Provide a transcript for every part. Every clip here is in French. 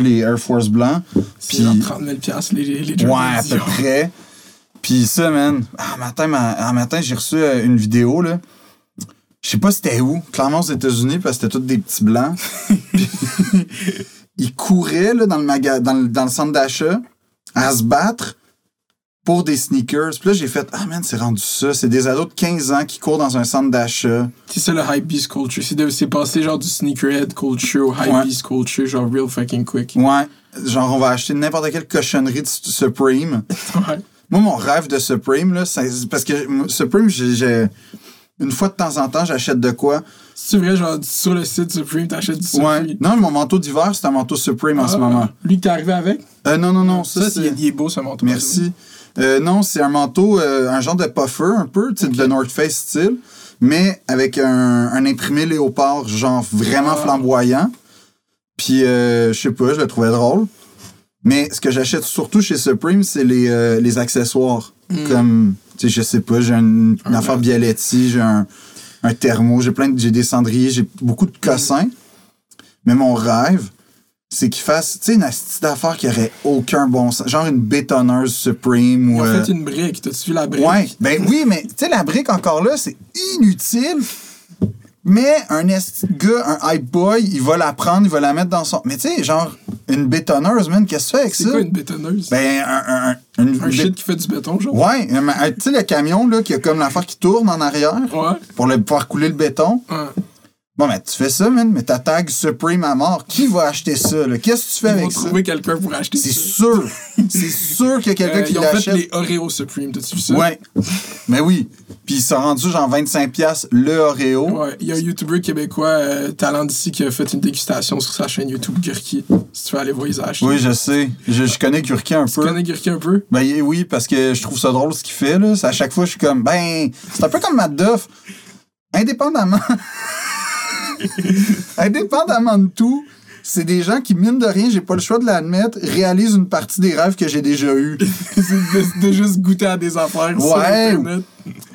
les Air Force blancs. Puis, genre 30 000 piastres, les, les ouais, à peu Jordan près. Puis ça, man, un matin, ma- un matin j'ai reçu euh, une vidéo, là. Je sais pas c'était où. Clairement aux États-Unis, parce que c'était tous des petits blancs. Puis, ils couraient là, dans, le maga- dans, le, dans le centre d'achat à se battre pour des sneakers. Puis là, j'ai fait Ah, man, c'est rendu ça. C'est des ados de 15 ans qui courent dans un centre d'achat. C'est ça le hype beast culture. C'est passé genre du sneakerhead culture au hype Ouais. beast culture, genre real fucking quick. Ouais. Genre, on va acheter n'importe quelle cochonnerie de Supreme. Ouais. Moi, mon rêve de Supreme, là, c'est parce que Supreme, j'ai-. Une fois de temps en temps, j'achète de quoi? C'est vrai, genre sur le site Supreme, t'achètes du Supreme. Ouais. Non, mon manteau d'hiver, c'est un manteau Supreme en ce Ah, moment. Lui que t'es arrivé avec? Euh, non, non, non. Ça, Ça, c'est- c'est. il est beau ce manteau. Merci. Euh, non, c'est un manteau, euh, un genre de puffer, un peu, tu sais, de North Face style, mais avec un, un imprimé léopard, genre vraiment Ah. flamboyant. Puis, euh, je sais pas, je le trouvais drôle. Mais ce que j'achète surtout chez Supreme, c'est les, euh, les accessoires. Comme, tu sais, je sais pas, j'ai une, une Un affaire. Bialetti, j'ai un, un thermo, j'ai plein de, j'ai des cendriers, j'ai beaucoup de cossins. Mais mon rêve, c'est qu'ils fassent, tu sais, une astuce d'affaires qui aurait aucun bon sens. Genre une bétonneuse Supreme Ils ou. ont euh, fait une brique. T'as-tu vu la brique? Ouais, ben oui, mais tu sais, la brique encore là, c'est inutile. Mais un gars, un hype boy, il va la prendre, il va la mettre dans son. Mais tu sais, genre, une bétonneuse, man, qu'est-ce que tu fais avec C'est ça? quoi une bétonneuse? Ben, un. un, un- un shit qui fait du béton, genre? Ouais, tu sais, le camion, là, qui a comme l'affaire qui tourne en arrière Ouais. pour le, pouvoir couler le béton. Ouais. Bon, mais tu fais ça, man, mais ta tag Supreme à mort. Qui va acheter ça, là? Qu'est-ce que tu fais Ils vont avec ça? trouver quelqu'un pour acheter C'est ça. sûr. C'est sûr qu'il y a quelqu'un Euh, qui ils ont fait l'achète. les Oreo Supreme, t'as-tu vu ça? Ouais. Mais oui. Puis ils sont rendus genre 25$ le Oreo. Ouais, il y a un YouTuber québécois, euh, talent d'ici, qui a fait une dégustation sur sa chaîne YouTube Gurki. Si tu veux aller voir les acheter. Oui, je sais. Je, je connais Gurki un Tu peu. connais Gurki un peu? Ben oui, parce que je trouve ça drôle ce qu'il fait. Là. C'est À chaque fois, je suis comme, ben, c'est un peu comme Matt Duff. Indépendamment. Indépendamment de tout, c'est des gens qui, mine de rien, j'ai pas le choix de l'admettre, réalisent une partie des rêves que j'ai déjà eus. tu c'est de, de juste goûter à des affaires Ouais. Internet.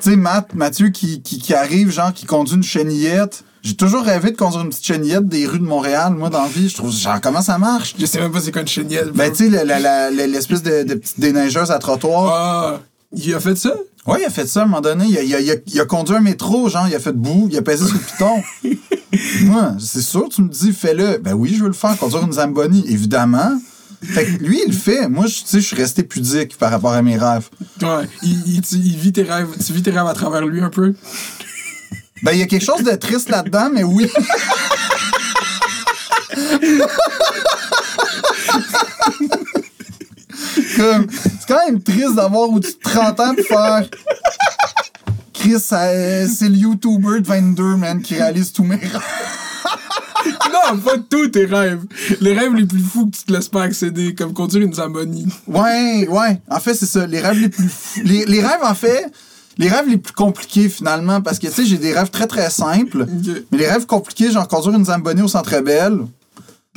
sais, Matt, Mathieu qui, qui, qui arrive, genre, qui conduit une chenillette. J'ai toujours rêvé de conduire une petite chenillette des rues de Montréal, moi, dans la vie. Je trouve, genre, comment ça marche? Je sais même pas c'est quoi une chenille. Ben, tu sais, l'espèce de, de petite déneigeuse à trottoir. Ah, il a fait ça? Ouais, il a fait ça à un moment donné. Il a, il a- il a- il a conduit un métro, genre, il a fait bout, il a pesé sur le piton. Moi, c'est sûr, tu me dis, fais-le. Ben oui, je veux le faire, conduire une Zamboni, évidemment. Fait que lui, il le fait. Moi, je- tu sais, je suis resté pudique par rapport à mes rêves. Ouais. Il, il- tu, il vit tes rêves, tu vis tes rêves à travers lui un peu? Ben, il y a quelque chose de triste là-dedans, mais oui. Comme, c'est quand même triste d'avoir au-dessus de 30 ans pour faire. Chris, c'est le YouTuber de 22, man, qui réalise tous mes rêves. non, pas tous tes rêves. Les rêves les plus fous que tu te laisses pas accéder, comme conduire une Zamboni. Ouais, ouais. En fait, c'est ça. Les rêves les plus. fous- Les, les rêves, en fait. Les rêves les plus compliqués, finalement, parce que, tu sais, j'ai des rêves très, très simples. Mais les rêves compliqués, genre conduire une Zamboni au Centre Bell,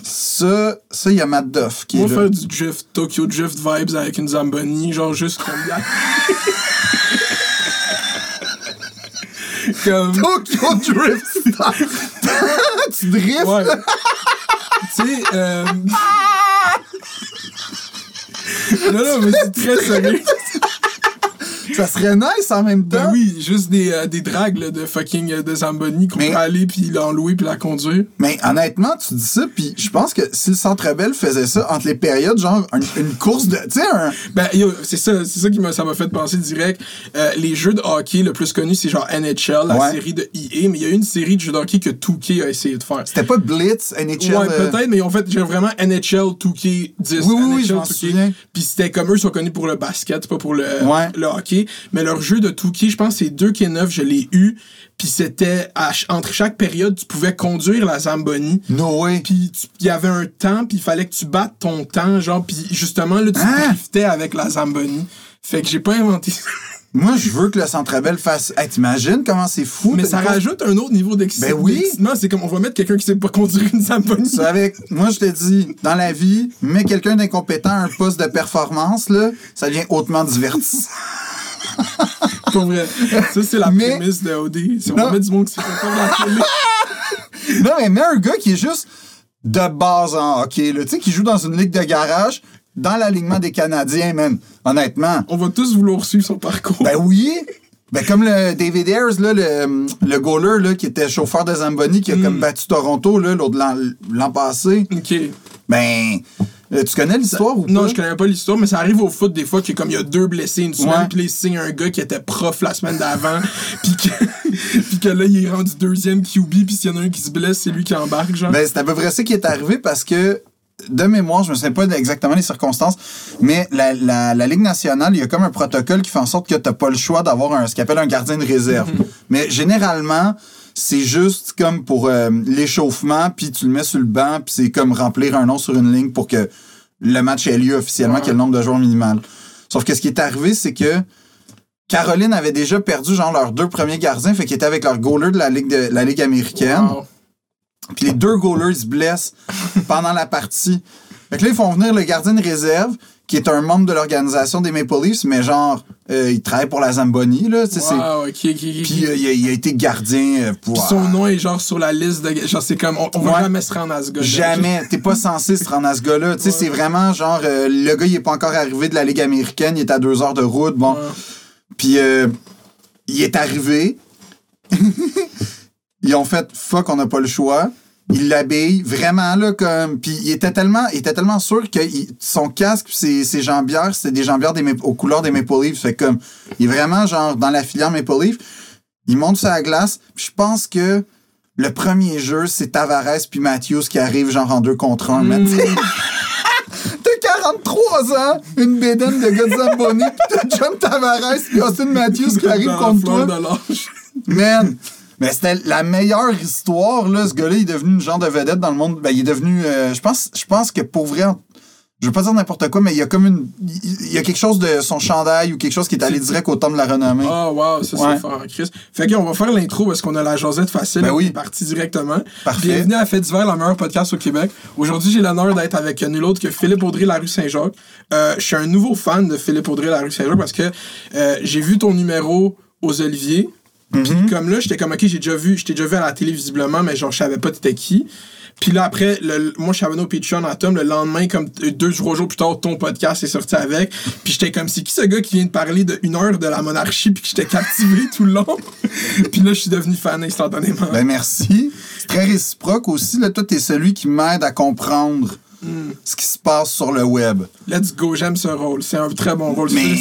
ça, ça, il y a Matt Duff qui Moi, est là. faire du drift, Tokyo Drift vibes avec une Zamboni, genre juste combien? comme. Tokyo Drift style. tu drifts? Ouais. tu sais, euh... non, non, mais c'est très sérieux. Ça serait nice en même temps. Ben oui, juste des, euh, des drags là, de fucking euh, de Zamboni qu'on peut aller puis l'enlouer puis la conduire. Mais honnêtement, tu dis ça, puis je pense que si le Centre Bell faisait ça entre les périodes, genre une, une course de. Tu sais, un. Ben, yo, c'est ça, c'est ça qui m'a, ça m'a fait penser direct. Euh, les jeux de hockey le plus connu, c'est genre NHL, la Ouais. série de EA, mais il y a une série de jeux de hockey que 2K a essayé de faire. C'était pas Blitz, NHL. Ouais, euh, peut-être, mais ont fait genre vraiment NHL 2K 10. Oui, oui, oui, NHL je m'en 2K. souviens. Puis c'était comme eux sont connus pour le basket, pas pour le, Ouais. le hockey. Mais leur jeu de 2K, je pense que c'est 2K9, je l'ai eu. Puis c'était entre chaque période, tu pouvais conduire la Zamboni. No way. Puis il y avait un temps, puis il fallait que tu battes ton temps, genre, puis justement, là, tu Ah! driftais avec la Zamboni. Fait que j'ai pas inventé ça. Moi, je veux que le Centre Bell fasse. Hey, t'imagines comment c'est fou? Mais ça rajoute un autre niveau d'exci- Ben oui. C'est comme on va mettre quelqu'un qui sait pas conduire une Zamboni. Avec, moi, je te dis, dans la vie, mets quelqu'un d'incompétent à un poste de performance, là, ça devient hautement divertissant. Pour vrai. Ça, c'est la Mais- prémisse de OD. On Non. va mettre du monde qui pas faire la télé. Non, mais mets un gars qui est juste de base en hockey, là. Tu sais, qui joue dans une ligue de garage, dans l'alignement des Canadiens, man. Honnêtement. On va tous vouloir suivre son parcours. Ben oui. Ben comme le David Ayers, là, le, le goaler là, qui était chauffeur de Zamboni, qui a comme battu Toronto l'an, passé. OK. Ben, tu connais l'histoire ou pas? Non, je connais pas l'histoire, mais ça arrive au foot des fois que comme il y a deux blessés une semaine, puis signe un gars qui était prof la semaine d'avant, puis que, que là, il est rendu deuxième QB, puis s'il y en a un qui se blesse, c'est lui qui embarque, genre. Ben, c'est à peu près ça qui est arrivé parce que, de mémoire, je me souviens pas exactement les circonstances, mais la, la, la Ligue nationale, il y a comme un protocole qui fait en sorte que t'as pas le choix d'avoir un, ce qu'on appelle un gardien de réserve. mais généralement, c'est juste comme pour euh, l'échauffement, puis tu le mets sur le banc, puis c'est comme remplir un nom sur une ligne pour que le match ait lieu officiellement, Ouais. qu'il y ait le nombre de joueurs minimal. Sauf que ce qui est arrivé, c'est que Caroline avait déjà perdu genre leurs deux premiers gardiens, fait qu'ils étaient avec leur goaler de la Ligue, de, la Ligue américaine. Wow. Puis les deux goalers se blessent pendant la partie. Fait que là, ils font venir le gardien de réserve, qui est un membre de l'organisation des Maple Leafs, mais genre, euh, il travaille pour la Zamboni, là. tu sais, c'est- Wow, ok, ok, ok. Puis euh, il, a, il a été gardien euh, pour. Puis son nom est genre sur la liste de. Genre, c'est comme, on, on va jamais se rendre à ce gars Jamais. T'es pas censé se rendre à ce gars-là. Tu sais, Ouais. c'est vraiment genre, euh, le gars, il est pas encore arrivé de la Ligue américaine, il est à deux heures de route. Bon. Puis il est arrivé. Ils ont fait fuck, on n'a pas le choix. Il l'habille vraiment là comme puis il était tellement il était tellement sûr que il- son casque pis ses, ses jambières c'était des jambières des, aux couleurs des Maple Leafs fait comme il est vraiment genre dans la filière Maple Leaf il monte sur la glace puis je pense que le premier jeu c'est Tavares puis Matthews qui arrivent genre en deux contre un man. T'as 43 ans, une bédaine de gars de Zamboni, pis t'as John Tavares pis Austin Matthews qui arrive contre toi. de. Man! Mais c'était la meilleure histoire, là. Ce gars-là, il est devenu une genre de vedette dans le monde. Ben, il est devenu. euh, je pense, je pense que pour vrai, je veux pas dire n'importe quoi, mais il y a comme une. Il y a quelque chose de son chandail ou quelque chose qui est allé direct au temps de la renommée. Ah, wow, ça, Ouais. c'est fort, Chris. Fait qu'on va faire l'intro parce qu'on a la jasette facile. Ben oui. On est parti directement. Parfait. Bienvenue à Fait d'hiver, la meilleure podcast au Québec. Aujourd'hui, j'ai l'honneur d'être avec nul autre que Philippe Audrey, la rue Saint-Jacques. Euh, je suis un nouveau fan de Philippe Audrey, la rue Saint-Jacques parce que euh, j'ai vu ton numéro aux Oliviers. Mhm. Puis comme là, j'étais comme, OK, j'ai déjà vu, je t'ai déjà vu à la télé visiblement, mais genre, je savais pas t'étais qui. Puis là, après, le- moi, je suis abonné au Patreon à Tom. Le lendemain, comme euh, deux, trois jours plus tard, ton podcast est sorti avec. Puis j'étais comme, c'est qui ce gars qui vient de parler de une heure de la monarchie, puis que j'étais captivé tout le long? puis là, je suis devenu fan instantanément. Ben, merci. C'est très réciproque aussi. Là, toi, t'es celui qui m'aide à comprendre Hmm. ce qui se passe sur le web. Let's go, j'aime ce rôle. C'est un très bon rôle. Mais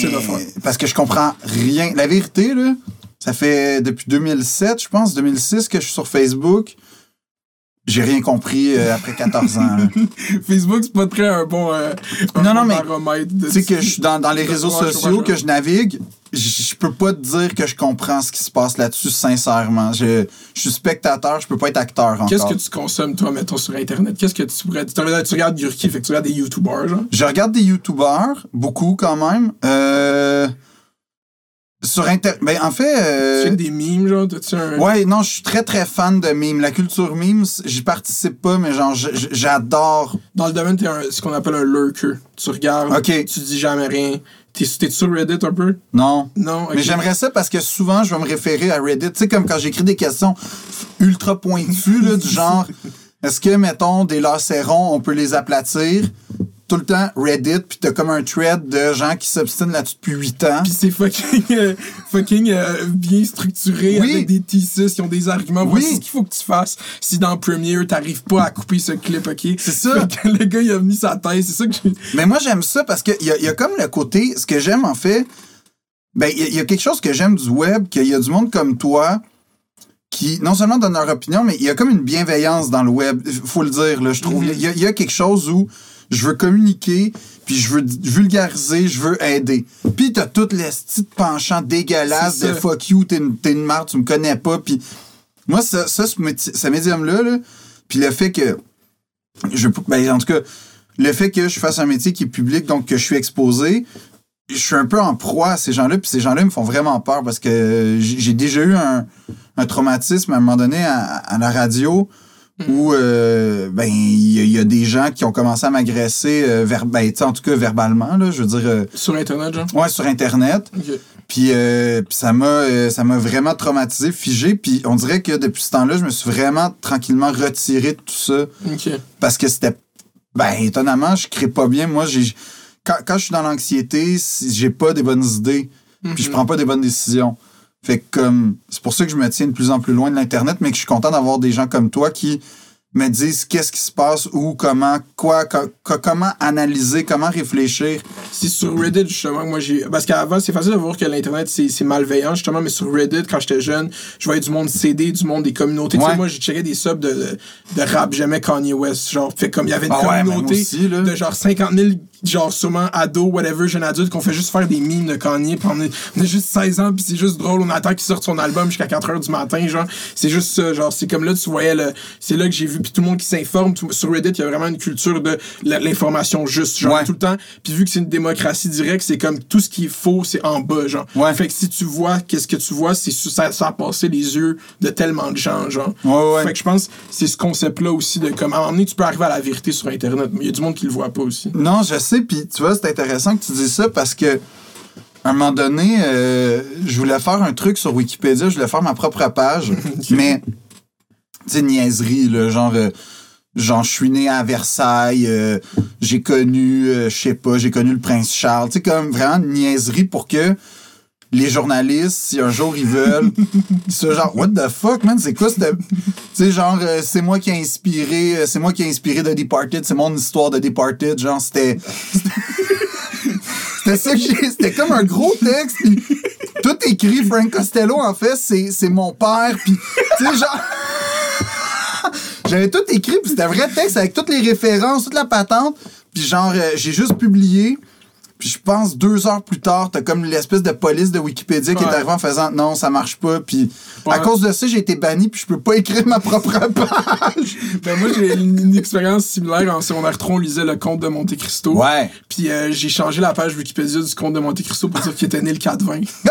parce que je comprends rien. La vérité, là, ça fait depuis 2007, je pense, 2006 que je suis sur Facebook. J'ai rien compris euh, après 14 ans. Facebook, c'est pas très un bon, euh, un Non, non, bon mais Tu sais que je suis dans, dans les réseaux sociaux, que je navigue, je peux pas te dire que je comprends ce qui se passe là-dessus, sincèrement. Je, je suis spectateur, je peux pas être acteur encore. Qu'est-ce que tu consommes, toi, mettons, sur Internet? Qu'est-ce que tu pourrais... Tu, tu regardes Yurki, fait que tu regardes des YouTubers, genre? Je regarde des YouTubers, beaucoup quand même. Euh, sur Inter... Ben, en fait... euh, Tu fais des memes, genre? T'as-tu un... Ouais, non, je suis très très fan de memes. La culture memes, j'y participe pas, mais genre, j'adore. Dans le domaine, t'es ce qu'on appelle un lurker. Tu regardes, Ok. tu dis jamais rien. T'es, t'es sur Reddit un peu? Non. Non? Mais j'aimerais ça parce que souvent, je vais me référer à Reddit. Tu sais, comme quand j'écris des questions ultra pointues, là, du genre, est-ce que, mettons, des lacérons, on peut les aplatir? Tout le temps, Reddit, puis t'as comme un thread de gens qui s'obstinent là-dessus depuis 8 ans. Puis c'est fucking, euh, fucking euh, bien structuré Oui. avec des thesis, ils ont des arguments. Oui. Voici ce qu'il faut que tu fasses si dans Premiere, t'arrives pas à couper ce clip, ok? C'est ça. Fait que le gars, il a mis sa thèse, c'est ça que j'ai. Mais moi, j'aime ça parce qu'il y a, y a comme le côté, ce que j'aime en fait, ben, il y a- il y, a quelque chose que j'aime du web, qu'il y a du monde comme toi qui non seulement donne leur opinion, mais il y a comme une bienveillance dans le web, faut le dire, là, je trouve. Mhm. Il y a quelque chose où je veux communiquer, puis je veux vulgariser, je veux aider. Puis t'as toutes les petits penchants dégueulasses C'est de fuck you, t'es une, une marde, tu me connais pas, puis moi, ça, ça ce, médium-là, là, puis le fait que je ben, en tout cas, le fait que je fasse un métier qui est public, donc que je suis exposé, je suis un peu en proie à ces gens-là, puis ces gens-là me font vraiment peur parce que j'ai j'ai déjà eu un, un traumatisme à un moment donné à, à la radio où euh, ben il y, a- il y a des gens qui ont commencé à m'agresser euh, ver- ben, en tout cas verbalement là, je veux dire euh, Sur Internet, genre? ouais sur internet. Puis, ça m'a ça m'a vraiment traumatisé, figé. Puis on dirait que depuis ce temps-là, je me suis vraiment tranquillement retiré de tout ça parce que c'était ben étonnamment, je crée pas bien. Moi, j'ai quand, quand je suis dans l'anxiété, j'ai pas des bonnes idées, puis je Mhm. prends pas des bonnes décisions. Fait que comme c'est pour ça que je me tiens de plus en plus loin de l'internet, mais que je suis content d'avoir des gens comme toi qui me disent qu'est-ce qui se passe, où, comment, quoi, co- co- comment analyser, comment réfléchir. C'est sur Reddit, justement, moi j'ai. Parce qu'avant, c'est facile de voir que l'Internet, c'est malveillant, justement, mais sur Reddit, quand j'étais jeune, je voyais du monde CD, du monde des communautés. Tu sais, moi, j'ai checké des subs de, de, de rap, j'aimais Kanye West. Genre, fait comme il y avait une Ah ouais, communauté aussi, de genre 50 000, genre sûrement ados, whatever, jeunes adultes, qu'on fait juste faire des mimes de Kanye, puis on est, on juste 16 ans, puis c'est juste drôle, on attend qu'il sorte son album jusqu'à 4 heures du matin, genre. C'est juste ça, genre, c'est comme là, tu voyais le. C'est là que j'ai vu, puis tout le monde qui s'informe. tout- Sur Reddit, il y a vraiment une culture de l'information juste, genre, Ouais. tout le temps. Puis vu que c'est une démocratie directe, c'est comme tout ce qui est faux, c'est en bas, genre. Ouais. Fait que si tu vois qu'est-ce que tu vois, c'est ça, ça a passé les yeux de tellement de gens, genre. Ouais, ouais. Fait que je pense c'est ce concept-là aussi de comme à un moment donné, tu peux arriver à la vérité sur Internet, mais il y a du monde qui le voit pas aussi. Non, je sais, puis tu vois, c'est intéressant que tu dis ça parce que à un moment donné, euh, je voulais faire un truc sur Wikipédia, je voulais faire ma propre page, mais tu sais, niaiserie, là, genre, euh, genre, je suis né à Versailles, euh, j'ai connu, euh, je sais pas, j'ai connu le prince Charles, tu sais, comme vraiment une niaiserie pour que les journalistes, si un jour ils veulent, soient genre, what the fuck, man, c'est quoi cette. Tu sais, genre, euh, c'est moi qui ai inspiré, euh, c'est moi qui ai inspiré The Departed, c'est mon histoire de Departed, genre, c'était. C'était ça que j'ai. C'était comme un gros texte, puis tout écrit, Frank Costello, en fait, c'est c'est mon père, puis, tu sais, genre. J'avais tout écrit, puis c'était un vrai texte avec toutes les références, toute la patente. Puis genre, euh, j'ai juste publié. Puis je pense deux heures plus tard, t'as comme l'espèce de police de Wikipédia qui est arrivée en faisant non, ça marche pas. Puis à cause de ça, j'ai été banni, puis je peux pas écrire ma propre page. Ben moi, j'ai une, une expérience similaire. En secondaire 3, on lisait le conte de Monte Cristo. Ouais. Puis euh, j'ai changé la page Wikipédia du conte de Monte Cristo pour dire qu'il était né le 4-20.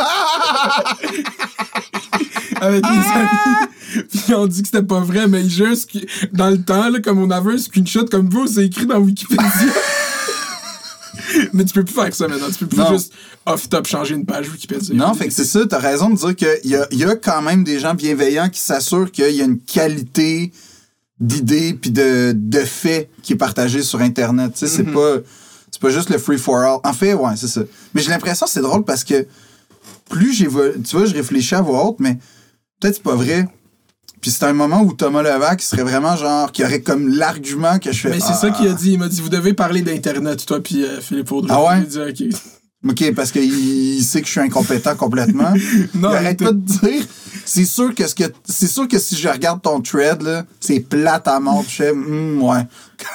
Avec les amis. Puis on dit que c'était pas vrai, mais juste dans le temps, là, comme on avait un screenshot comme vous, c'est écrit dans Wikipédia. mais tu peux plus faire ça maintenant. Tu peux plus Non. juste off-top changer une page Wikipédia. Non, fait que c'est ça, t'as raison de dire qu'il y a, y a quand même des gens bienveillants qui s'assurent qu'il y a une qualité d'idées puis de, de faits qui est partagée sur Internet. Tu sais, c'est pas, c'est pas juste le free for all. En fait, ouais, c'est ça. Mais j'ai l'impression que c'est drôle parce que plus j'évolue, tu vois, je réfléchis à voix haute, mais peut-être c'est pas vrai. Puis c'est un moment où Thomas Levac serait vraiment genre, qui aurait comme l'argument que je fais. Mais c'est ah, ça qu'il a dit. Il m'a dit, vous devez parler d'Internet, toi puis euh, Philippe Audrey. Ah ouais? J'ai dit, OK. OK, parce qu'il il sait que je suis incompétent complètement. Non, il arrête pas de dire. C'est sûr que ce que c'est sûr que si je regarde ton thread là, c'est plate à mort. Je fais Hum, ouais.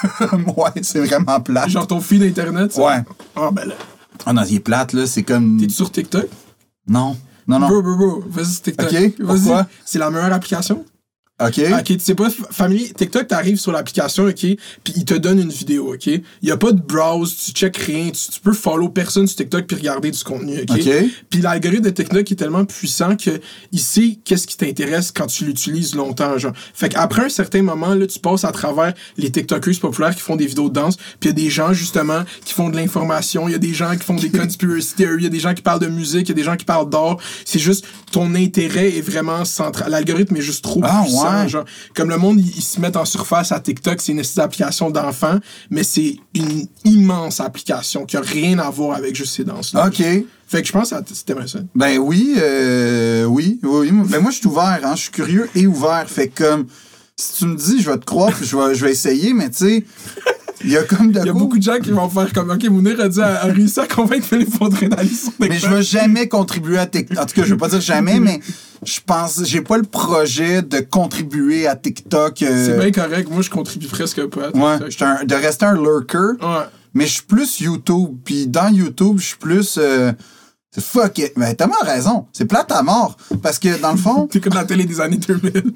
ouais, c'est vraiment plate. Genre ton feed Internet, ça? Ouais. Ah, ben là. Ah non, il est plate là, c'est comme T'es-tu sur TikTok? non. Non non. Bro, bro, bro. Vas-y TikTok. Ok, Vas-y. C'est la meilleure application? OK. Ok, tu sais pas, Family, TikTok, t'arrives sur l'application, ok, puis il te donne une vidéo, ok? Il y a pas de browse, tu check rien, tu, tu peux follow personne sur TikTok puis regarder du contenu, ok? Ok. Puis l'algorithme de TikTok est tellement puissant que il sait qu'est-ce qui t'intéresse quand tu l'utilises longtemps, genre. Fait qu'après un certain moment, là, tu passes à travers les TikTokers populaires qui font des vidéos de danse, puis il y a des gens, justement, qui font de l'information, il y a des gens qui font des conspiracy theories, il y a des gens qui parlent de musique, il y a des gens qui parlent d'art. C'est juste, ton intérêt est vraiment central. L'algorithme est juste trop Ah, puissant, genre. Comme le monde, ils, se mettent en surface à TikTok, c'est une application d'enfants, mais c'est une immense application qui a rien à voir avec juste ces danses-là. OK. Fait que je pense que c'était ça. Ben oui, euh, oui, oui, oui. Ben moi, je suis ouvert, hein. Je suis curieux et ouvert. Fait que, comme, si tu me dis, je vais te croire, puis je vais, je vais essayer, mais tu sais, il y a comme de Il y a quoi- beaucoup de gens qui vont faire comme OK, Mounir a dit a, a réussi à convaincre Philippe Audrey d'aller sur TikTok. Mais je veux jamais contribuer à TikTok. En tout cas, je veux pas dire jamais, mais je pense, j'ai pas le projet de contribuer à TikTok. euh, C'est bien correct. Moi, je contribue presque pas à Ouais, TikTok. j'étais un- de rester un lurker, Ouais. mais je suis plus YouTube. Puis dans YouTube, je suis plus. euh, c'est fuck it. Mais t'as raison. C'est plate à mort. Parce que dans le fond. T'écoutes la télé des années 2000.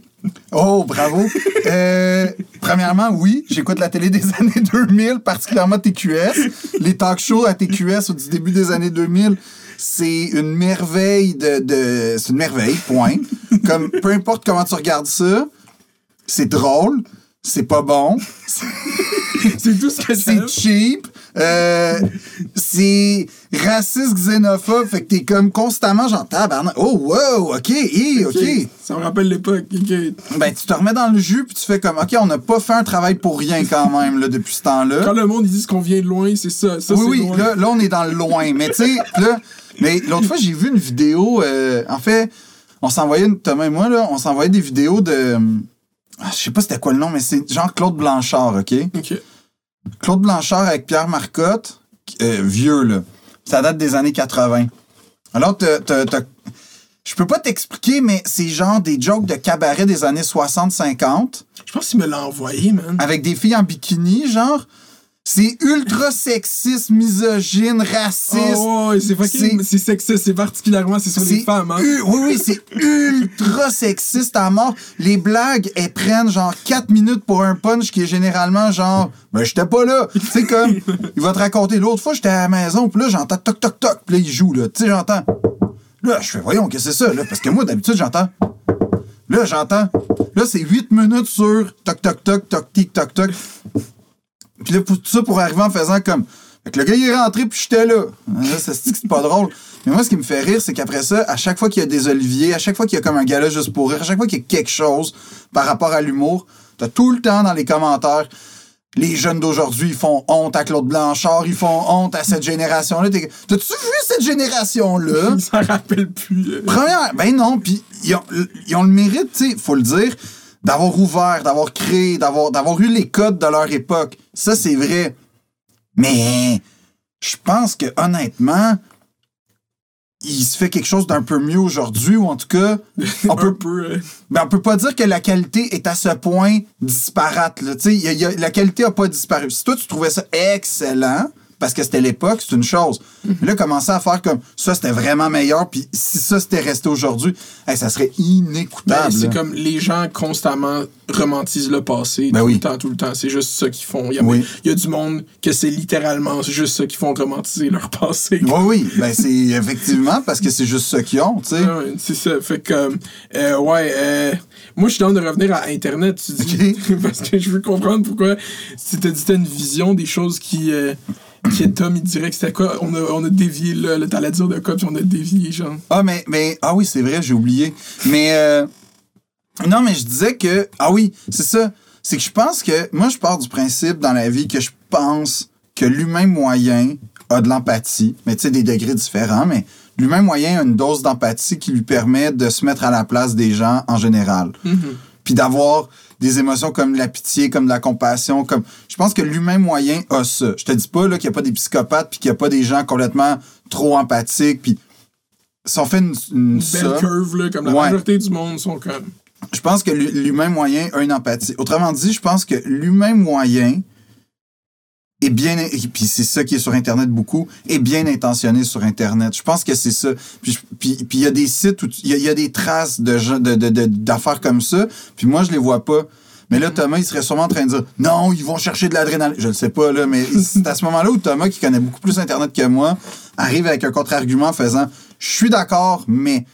Oh, bravo. Euh, premièrement, oui, j'écoute la télé des années 2000, particulièrement TQS. Les talk shows à TQS au début des années 2000, c'est une merveille de, de c'est une merveille, point. Comme peu importe comment tu regardes ça, c'est drôle, c'est pas bon, C'est tout ce que c'est. cheap, euh, c'est raciste, xénophobe, fait que t'es comme constamment genre tabarnak. Oh wow, ok, hi, ok. Ça me rappelle l'époque. ok. Ben tu te remets dans le jus puis tu fais comme ok, on n'a pas fait un travail pour rien quand même là depuis ce temps-là. Quand le monde ils disent qu'on vient de loin, c'est ça. Ça, oui, oui, loin. là, là, on est dans le loin. Mais tu sais, là, mais l'autre fois, j'ai vu une vidéo. euh, en fait, on s'envoyait, Thomas et moi, là, on s'envoyait des vidéos de. ah, je sais pas c'était quoi le nom, mais c'est genre Claude Blanchard, OK? Ok. Claude Blanchard avec Pierre Marcotte, euh, vieux, là. Ça date des années 80. Alors, je peux pas t'expliquer, mais c'est genre des jokes de cabaret des années 60-50 Je pense qu'il me l'a envoyé, man. avec des filles en bikini, genre. C'est ultra sexiste, misogyne, raciste. Oh, ouais, c'est fucking. C'est sexiste, c'est particulièrement. C'est sur les femmes, hein. u- Oui, oui, c'est ultra sexiste à mort. Les blagues, elles prennent genre 4 minutes pour un punch qui est généralement genre, ben j'étais pas là. Tu sais, comme, il va te raconter. L'autre fois, j'étais à la maison, puis là, j'entends toc toc toc, puis là, il joue, là. Tu sais, j'entends. Là, je fais, voyons, qu'est-ce que c'est ça, là? Parce que moi, d'habitude, j'entends. Là, j'entends. Là, c'est 8 minutes sur toc toc toc, toc tic toc toc. Puis là, pour tout ça pour arriver en faisant comme. Fait que le gars, il est rentré, puis j'étais là. Là, ça se dit que c'est pas drôle. Mais moi, ce qui me fait rire, c'est qu'après ça, à chaque fois qu'il y a des oliviers, à chaque fois qu'il y a comme un gala juste pour rire, à chaque fois qu'il y a quelque chose par rapport à l'humour, t'as tout le temps dans les commentaires. Les jeunes d'aujourd'hui, ils font honte à Claude Blanchard, ils font honte à cette génération-là. T'as-tu vu cette génération-là? Il s'en rappelle plus. Première, ben non, puis ils ont, ils ont le mérite, tu sais, faut le dire, d'avoir ouvert, d'avoir créé, d'avoir, d'avoir eu les codes de leur époque. Ça, c'est vrai. Mais je pense que honnêtement, il se fait quelque chose d'un peu mieux aujourd'hui, ou en tout cas, on peut, peu. euh, ben, on peut pas dire que la qualité est à ce point disparate. Là. A- y a- la qualité a pas disparu. Si toi, tu trouvais ça excellent, parce que c'était l'époque, c'est une chose. Mais là, commencer à faire comme ça, c'était vraiment meilleur, puis si ça, c'était resté aujourd'hui, hey, ça serait ben, inécoutable. c'est là. comme les gens constamment romantisent le passé Ben tout oui. le temps, tout le temps. C'est juste ça qu'ils font. Il y, a, Oui. il y a du monde que c'est littéralement juste ça qu'ils font romantiser leur passé. Oui, oui, ben c'est effectivement parce que c'est juste ça qu'ils ont, tu sais. Ouais, ouais, c'est ça. Fait que, euh, ouais, euh, moi, je suis dans de revenir à Internet, tu dis. parce que je veux comprendre pourquoi. Si t'as dit t'as une vision des choses qui. Euh, qui Tom, il dirait que c'était quoi? On a, on a dévié t'allais dire de quoi, puis on a dévié, genre. Ah, mais, mais, ah oui, c'est vrai, j'ai oublié. Mais, euh, non, mais je disais que, ah oui, c'est ça. C'est que je pense que, moi, je pars du principe dans la vie que je pense que l'humain moyen a de l'empathie, mais tu sais, des degrés différents, mais l'humain moyen a une dose d'empathie qui lui permet de se mettre à la place des gens en général. Puis d'avoir des émotions comme la pitié, comme de la compassion, comme je pense que l'humain moyen a ça. Je te dis pas là qu'il y a pas des psychopathes puis qu'il y a pas des gens complètement trop empathiques puis si on fait une, une belle curve, là, comme la Ouais. majorité du monde sont comme. je pense que l'hu- l'humain moyen a une empathie. Autrement dit, je pense que l'humain moyen est bien, et puis c'est ça qui est sur Internet beaucoup, est bien intentionné sur Internet. Je pense que c'est ça. Puis je- puis puis il y a des sites où il y, a- il y a des traces de gens- de- de- de- d'affaires comme ça, puis moi je les vois pas. Mais là, Thomas, il serait sûrement en train de dire Non, ils vont chercher de l'adrénaline. Je le sais pas, là, mais c'est à ce moment-là où Thomas, qui connaît beaucoup plus Internet que moi, arrive avec un contre-argument en faisant Je suis d'accord, mais.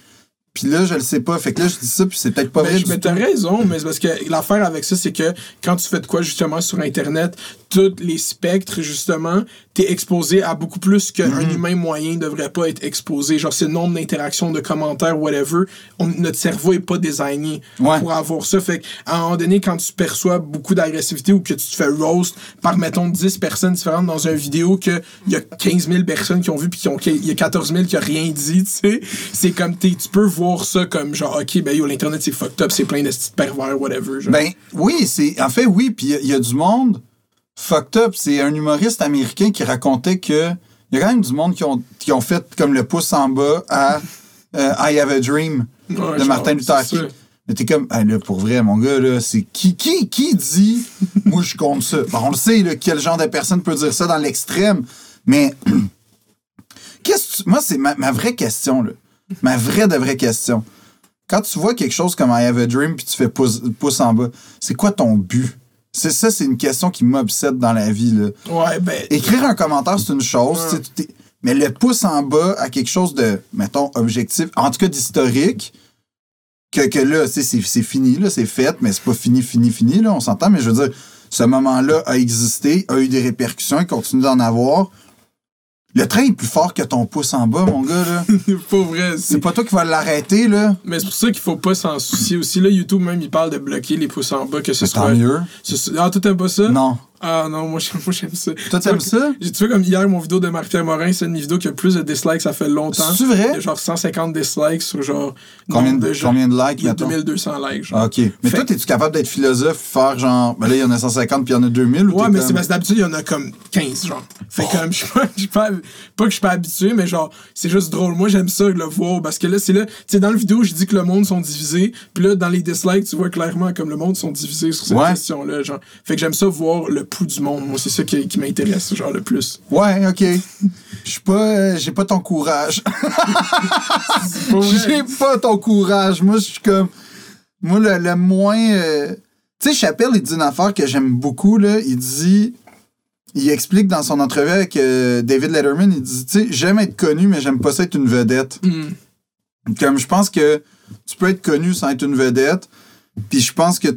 Puis là, je le sais pas. Fait que là, je dis ça, puis c'est peut-être pas Ben, vrai. mais t'as raison, mais c'est parce que l'affaire avec ça, c'est que quand tu fais de quoi justement sur Internet, tous les spectres, justement, t'es exposé à beaucoup plus qu'un Mm-hmm. humain moyen devrait pas être exposé. Genre, c'est le nombre d'interactions, de commentaires, whatever. On- notre cerveau est pas designé Ouais. pour avoir ça. Fait qu'à un moment donné, quand tu perçois beaucoup d'agressivité ou que tu te fais roast par, mettons, 10 personnes différentes dans une vidéo, qu'il y a 15 000 personnes qui ont vu, puis qu'il y a 14 000 qui ont rien dit, tu sais, c'est comme, tu peux voir ça comme genre, ok, ben yo, l'Internet c'est fucked up, c'est plein de petits pervers, whatever. Genre. Ben oui, c'est en fait oui, puis il y il y, a du monde fucked up. C'est un humoriste américain qui racontait que il y a quand même du monde qui ont, qui ont fait comme le pouce en bas à euh, I Have a Dream Ouais, de Martin Luther King. Mais t'es comme, ah, là, pour vrai, mon gars, là, c'est qui, qui, qui dit, moi, je compte ça? Bon, on le sait, là, quel genre de personne peut dire ça dans l'extrême, mais qu'est-ce que tu- moi, c'est ma, ma vraie question, là. Ma vraie de vraie question. Quand tu vois quelque chose comme I Have a Dream puis tu fais pouce, pouce en bas, c'est quoi ton but? C'est ça, c'est une question qui m'obsède dans la vie, là. Ouais, ben. Écrire un commentaire, c'est une chose, Ouais. mais le pouce en bas à quelque chose de, mettons, objectif, en tout cas d'historique, que, que là, c'est c'est fini, là, c'est fait, mais c'est pas fini, fini, fini, là, on s'entend, mais je veux dire, ce moment-là a existé, a eu des répercussions, il continue d'en avoir. Le train est plus fort que ton pouce en bas, mon gars, là. Pas vrai. C'est pas toi qui vas l'arrêter, là. Mais c'est pour ça qu'il faut pas s'en soucier aussi. Là, YouTube, même, il parle de bloquer les pouces en bas, que ce Tant soit. mieux. ce Ah, t'aimes pas ça? Non. Ah, non, moi, j'aime moi, j'aime ça. Toi, t'aimes ça? J'ai tu vois comme hier mon vidéo de Marc-Pierre Morin, c'est une vidéo qui a plus de dislikes, ça fait longtemps. C'est Il vrai? y a genre 150 dislikes sur genre. Combien de, gens. combien de likes, Il y a mettons? 2200 likes, genre. Ah, OK. Mais Fait- toi, es-tu capable d'être philosophe, faire genre, ben là, il y en a 150 puis il y en a 2000 ou Ouais, mais comme- c'est parce que d'habitude, il y en a comme 15, genre. Fait Oh. comme, je suis pas, je suis pas, pas que je suis pas habitué, mais genre, c'est juste drôle. Moi, j'aime ça, le voir, parce que là, c'est là, tu sais, dans la vidéo, je dis que le monde sont divisés, puis là, dans les dislikes, tu vois clairement comme le monde sont divisés sur cette Ouais. question-là, genre. Fait que j'aime ça voir le pouls du monde. Moi, c'est ça qui, qui m'intéresse, genre, le plus. Ouais, OK. Je suis pas... euh, j'ai pas ton courage. J'ai pas ton courage. Moi, je suis comme. Moi, le, le moins. euh, Tu sais, Chappelle, il dit une affaire que j'aime beaucoup, là. Il dit. Il explique dans son entrevue avec euh, David Letterman, il dit, tu sais, j'aime être connu, mais j'aime pas ça être une vedette. Hmm. Comme je pense que tu peux être connu sans être une vedette, puis je pense que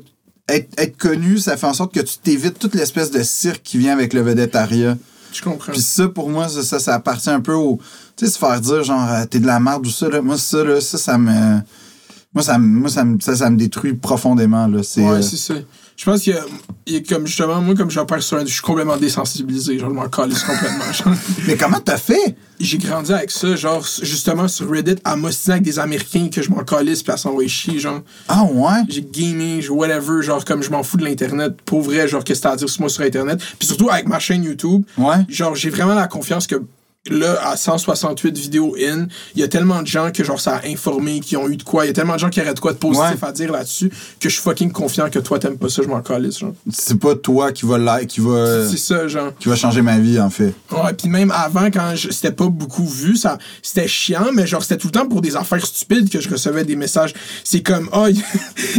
être, être connu, ça fait en sorte que tu t'évites toute l'espèce de cirque qui vient avec le vedettariat. Je comprends. Puis ça, pour moi, ça, ça, ça appartient un peu au. Tu sais, se faire dire, genre, euh, t'es de la merde ou ça, là. Moi, ça, là, ça, ça me. Moi, ça, me- moi, ça, me, ça, ça me détruit profondément, là. C'est. Ouais, euh, c'est ça. Je pense qu'il y a, il y a comme justement, moi, comme j'opère sur un, je suis complètement désensibilisé, genre, je m'en calisse complètement. genre. Mais comment t'as fait? J'ai grandi avec ça, genre, justement, sur Reddit, à m'ostiner avec des Américains que je m'en calisse puis à s'envoyer chier, genre. Ah, ouais? J'ai gaming, whatever, genre, comme je m'en fous de l'Internet. Pour vrai, genre, qu'est-ce que t'as à dire sur moi sur Internet. Puis surtout, avec ma chaîne YouTube, Ouais. genre, j'ai vraiment la confiance que là, à 168 vidéos in, il y a tellement de gens que, genre, ça a informé, qui ont eu de quoi. Il y a tellement de gens qui auraient de quoi de positif Ouais. à dire là-dessus que je suis fucking confiant que toi, t'aimes pas ça, je m'en calisse, genre. C'est pas toi qui va, la- qui va, C'est ça, genre. qui va changer ma vie, en fait. Ouais, puis même avant, quand je- c'était pas beaucoup vu, ça c'était chiant, mais genre, c'était tout le temps pour des affaires stupides que je recevais des messages. C'est comme, ah, il y a-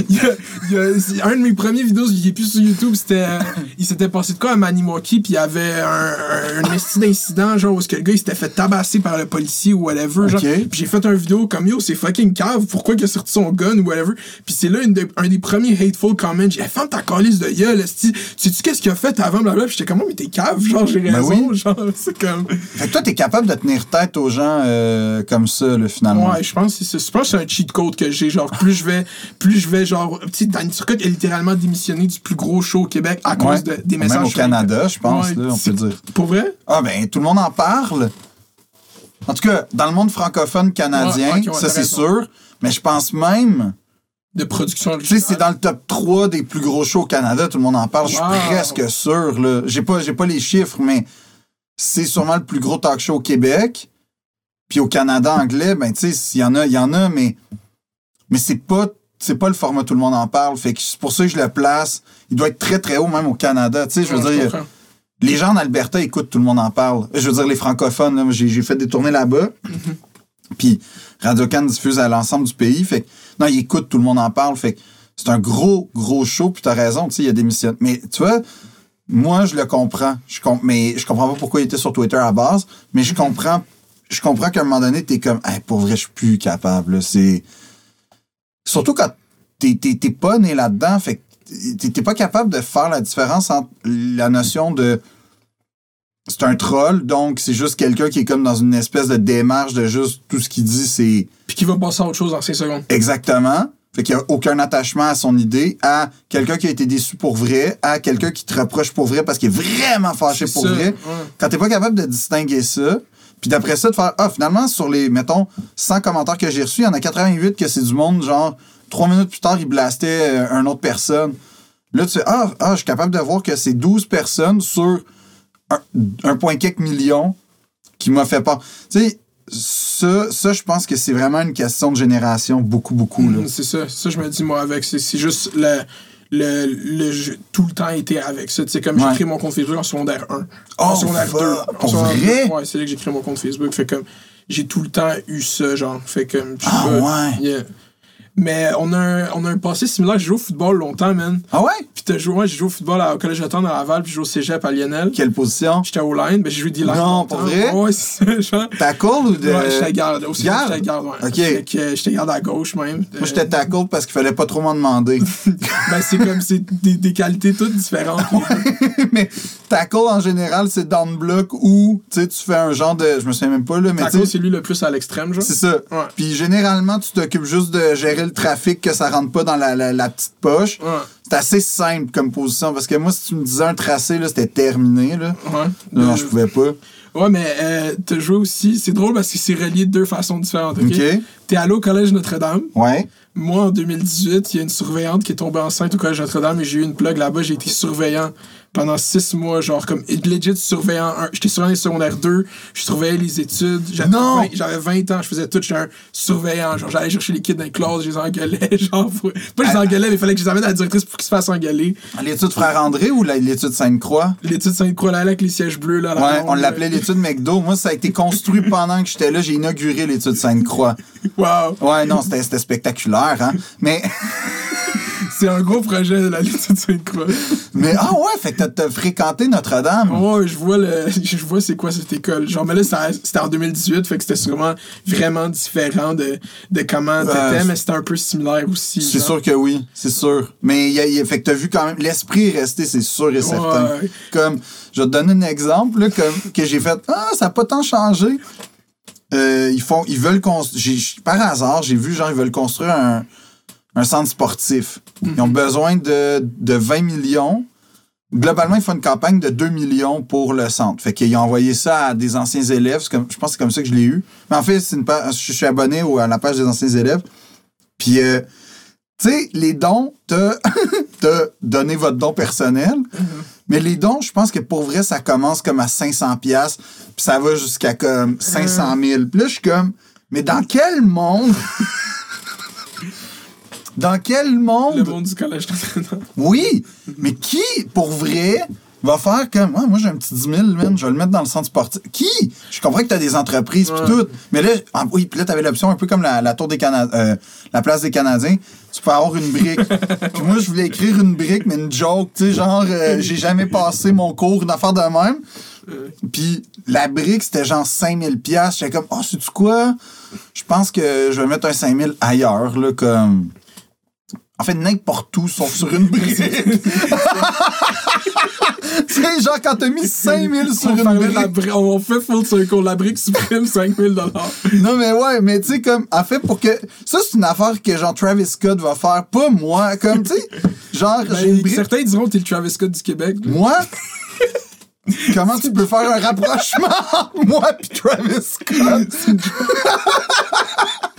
il y a- il y a- c'est un de mes premiers vidéos, il est plus sur YouTube, c'était, euh, il s'était passé de quoi à Maniwaki, puis il y avait un, un, un esti d'incident, genre, où ce que le gars, il s'était fait tabasser par le policier ou whatever, genre. Puis j'ai fait un vidéo comme, yo, c'est fucking cave, pourquoi il a sorti son gun ou whatever. Puis c'est là une de- un des premiers hateful comments, j'ai ferme ta calice de gueule, esti. Sais-tu qu'est-ce qu'il a fait avant, blablabla, puis j'étais comme, oh, mais t'es cave, genre, j'ai Ben raison, oui. genre, c'est comme. Fait que toi, t'es capable de tenir tête aux gens euh, comme ça, là, finalement. Ouais, je pense que c'est. Je pense que c'est un cheat code que j'ai. Genre, plus je vais, plus je vais, genre, tu sais, Danny Turcotte a littéralement démissionné du plus gros show au Québec à cause Ouais. de- des Même messages. au sur Canada, je pense, Ouais, là, on peut dire. Pour vrai? Ah, ben, tout le monde en parle. En tout cas, dans le monde francophone canadien, Ouais, ok, ouais, ça, c'est sûr. Mais je pense même. De production Tu sais, c'est dans le top 3 des plus gros shows au Canada, tout le monde en parle. Je suis presque sûr, là. J'ai pas, j'ai pas les chiffres, mais c'est sûrement le plus gros talk show au Québec. Puis au Canada anglais, ben, tu sais, il y en a, il y en a, mais, mais c'est pas, c'est pas le format tout le monde en parle. Fait que c'est pour ça que je le place. Il doit être très, très haut, même au Canada. Tu sais, je veux Ouais, dire. Les gens en Alberta écoutent, tout le monde en parle. Je veux dire, les francophones, là, j'ai, j'ai fait des tournées là-bas. Puis Radio-Can diffuse à l'ensemble du pays. Fait que, non, ils écoutent, tout le monde en parle. Fait que c'est un gros, gros show. Puis t'as raison, tu sais, il y a des missions. Mais tu vois, moi, je le comprends. Je com- mais je comprends pas pourquoi il était sur Twitter à base. Mais je comprends, je comprends qu'à un moment donné, t'es comme, hey, pour vrai, je suis plus capable. C'est. Surtout quand t'es, t'es, t'es pas né là-dedans. Fait que t'es, pas capable de faire la différence entre la notion de c'est un troll, donc c'est juste quelqu'un qui est comme dans une espèce de démarche de juste tout ce qu'il dit, c'est Puis qui va passer à autre chose dans 5 secondes. exactement. Fait qu'il n'y a aucun attachement à son idée, à quelqu'un qui a été déçu pour vrai, à quelqu'un qui te reproche pour vrai parce qu'il est vraiment fâché pour ça, vrai. ouais. Quand t'es pas capable de distinguer ça, puis d'après ça, de faire Ah, finalement, sur les, mettons, 100 commentaires que j'ai reçus, il y en a 88 que c'est du monde, genre, trois minutes plus tard, il blastait euh, une autre personne. Là, tu fais Ah, ah, je suis capable de voir que c'est 12 personnes sur un, un point quelques millions qui m'a fait peur. Tu sais, ça, ça je pense que c'est vraiment une question de génération, beaucoup, beaucoup. Là. Mm, C'est ça. Ça, je me dis, moi, avec. C'est c'est juste le. Le, le jeu, tout le temps été avec ça. Tu sais, comme Ouais. j'ai créé mon compte Facebook en secondaire 1. Oh, en secondaire fuck, 2. pour En secondaire vrai? 2, Ouais, c'est là que j'ai créé mon compte Facebook. Fait comme, j'ai tout le temps eu ça, genre. Fait comme, sais Ah, pas, ouais. yeah. Mais on a un, on a un passé similaire. J'ai joué au football longtemps, man. Ah ouais? Puis t'as joué, moi, j'ai joué au football à- au Collège de Temps à Laval, puis j'ai joué au cégep à Lionel. Quelle position? J'étais au line, ben j'ai joué D-line. Non, pour vrai? Ouais, c'est genre. Tackle ou de. Ouais, j'étais garde. Au cégep, garde? j'étais garde, ouais. Ok. Fait que, euh, j'étais garde à gauche, même. Moi, j'étais tackle parce qu'il fallait pas trop m'en demander. Ben, c'est comme, c'est des, des qualités toutes différentes. mais tackle en général, c'est down block ou tu sais, tu fais un genre de. Je me souviens même pas, là, mais sais. c'est lui le plus à l'extrême, genre. C'est ça. Puis généralement, tu t'occupes juste de gérer le trafic, que ça rentre pas dans la, la- la petite poche. Ouais. C'est assez simple comme position parce que moi, si tu me disais un tracé, c'était terminé. Là. Ouais. Non, Euh, je pouvais pas. Ouais, mais euh, t'as joué aussi. C'est drôle parce que c'est relié de deux façons différentes. OK? OK. T'es allé au Collège Notre-Dame. Ouais. Moi, en 2018, il y a une surveillante qui est tombée enceinte au Collège Notre-Dame et j'ai eu une plug là-bas. J'ai été surveillant pendant six mois, genre comme legit surveillant. un- J'étais surveillant secondaire 2, je surveillais les études. J'avais Non! 20 J'avais 20 ans, je faisais tout. J'étais un surveillant. Genre, j'allais chercher les kids dans les classes, je les engueulais. Genre, pour- pas je les engueulais, mais il fallait que je les amène à la directrice pour qu'ils se fassent engueuler. L'étude Frère André ou l'étude Sainte-Croix? L'étude Sainte-Croix là, avec les sièges bleus. Là, Ouais, on l'appelait l'étude McDo. Moi, ça a été construit pendant que j'étais là. J'ai inauguré l'étude Sainte-Croix. Wow. Ouais, non, c'était c'était spectaculaire, hein. Mais, C'est un gros projet, la l'étude Sainte-Croix. mais ah ouais, fait que t'as- fréquenté Notre-Dame. Ouais, je vois le, je vois c'est quoi cette école. Genre, mais là, c'était en 2018, fait que c'était sûrement vraiment différent de, de comment t'étais, mais c'était un peu similaire aussi. C'est sûr que oui, c'est sûr. Mais il y a, il y a- fait que t'as vu quand même, l'esprit est resté, c'est sûr et certain. Ouais. Comme, je vais te donner un exemple, là, comme, que j'ai fait, ah, ça n'a pas tant changé. Euh, ils font, ils veulent construire, par hasard, j'ai vu, genre, ils veulent construire un, un centre sportif. Ils ont besoin de, de 20 millions. Globalement, ils font une campagne de 2 millions pour le centre. Fait qu'ils ont envoyé ça à des anciens élèves. Comme- je pense que c'est comme ça que je l'ai eu. Mais en fait, c'est une page- je suis abonné à la page des anciens élèves. Puis, euh, tu sais, les dons, t'as donné votre don personnel. Mais les dons, je pense que pour vrai, ça commence comme à 500 pièces puis ça va jusqu'à comme 500 000. Puis là, je suis comme, mais dans quel monde... dans quel Le monde... monde du collège. Oui, mais qui, pour vrai, va faire comme, Ouais, moi j'ai un petit 10 000, man, je vais le mettre dans le centre sportif. Qui? Je comprends que t'as des entreprises pis Ouais. tout, mais là, ah, oui, puis là t'avais l'option un peu comme la, la tour des Canadiens, la place des Canadiens, tu peux avoir une brique. puis moi, je voulais écrire une brique, mais une joke, tu sais, genre, euh, j'ai jamais passé mon cours, une affaire de même. Puis la brique, c'était genre 5000 pièces. J'étais comme, oh, sais-tu quoi? Je pense que je vais mettre un 5000 ailleurs, là, comme... En fait, n'importe où, sauf sur une brique. tu sais, genre, quand t'as mis 5000 sur On, une de la brique. bri- on fait full circle. La brique suprême, 5000 Non, mais ouais, mais tu sais, comme, en fait, pour que. Ça, c'est une affaire que, genre, Travis Scott va faire, pas moi. Comme, tu sais, genre, j'ai une Ben, brique. certains diront que t'es le Travis Scott du Québec. là. Moi? Comment tu peux faire un rapprochement entre moi et Travis Scott?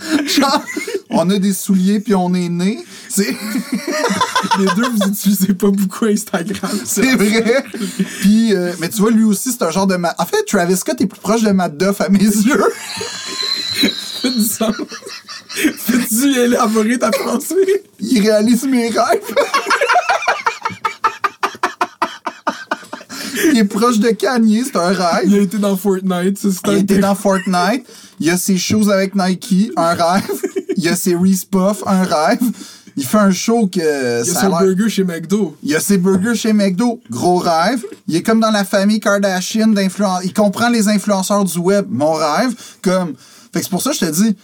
Genre, on a des souliers puis on est né. C'est Les deux, vous utilisez pas beaucoup Instagram. c'est vrai. Puis, euh, mais tu vois, lui aussi, c'est un genre de. Ma... En fait, Travis Scott est plus proche de Matt Duff à mes yeux. Fais du sens. Fais-tu élaborer ta pensée? Il réalise mes rêves. Il est proche de Kanye, c'est un rêve. Il a été dans Fortnite. ça, c'est Il était peu- dans Fortnite. Il y a ses shoes avec Nike, un rêve. Il y a ses Reese Puff, un rêve. Il fait un show que Il y a ça a son l'air- burger chez McDo. Il y a ses burgers chez McDo, gros rêve. Il est comme dans la famille Kardashian d'influenceurs. Il comprend les influenceurs du web, mon rêve. Comme... Fait que c'est pour ça que je te dis,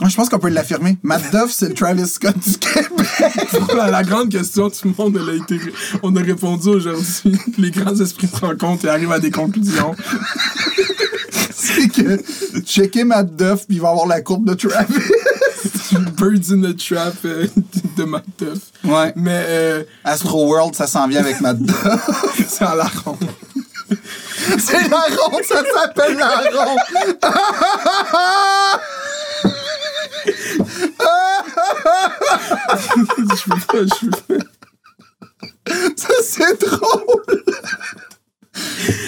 je pense qu'on peut l'affirmer. Matt Duff, c'est le Travis Scott du Québec. la, la grande question, tout le monde a été, on a répondu aujourd'hui. Les grands esprits se rencontrent et arrivent à des conclusions. c'est que checker Matt Duff, puis il va avoir la courbe de Travis. Birds in the Trap euh, de Matt Duff. Ouais. Mais euh, Astro World, ça s'en vient avec Matt Duff. c'est à la ronde. C'est la ronde, ça s'appelle la ronde. je peux pas, je peux pas. Ça, c'est drôle.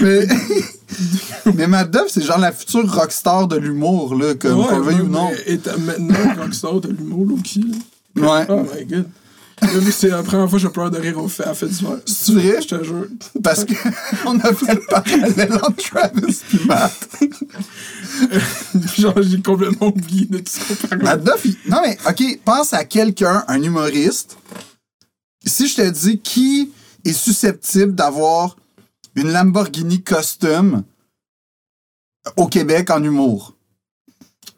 Mais, mais Duff, c'est genre la future rockstar de l'humour, là, comme qu'on le veuille ou non. étant maintenant rockstar de l'humour, Loki. là. Ouais. Oh my god. C'est la première fois que je pleure de rire au fait, à fait d'hiver. C'est vrai? Je te jure. Parce qu'on a fait le parallèle entre Travis et Matt. Genre, j'ai complètement oublié de tout ce qu'on parlait. Matt Duff, il- non mais, OK, pense à quelqu'un, un humoriste. Si je te dis qui est susceptible d'avoir une Lamborghini custom au Québec en humour?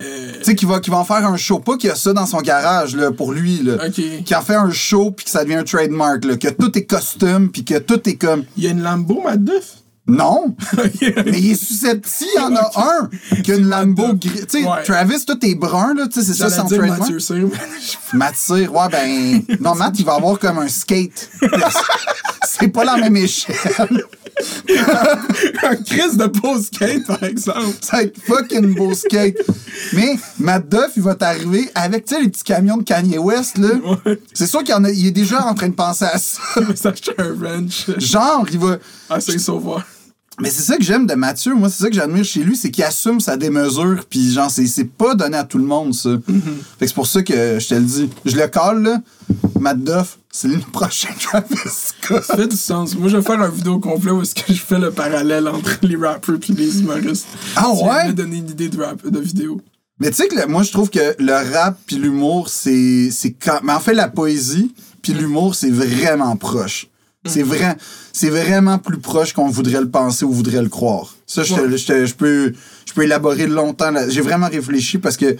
Euh, Tu sais, qui va, qui va en faire un show, pas qu'il a ça dans son garage, là, pour lui, là. ok. Qui en fait un show, puis que ça devient un trademark, là. Que tout est costume, puis que tout est comme... Il y a une Lambo, Matt Duff? Non! Mais il est susceptible, il y en a un qui a une Lambo gris. Tu sais, Ouais. Travis, tout est brun, là, tu sais, c'est ça son trademark. Mathieu Cyr. Matt Cyr, ouais, ben. Non, Matt, il va avoir comme un skate. C'est pas la même échelle. un Chris de beau skate, par exemple. Ça va être fucking beau skate. Mais Matt Duff, il va t'arriver avec, tu sais, les petits camions de Kanye West, là. Ouais. C'est sûr qu'il y en a, il est déjà en train de penser à ça. Il va s'acheter un wrench. Genre, il va. Ah, c'est sauveur. Mais c'est ça que j'aime de Mathieu. Moi, c'est ça que j'admire chez lui, c'est qu'il assume sa démesure. Puis, genre, c'est, c'est pas donné à tout le monde, ça. Mm-hmm. Fait que c'est pour ça que je te le dis. Je le colle, là. Matt Duff, c'est le prochain Travis Scott. Ça fait du sens. Moi, je vais faire un vidéo complet où est-ce que je fais le parallèle entre les rappers et les humoristes. Ah viens ouais? me donner une idée de, rap, de vidéo. Mais tu sais que le- moi, je trouve que le rap puis l'humour, c'est. Mais en fait, la poésie puis l'humour, c'est vraiment proche. C'est vrai, c'est vraiment plus proche qu'on voudrait le penser ou voudrait le croire. Ça, je, te- je, te- je peux, je peux élaborer longtemps. J'ai vraiment réfléchi parce que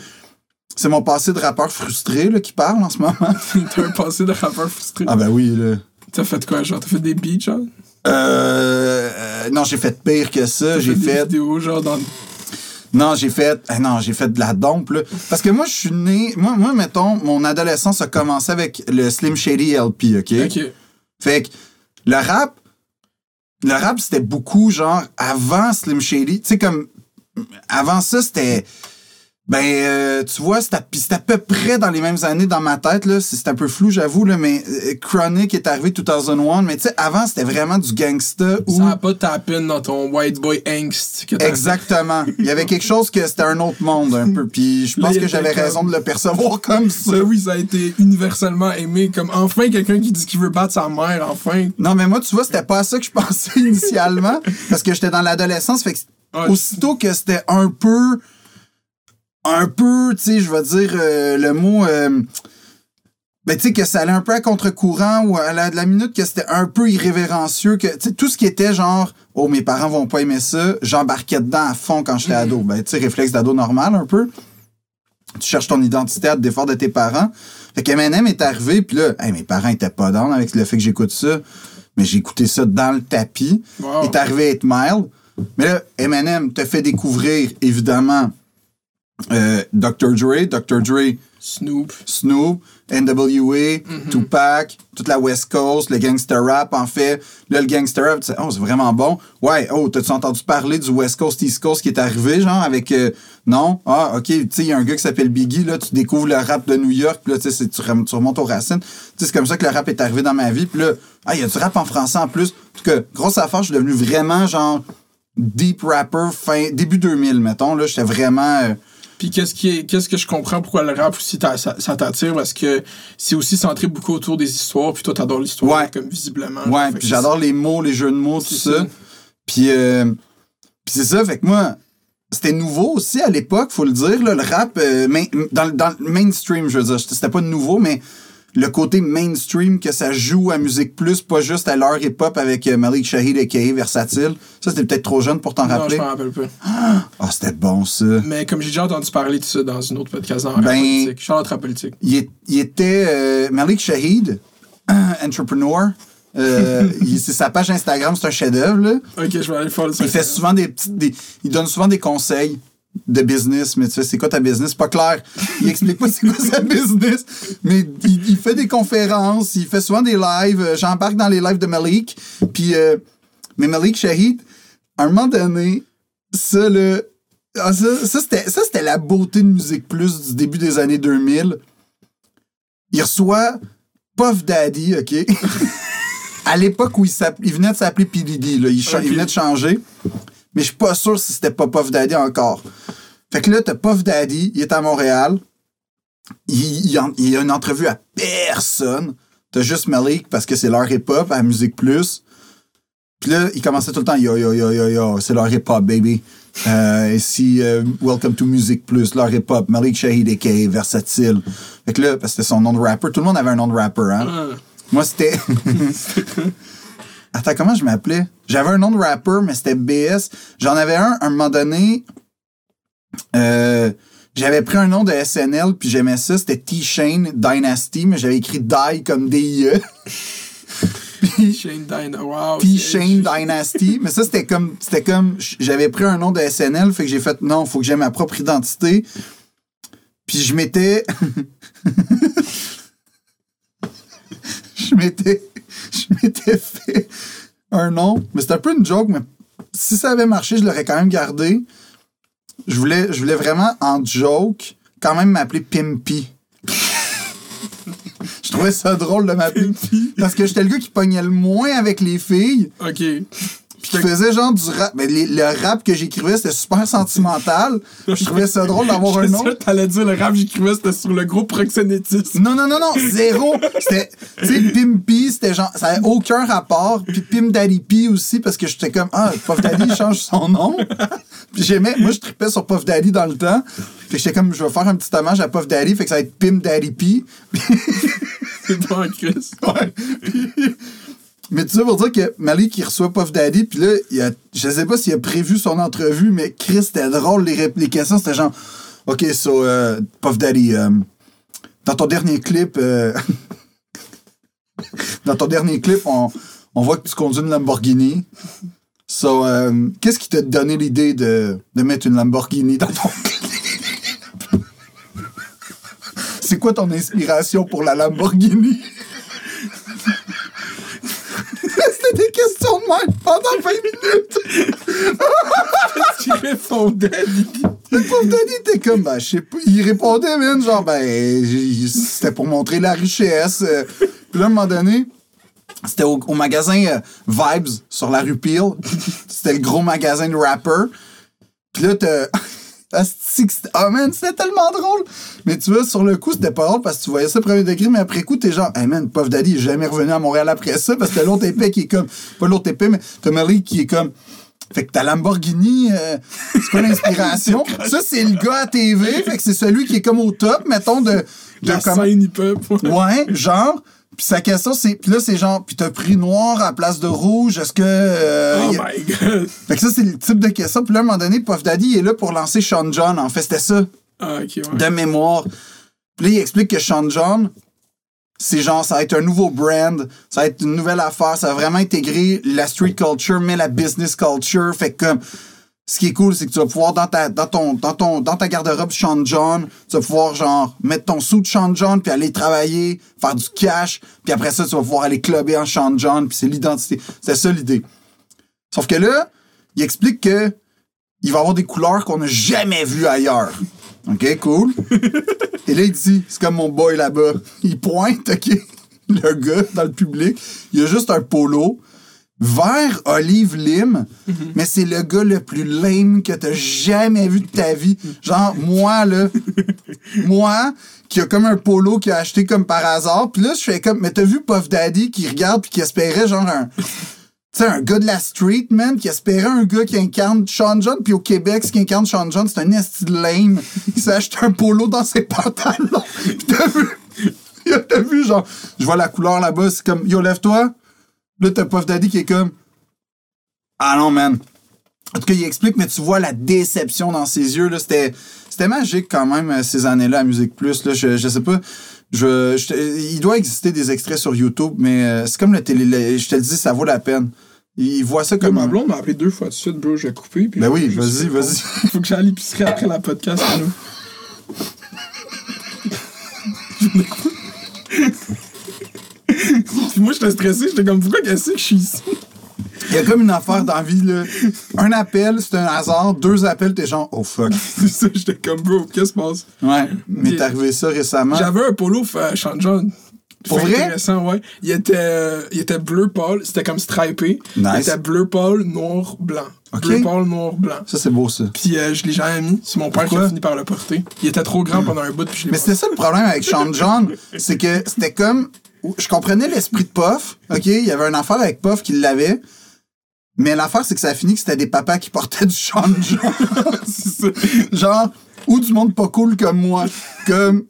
c'est mon passé de rappeur frustré là, qui parle en ce moment. T'as un passé de rappeur frustré? Ah ben oui, là. T'as fait quoi, genre? T'as fait des beats, genre? Euh, euh, non, j'ai fait pire que ça. J'ai des fait. vidéos, genre, dans... Non, j'ai fait. ah non, j'ai fait de la dompe, là. Parce que moi, je suis né. Moi, moi, mettons, mon adolescence a commencé avec le Slim Shady LP, OK? OK. Fait que le rap. Le rap, c'était beaucoup, genre, avant Slim Shady. Tu sais, comme. Avant ça, c'était. Ben, euh, tu vois, c'était puis c'était à peu près dans les mêmes années dans ma tête, là. C'est c'est un peu flou, j'avoue, là, mais euh, Chronic est arrivé 2001. Mais tu sais, avant, c'était vraiment du gangsta ou. Ça a pas tapé dans ton white boy angst que Exactement. Il y avait quelque chose que c'était un autre monde, un peu. Puis je pense que j'avais comme- raison de le percevoir comme ça. Ça, oui, ça a été universellement aimé. Comme enfin quelqu'un qui dit qu'il veut battre sa mère, enfin. Non, mais moi, tu vois, c'était pas à ça que je pensais initialement. parce que j'étais dans l'adolescence. Fait que aussitôt que c'était un peu. Un peu, tu sais, je vais dire euh, le mot. euh, ben, tu sais, que ça allait un peu à contre-courant ou à la, de la minute que c'était un peu irrévérencieux, que, tu sais, tout ce qui était genre, oh, mes parents vont pas aimer ça, j'embarquais dedans à fond quand j'étais ado. Ben, tu sais, réflexe d'ado normal un peu. Tu cherches ton identité à te de tes parents. Fait que M&M est arrivé, puis là, hey, mes parents étaient pas down avec le fait que j'écoute ça, mais j'ai écouté ça dans le tapis. Wow. Il est arrivé à être mild. Mais là, Eminem te fait découvrir, évidemment, euh, Dr. Dre, Dr. Dre, Snoop. Snoop, NWA, Tupac, toute la West Coast, le gangster rap, en fait. Là, le gangster rap, tu sais, oh, c'est vraiment bon. Ouais, oh, t'as-tu entendu parler du West Coast, East Coast qui est arrivé, genre, avec... euh, non? Ah, OK, tu sais, il y a un gars qui s'appelle Biggie, là, tu découvres le rap de New York, puis là, tu sais, tu remontes aux racines. Tu sais, c'est comme ça que le rap est arrivé dans ma vie, puis là, ah, il y a du rap en français en plus. En tout cas, grosse affaire, je suis devenu vraiment, genre, deep rapper fin... début 2000, mettons, là, j'étais vraiment... euh, Puis qu'est-ce qui est, qu'est-ce que je comprends pourquoi le rap aussi ça, ça t'attire? Parce que c'est aussi centré beaucoup autour des histoires puis toi t'adores l'histoire Ouais. comme visiblement. Ouais, puis j'adore les mots, les jeux de mots, tout ça. ça. Puis, euh, puis c'est ça, fait que moi, c'était nouveau aussi à l'époque, faut le dire, là, le rap, euh, main- dans, dans le mainstream, je veux dire. C'était pas nouveau, mais le côté mainstream que ça joue à Musique Plus, pas juste à l'heure hip-hop avec euh, Malik Shahid et Versatile. Ça, c'était peut-être trop jeune pour t'en c'est- Non, je rappeler. m'en rappelle pas. Ah, c'était bon, ça. Mais comme j'ai déjà entendu parler de ça dans une autre podcast dans Ben- politique. Charlotte politique. Il, était euh, Malik Shahid, entrepreneur. Euh, il- c'est sa page Instagram, c'est un chef-d'œuvre. Ok, je vais aller faire le Il fait souvent des petites. des- il donne souvent des conseils de business, mais tu sais, c'est quoi ta business? Pas clair. Il explique pas c'est quoi sa business, mais il, il fait des conférences, il fait souvent des lives. Euh, J'embarque dans les lives de Malik. Puis, euh, mais Malik Shahid, à un moment donné, ça, là, ah, ça, ça, c'était, la beauté de Musique Plus du début des années 2000. Il reçoit Puff Daddy, OK? à l'époque où il, il venait de s'appeler P. Diddy, là, il, venait de changer. Mais je suis pas sûr si c'était pas Puff Daddy encore. Fait que là, t'as Puff Daddy, il est à Montréal. Il, il en- il y a une entrevue à personne. t'as juste Malik parce que c'est leur hip-hop à Musique Plus. Puis là, il commençait tout le temps yo yo yo yo yo, c'est leur hip-hop, baby. Euh, ici, euh, Welcome to Music Plus, leur hip-hop, Malik Shahid aka Versatile. Fait que là, parce que c'était son nom de rapper, tout le monde avait un nom de rapper, hein. Ah. Moi, c'était. Attends, comment je m'appelais? J'avais un nom de rapper, mais c'était BS. J'en avais un à un moment donné. Euh, j'avais pris un nom de SNL, puis j'aimais ça. C'était T-Shane Dynasty, mais j'avais écrit Die comme D-I-E. Puis Shane Dyna. Wow. T-Shane Dynasty. Mais ça, c'était comme. C'était comme. J'avais pris un nom de SNL, fait que j'ai fait non, faut que j'ai ma propre identité. Puis je m'étais. je m'étais. Je m'étais fait un nom. Mais c'était un peu une joke, mais si ça avait marché, je l'aurais quand même gardé. Je voulais, je voulais vraiment, en joke, quand même m'appeler Pimpy. je trouvais ça drôle de m'appeler Parce que j'étais le gars qui pognait le moins avec les filles. Ok. Puis qui faisait genre du rap. Mais les- le rap que j'écrivais, c'était super sentimental. Puis je trouvais ça drôle d'avoir un nom. T'allais dire le rap que j'écrivais, c'était sur le gros proxénétisme. Non, non, non, non, zéro. C'était, tu sais, Pimpy, c'était genre, ça avait aucun rapport. Puis Pim Daddy P aussi, parce que j'étais comme, ah, Puff Daddy il change son nom. Puis j'aimais, moi, je tripais sur Puff Daddy dans le temps. Que j'étais comme, je vais faire un petit hommage à Puff Daddy, fait que ça va être Pim Daddy P. C'est bon, Chris. Ouais. Puis- mais tu sais, pour dire que Malik, il reçoit Puff Daddy, puis là, il a, je sais pas s'il a prévu son entrevue, mais Chris, c'était drôle, les réplications, c'était genre, OK, so, euh, Puff Daddy, euh, dans ton dernier clip, euh, dans ton dernier clip, on, voit que tu conduis une Lamborghini. So, euh, qu'est-ce qui t'a donné l'idée de, de mettre une Lamborghini dans ton? C'est quoi ton inspiration pour la Lamborghini? C'était des questions de même pendant 20 minutes. Tu répondais. Le pauvre Danny était comme, ben, je sais pas. Il répondait, man, genre, ben, c'était pour montrer la richesse. Puis là, à un moment donné, c'était au, au magasin euh, Vibes sur la rue Peel. C'était le gros magasin de rappers. Puis là, t'as. Ah man, c'était tellement drôle! Mais tu vois, sur le coup, c'était pas drôle parce que tu voyais ça premier degré, mais après coup, t'es genre, hey man, Puff Daddy est jamais revenu à Montréal après ça parce que t'as l'autre épée qui est comme. Pas l'autre épée, mais t'as Malik qui est comme. Fait que ta Lamborghini, euh, c'est quoi l'inspiration? ça, c'est le gars à TV, fait que c'est celui qui est comme au top, mettons, de. de La comment- scène hip-hop. Ouais, genre. Puis sa question, c'est. Puis là, c'est genre. Puis t'as pris noir à place de rouge. Est-ce que. euh, Oh a- my god. Fait que ça, c'est le type de question. Puis là, à un moment donné, Puff Daddy il est là pour lancer Sean John. En fait, c'était ça, Ah, ok, ouais. de mémoire. Puis là, il explique que Sean John, c'est genre, ça va être un nouveau brand, ça va être une nouvelle affaire, ça va vraiment intégrer la street culture, mais la business culture. Fait que comme. Ce qui est cool, c'est que tu vas pouvoir, dans ta, dans ton, dans ton, dans ta garde-robe Sean John, tu vas pouvoir, genre, mettre ton sou de Sean John, puis aller travailler, faire du cash, puis après ça, tu vas pouvoir aller clubber en Sean John, puis c'est l'identité. C'est ça l'idée. Sauf que là, il explique que il va avoir des couleurs qu'on n'a jamais vues ailleurs. OK, cool. Et là, il dit, c'est comme mon boy là-bas. Il pointe, OK, le gars dans le public. Il a juste un polo vert olive lime, mais c'est le gars le plus lame que t'as jamais vu de ta vie. Genre, moi, là, moi, qui a comme un polo qui a acheté comme par hasard. Puis là, je fais comme, mais t'as vu Puff Daddy qui regarde puis qui espérait genre un... Tu sais, un gars de la street, man, qui espérait un gars qui incarne Sean John, puis au Québec, ce qui incarne Sean John, c'est un esti lame. Il s'est acheté un polo dans ses pantalons. Puis t'as vu, t'as vu, genre, je vois la couleur là-bas, c'est comme, yo, lève-toi. Là, t'as Puff Daddy qui est comme, ah non, man. En tout cas, il explique, mais tu vois la déception dans ses yeux, là, c'était, c'était magique quand même, euh, ces années-là à Musique Plus, là, je, je sais pas. Je, il doit exister des extraits sur YouTube, mais euh, c'est comme le télé. le- je te le dis, ça vaut la peine. Il voit ça Comme ma blonde m'a appelé deux fois de suite, bro. Je vais couper. Puis Ben oui, vas-y, vas-y. Faut que j'aille à l'épicerie après la podcast, là. Puis moi, j'étais stressé. J'étais comme, pourquoi qu'est-ce que je suis ici? Il y a comme une affaire dans la vie, là. Un appel, c'est un hasard. Deux appels, t'es genre, oh fuck. C'est ça, j'étais comme, bro, qu'est-ce qui se passe? Ouais. Mais t'es arrivé ça récemment. J'avais un polo fait Sean John. Pour vrai? intéressant, ouais. Il était, euh, il était bleu pâle, c'était comme stripé. Nice. Il était bleu pâle, noir, blanc. Ok. Bleu pâle, noir, blanc. Ça, c'est beau, ça. Puis euh, je l'ai jamais mis. C'est mon père qui a fini par le porter. Il était trop grand pendant un bout, puis je l'ai Mais c'était ça le problème avec Sean John, c'est que c'était comme je comprenais l'esprit de Puff. OK, il y avait une affaire avec Puff qui l'avait. Mais l'affaire, c'est que ça a fini que c'était des papas qui portaient du Sean John. Genre, ou du monde pas cool comme moi. Comme,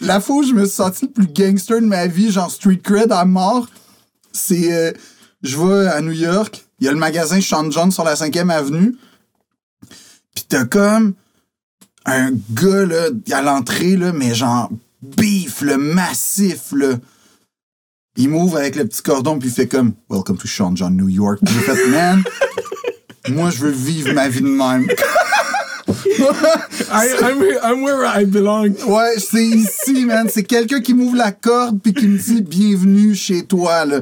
la fois où je me suis senti le plus gangster de ma vie, genre street cred à mort, c'est, euh, je vais à New York, il y a le magasin Sean John sur la 5e avenue, pis t'as comme un gars, là, à l'entrée, là, mais genre, beef, le massif, là. Il m'ouvre avec le petit cordon, puis il fait comme Welcome to Sean John, New York. Puis j'ai fait, man, moi, je veux vivre ma vie de même. I, I'm, here- I'm where I belong. Ouais, c'est ici, man. C'est quelqu'un qui m'ouvre la corde puis qui me dit bienvenue chez toi, là.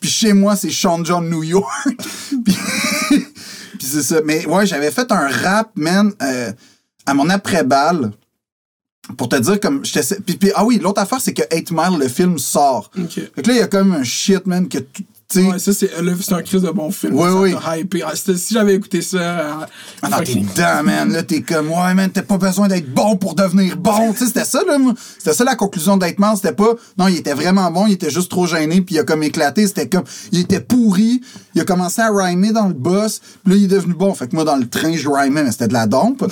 Puis chez moi, c'est Sean John New York. puis puis c'est ça. Mais ouais, j'avais fait un rap, man, euh, à mon après-balle. Pour te dire comme puis, puis- ah oui l'autre affaire c'est que 8 Mile le film sort Ok. fait que là il y a comme un shit man que tu Ouais, ça, c'est un crise de bon film. Oui, Ça oui. hypé. Ah, si j'avais écouté ça. euh, Ah non, t'es dedans, man. Là, t'es comme, ouais, man, t'as pas besoin d'être bon pour devenir bon. Tu sais, c'était ça, là. C'était ça la conclusion d'être Man. C'était pas, non, il était vraiment bon, il était juste trop gêné, puis il a comme éclaté. C'était comme, il était pourri. Il a commencé à rhymer dans le boss, puis là, il est devenu bon. Fait que moi, dans le train, je rhymais, mais c'était de la dompe.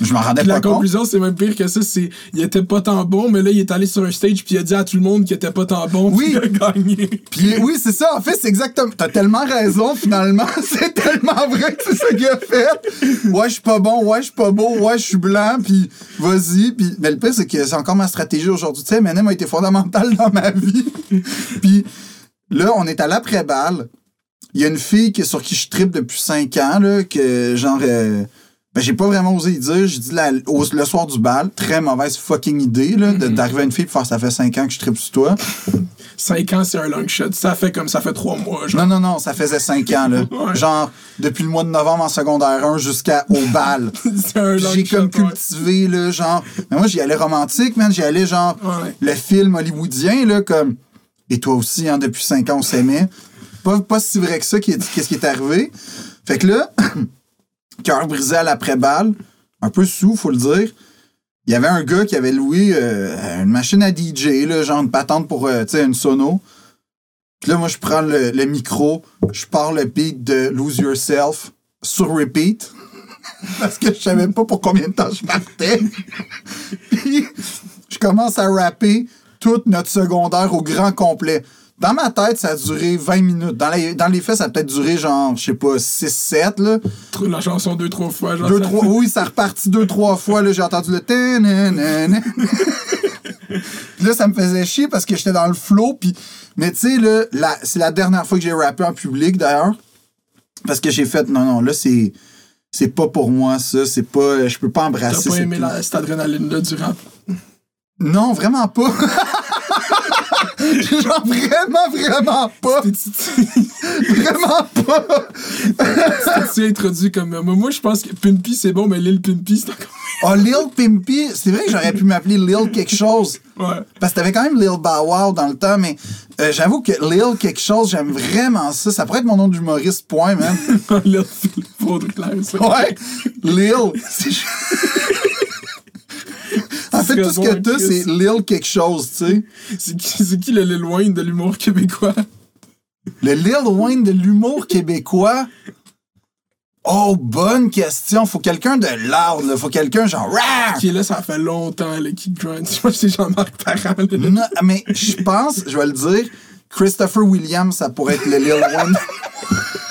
Je m'en rendais Puis pas la compte. conclusion, c'est même pire que ça. C'est il était pas tant bon, mais là, il est allé sur un stage puis il a dit à tout le monde qu'il était pas tant bon. Oui. puis il a gagné. Puis oui, c'est ça. En fait, c'est exactement. T'as tellement raison, finalement. c'est tellement vrai que c'est ça qu'il a fait. Ouais, je suis pas bon. Ouais, je suis pas beau. Ouais, je suis blanc. Puis vas-y. Puis, mais le pire, c'est que c'est encore ma stratégie aujourd'hui. Tu sais, Eminem a été fondamental dans ma vie. puis là, on est à l'après-balle. Il y a une fille qui, sur qui je tripe depuis 5 ans, là, que genre. euh, ben, j'ai pas vraiment osé y dire. J'ai dit la- au- le soir du bal, très mauvaise fucking idée, là, de- d'arriver à une fille et faire ça fait 5 ans que je tripe sur toi. 5 ans, c'est un long shot. Ça fait comme ça fait 3 mois. Genre. Non, non, non, ça faisait 5 ans, là. Ouais. Genre, depuis le mois de novembre en secondaire 1 jusqu'au bal. c'est un long J'ai shot. comme ouais. cultivé, là, genre. Mais moi, j'y allais romantique, man. J'y allais, genre, Ouais. le film hollywoodien, là, comme. Et toi aussi, hein, depuis 5 ans, on s'aimait. Pas, pas si vrai que ça, qu'est-ce qui est arrivé. Fait que là, cœur brisé à l'après-balle, un peu sous, faut le dire. Il y avait un gars qui avait loué euh, une machine à DJ, genre une patente pour, euh, une sono. Puis là, moi, je prends le, le micro, je pars le beat de Lose Yourself sur repeat. Parce que je savais pas pour combien de temps je partais. Puis, je commence à rapper toute notre secondaire au grand complet. Dans ma tête, ça a duré 20 minutes. Dans les, dans les faits, ça a peut-être duré genre, je sais pas, 6-7, là. Trop- La chanson deux, trois fois. Genre, Deux, ça- trois, oui, ça repartit deux, trois fois. Là, j'ai entendu le. Puis là, ça me faisait chier parce que j'étais dans le flow. Puis, mais tu sais, là, la- c'est la dernière fois que j'ai rappé en public, d'ailleurs. Parce que j'ai fait, non, non, là, c'est. C'est pas pour moi, ça. C'est pas. Je peux pas T'as embrasser. pas cette- aimé la, cette adrénaline-là du rap? Non, vraiment pas. Genre, vraiment, vraiment pas. Vraiment pas. Tu introduit comme. Moi, je pense que Pimpy, c'est bon, mais Lil Pimpy, c'est encore. Oh, Lil Pimpy, c'est vrai que j'aurais pu m'appeler Lil quelque chose. Ouais. Parce que t'avais quand même Lil Bow Wow dans le temps, mais euh, j'avoue que Lil quelque chose, j'aime vraiment ça. Ça pourrait être mon nom d'humoriste, point, man. Lil Baudelaire, ça. Ouais, Lil. c'est- en fait, tout ce que t'as, c'est Lil quelque chose, tu sais. C'est qui, qui le Lil Wayne de l'humour québécois? Le Lil Wayne de l'humour québécois? Oh, bonne question. Faut quelqu'un de loud, là. Faut quelqu'un genre. Qui est là, ça fait longtemps, là, qui grind. Je pense que c'est Jean-Marc Parent, là. Non, mais je pense, je vais le dire, Christopher Williams, ça pourrait être le Lil Wayne.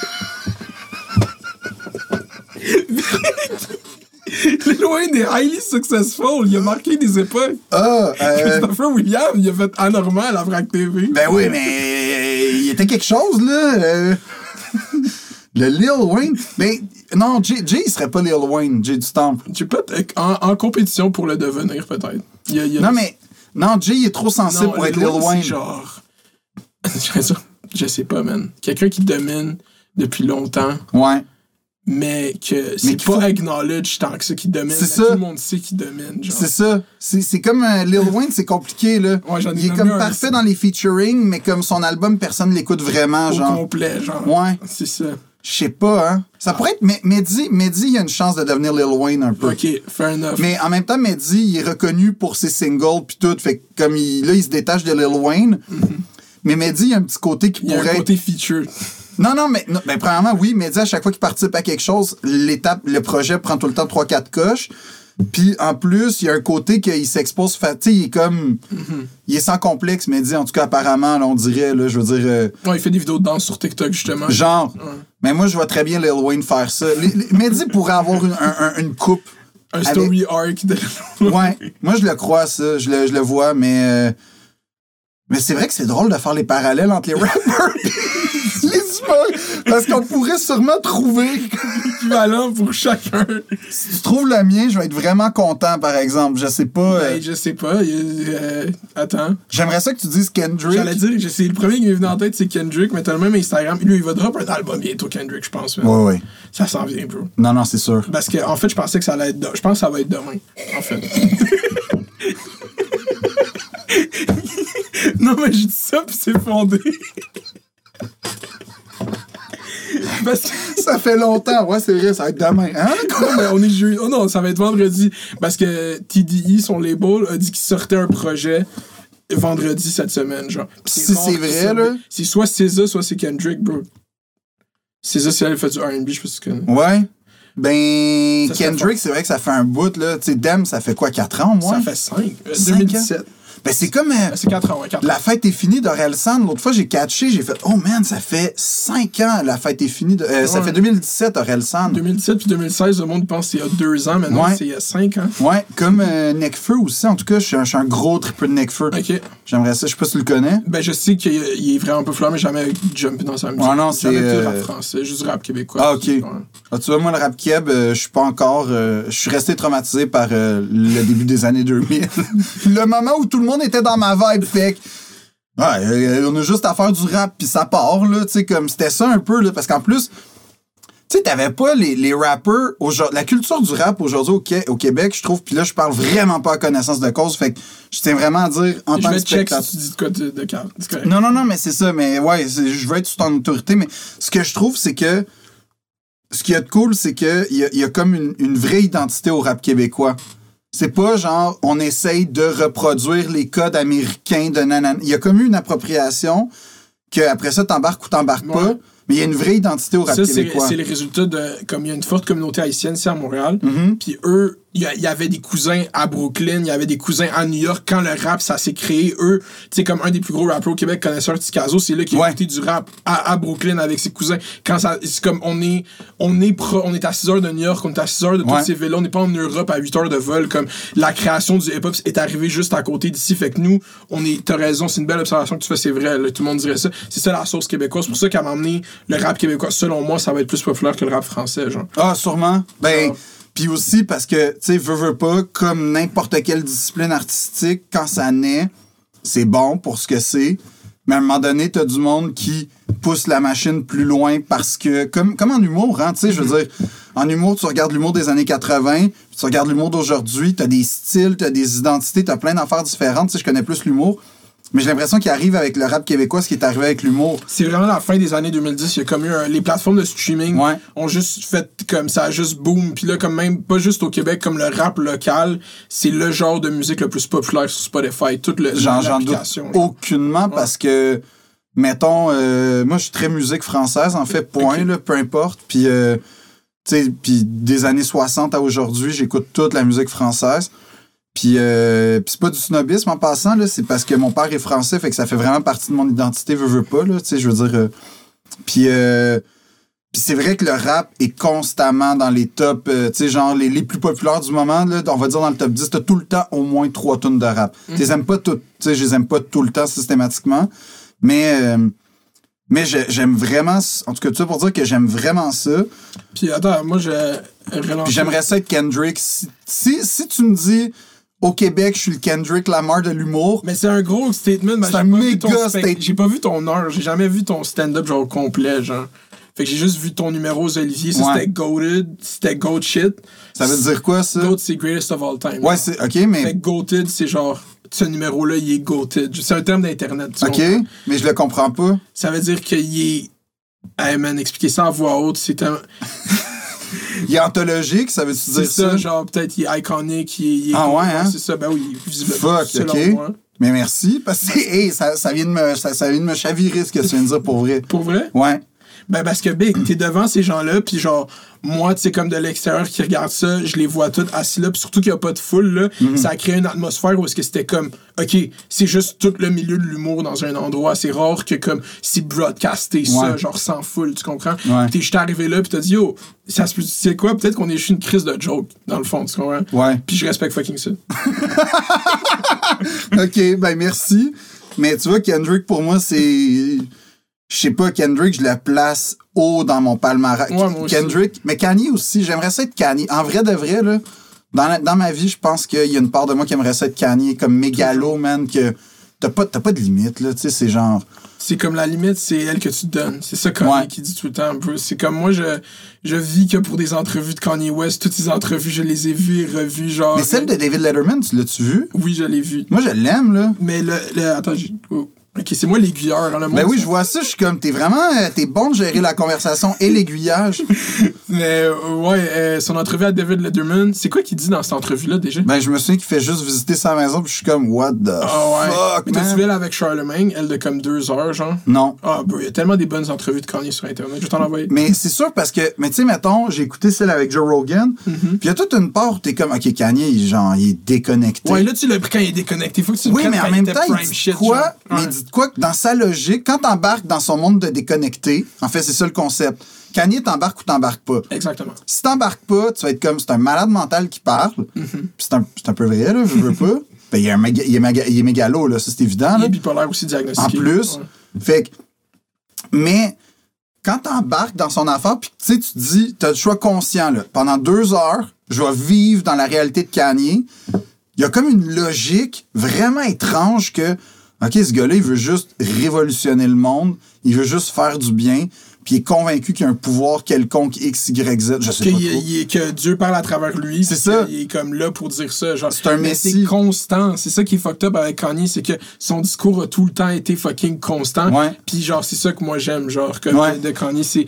Lil Wayne est highly successful. Il a marqué des époques. Ah, euh, Christopher Williams, il a fait anormal à Vrac TV. Ben oui, mais il était quelque chose, là. euh. Le Lil Wayne. Mais non, Jay, Jay, il serait pas Lil Wayne, Jay du Temple. Sais pas, en, en compétition pour le devenir, peut-être. Il y a- il y a- Non, mais. Non, Jay, il est trop sensible Non, pour être Lil Wayne, genre. je sais pas, man. Quelqu'un qui domine depuis longtemps, Ouais. Mais que c'est qu'il pas faut- acknowledge tant que ça qui domine. C'est mais ça. Tout le monde sait qu'il domine. C'est ça. C'est comme un Lil Wayne, c'est compliqué, là. Ouais, il est comme parfait dans les featuring, mais comme son album, personne l'écoute vraiment, Au genre. complet, genre. Ouais. C'est ça. Je sais pas, hein. Ça pourrait être. Mais Mehdi, Mehdi, il a une chance de devenir Lil Wayne un peu. Ok, fair enough. Mais en même temps, Mehdi, il est reconnu pour ses singles puis tout. Fait que comme il, là, il se détache de Lil Wayne. Mais Mehdi, il y a un petit côté qui Il y a pourrait un être côté feature. Non, non, mais non, ben, premièrement, oui, mais à chaque fois qu'il participe à quelque chose, l'étape, le projet prend tout le temps 3-4 coches. Puis en plus, il y a un côté qu'il s'expose, fa- tu sais, il est comme. Il est sans complexe, mais dit, en tout cas, apparemment, là, on dirait, là, je veux dire. euh, Ouais, il fait des vidéos de danse sur TikTok, justement. genre. Ouais. Mais moi, je vois très bien Lil Wayne faire ça. Les- les- Mehdi pourrait avoir une, un- un- une coupe. Un Avec- story arc de. Ouais. moi, je le crois, ça. Je le, je le vois, mais. euh, Mais c'est vrai que c'est drôle de faire les parallèles entre les rappers Parce qu'on pourrait sûrement trouver. équivalent pour chacun. Si tu trouves le mien, je vais être vraiment content, par exemple. Je sais pas. euh, Ben, je sais pas. euh, attends. J'aimerais ça que tu dises Kendrick. J'allais dire, c'est le premier qui m'est venu en tête, c'est Kendrick, mais t'as le même Instagram. Lui, il va drop un album bientôt, Kendrick, je pense. Ouais, ouais. Ça s'en vient, bro. Non, non, c'est sûr. Parce que, en fait, je pensais que ça allait être. Je pense que ça va être demain, en fait. non, mais je dis ça, puis c'est fondé. Parce que. Ça fait longtemps. Ouais, c'est vrai, ça va être demain. Hein? Mais on est jeudi. Oh non, ça va être vendredi. Parce que TDI, son label, a dit qu'il sortait un projet vendredi cette semaine, genre. Si c'est vrai, ça- là. C'est soit SZA, soit c'est Kendrick, bro. SZA, c'est elle qui fait du RB, je sais pas si tu connais. Ouais. Ben, Kendrick, c'est vrai que ça fait un bout, là. Tu sais, Dem, ça fait quoi, 4 ans, moi? Ça fait 5. Cinq 2017. Ben, c'est comme. euh, C'est 4 ans, ouais, 4 ans. La fête est finie d'Orelsan. L'autre fois, j'ai catché, j'ai fait Oh man, ça fait 5 ans, la fête est finie. De... euh, Ça fait 2017, Orelsan. 2017 puis 2016, le monde pense qu'il y a 2 ans, mais non, Ouais. c'est il y a 5 ans. Ouais, comme euh, Necfeu aussi. En tout cas, je suis un, gros triple de Necfeu. Ok. J'aimerais ça. Je sais pas si tu le connais. Ben, je sais qu'il il est vraiment populaire, mais jamais jumpé dans sa musique. Ouais, non, c'est, euh, rap français, juste du rap québécois. Ah, ok. Ah, tu vois, moi, le rap keb, je suis pas encore. je suis resté traumatisé par le début des années 2000. le moment où tout le monde était dans ma vibe, fait. Ouais, euh, on a juste à faire du rap, puis ça part, là. Tu sais, comme c'était ça un peu, là. Parce qu'en plus, tu sais, t'avais pas les, les rappers. aujourd'hui- La culture du rap aujourd'hui au, Québec, je trouve, puis là, je parle vraiment pas à connaissance de cause, fait que je tiens vraiment à dire en Je tant que spectateur. si tu dis de quoi de, de correct. Non, non, non, mais c'est ça. Mais ouais, je veux être sous ton autorité. Mais ce que je trouve, c'est que ce qui est cool, c'est qu'il y a, y a comme une, une vraie identité au rap québécois. C'est pas genre, on essaye de reproduire les codes américains de nanan. Il y a comme eu une appropriation que après ça, t'embarques ou t'embarques Ouais. pas. Mais il y a une vraie identité au rap Ça, c'est québécois. c'est les résultats de. Comme il y a une forte communauté haïtienne ici à Montréal, Mhm. puis eux, il y, avait des cousins à Brooklyn, il y avait des cousins à New York. Quand le rap, ça s'est créé, eux, tu sais, comme un des plus gros rappeurs au Québec, connaisseur Ticazo, c'est là qu'il a écouté du rap à, à Brooklyn avec ses cousins. Quand ça. C'est comme on est, on est pro- on est à 6 heures de New York, on est à 6 heures de toutes Ouais. ces villes on n'est pas en Europe à 8 heures de vol. Comme la création du hip-hop est arrivée juste à côté d'ici. Fait que nous, on est. T'as raison, c'est une belle observation que tu fais, c'est vrai. là, tout le monde dirait ça. C'est ça la sauce québécoise. C'est pour ça qu'à m'emmener le rap québécois, selon moi, ça va être plus populaire que le rap français, genre. Ah, sûrement. Ben, Ah. Puis aussi parce que, tu sais, veux, pas, comme n'importe quelle discipline artistique, quand ça naît, c'est bon pour ce que c'est. Mais à un moment donné, t'as du monde qui pousse la machine plus loin parce que, comme, comme en humour, hein, tu sais, je veux dire, en humour, tu regardes l'humour des années 80, puis tu regardes l'humour d'aujourd'hui, t'as des styles, t'as des identités, t'as plein d'affaires différentes. Tu je connais plus l'humour. Mais j'ai l'impression qu'il arrive avec le rap québécois ce qui est arrivé avec l'humour. C'est vraiment la fin des années 2010. Il y a comme eu un- les plateformes de streaming Ouais. ont juste fait comme ça, a juste boom. Puis là, comme même, pas juste au Québec, comme le rap local, c'est le genre de musique le plus populaire sur Spotify. Toute le, J'en j'en doute l'application. aucunement parce que, mettons, euh, moi, je suis très musique française, en fait, point, là, peu importe. Puis, euh, tu sais, puis des années 60 à aujourd'hui, j'écoute toute la musique française. Puis, euh, puis c'est pas du snobisme en passant, là, c'est parce que mon père est français, fait que ça fait vraiment partie de mon identité, veux, veux pas, là, tu sais, je veux dire. euh, puis, euh, puis c'est vrai que le rap est constamment dans les tops, euh, tu sais, genre les, les plus populaires du moment, là, on va dire dans le top 10, t'as tout le temps au moins trois tonnes de rap. Tu les aimes pas toutes, tu sais, je les aime pas tout le temps systématiquement, mais, euh, mais j'ai- j'aime vraiment, en tout cas, tout ça pour dire que j'aime vraiment ça. Puis attends, moi, je j'aimerais ça être Kendrick. Si, si, si tu me dis, au Québec, je suis le Kendrick Lamar de l'humour, Mais c'est un gros statement. mais C'est un méga statement. J'ai pas vu ton heure. J'ai jamais vu ton stand-up genre complet, genre. Fait que j'ai juste vu ton numéro aux Olivier. Ça, Ouais. c'était goated. C'était goat shit. ça veut dire quoi, ça? Goat, c'est greatest of all time. Ouais, c'est, ok, Fait mais, que goated, c'est genre. Ce numéro-là, il est goated. C'est un terme d'Internet. tu ok, comprends? mais je le comprends pas. Ça veut dire qu'il est. Hey man, expliquer ça en voix haute, c'est un. Il est anthologique, ça veut-tu C'est dire ça, ça? genre peut-être il est iconique, il est. il est Ah ouais, hein? C'est ça, ben oui, visiblement. Fuck, selon ok. moi. Mais merci, parce que hey, ça, ça, vient de me, ça, ça vient de me chavirer ce que tu viens de dire pour vrai. Pour vrai? Ouais. Ben, parce que, Big, t'es devant ces gens-là, puis genre, moi, tu sais, comme de l'extérieur qui regarde ça, je les vois tous assis là, puis surtout qu'il n'y a pas de foule, là, Mhm. ça a créé une atmosphère où est-ce que c'était comme, OK, c'est juste tout le milieu de l'humour dans un endroit. C'est rare que, comme, c'est broadcasté, ça, genre sans foule, tu comprends? Ouais. Puis t'es juste arrivé là, puis t'as dit, yo, ça se peut, c'est quoi? Peut-être qu'on est juste une crise de joke, dans le fond, tu comprends? Ouais. Puis je respecte fucking ça. OK, ben merci. Mais tu vois, Kendrick, pour moi, c'est. Je sais pas, Kendrick, je le place haut dans mon palmarès. Ouais, moi aussi. Kendrick, mais Kanye aussi, j'aimerais ça être Kanye. En vrai de vrai, là, dans, la- dans ma vie, je pense qu'il y a une part de moi qui aimerait ça être Kanye, comme mégalo, man, que t'as pas, t'as pas de limite, là, tu sais, c'est genre. c'est comme la limite, c'est elle que tu te donnes. C'est ça Kanye Ouais. qui dit tout le temps un peu. C'est comme moi, je, je vis que pour des entrevues de Kanye West. Toutes ces entrevues, je les ai vues et revues. Genre, Mais celle de David Letterman, tu l'as-tu vu? Oui, je l'ai vue. Moi, je l'aime, là. Mais le. le- attends, j'ai- oh. Ok, c'est moi l'aiguilleur. hein, le Ben oui, je vois ça, je suis comme, t'es vraiment, euh, t'es bon de gérer la conversation et l'aiguillage. Mais euh, ouais, euh, son entrevue à David Letterman, c'est quoi qu'il dit dans cette entrevue-là déjà? Ben, je me souviens qu'il fait juste visiter sa maison, puis je suis comme, what the Ah ouais. fuck, Mais t'as-tu man? vu elle avec Charlemagne, elle de comme deux heures, genre? Non. Ah, bro, il y a tellement des bonnes entrevues de Kanye sur Internet. Je vais t'en envoyer. Mais c'est sûr parce que, mais tu sais, mettons, j'ai écouté celle avec Joe Rogan, Mm-hmm. puis il y a toute une part où t'es comme, ok, Kanye, genre, il est déconnecté. Ouais, là, tu l'as pris quand il est déconnecté. Faut que tu le oui, mais en même temps, il dit shit, quoi, genre. mais Ouais. Quoi que dans sa logique, quand t'embarques dans son monde de déconnecté, en fait, c'est ça le concept. Kanye, t'embarques ou t'embarques pas. Exactement. Si t'embarques pas, tu vas être comme, c'est un malade mental qui parle. Puis c'est un, peu vrai, là, je veux pas. Ben, il, est méga- il, est méga- il est mégalo, là, ça c'est évident. Il est bipolaire aussi En diagnostiqué. plus. Ouais. Fait que, mais quand t'embarques dans son affaire, puis tu sais, tu te dis, t'as le choix conscient, là. Pendant deux heures, je vais vivre dans la réalité de Kanye. Il y a comme une logique vraiment étrange que, OK, ce gars-là, il veut juste révolutionner le monde, il veut juste faire du bien, puis il est convaincu qu'il y a un pouvoir quelconque X, Y, Z, je sais Que, pas il- trop. il que Dieu parle à travers lui. C'est ça. Il est comme là pour dire ça. Genre, C'est un mais c'est constant. C'est ça qui est fucked up avec Kanye, c'est que son discours a tout le temps été fucking constant. Ouais. Puis genre, c'est ça que moi j'aime, genre, comme Ouais. de, Kanye. C'est,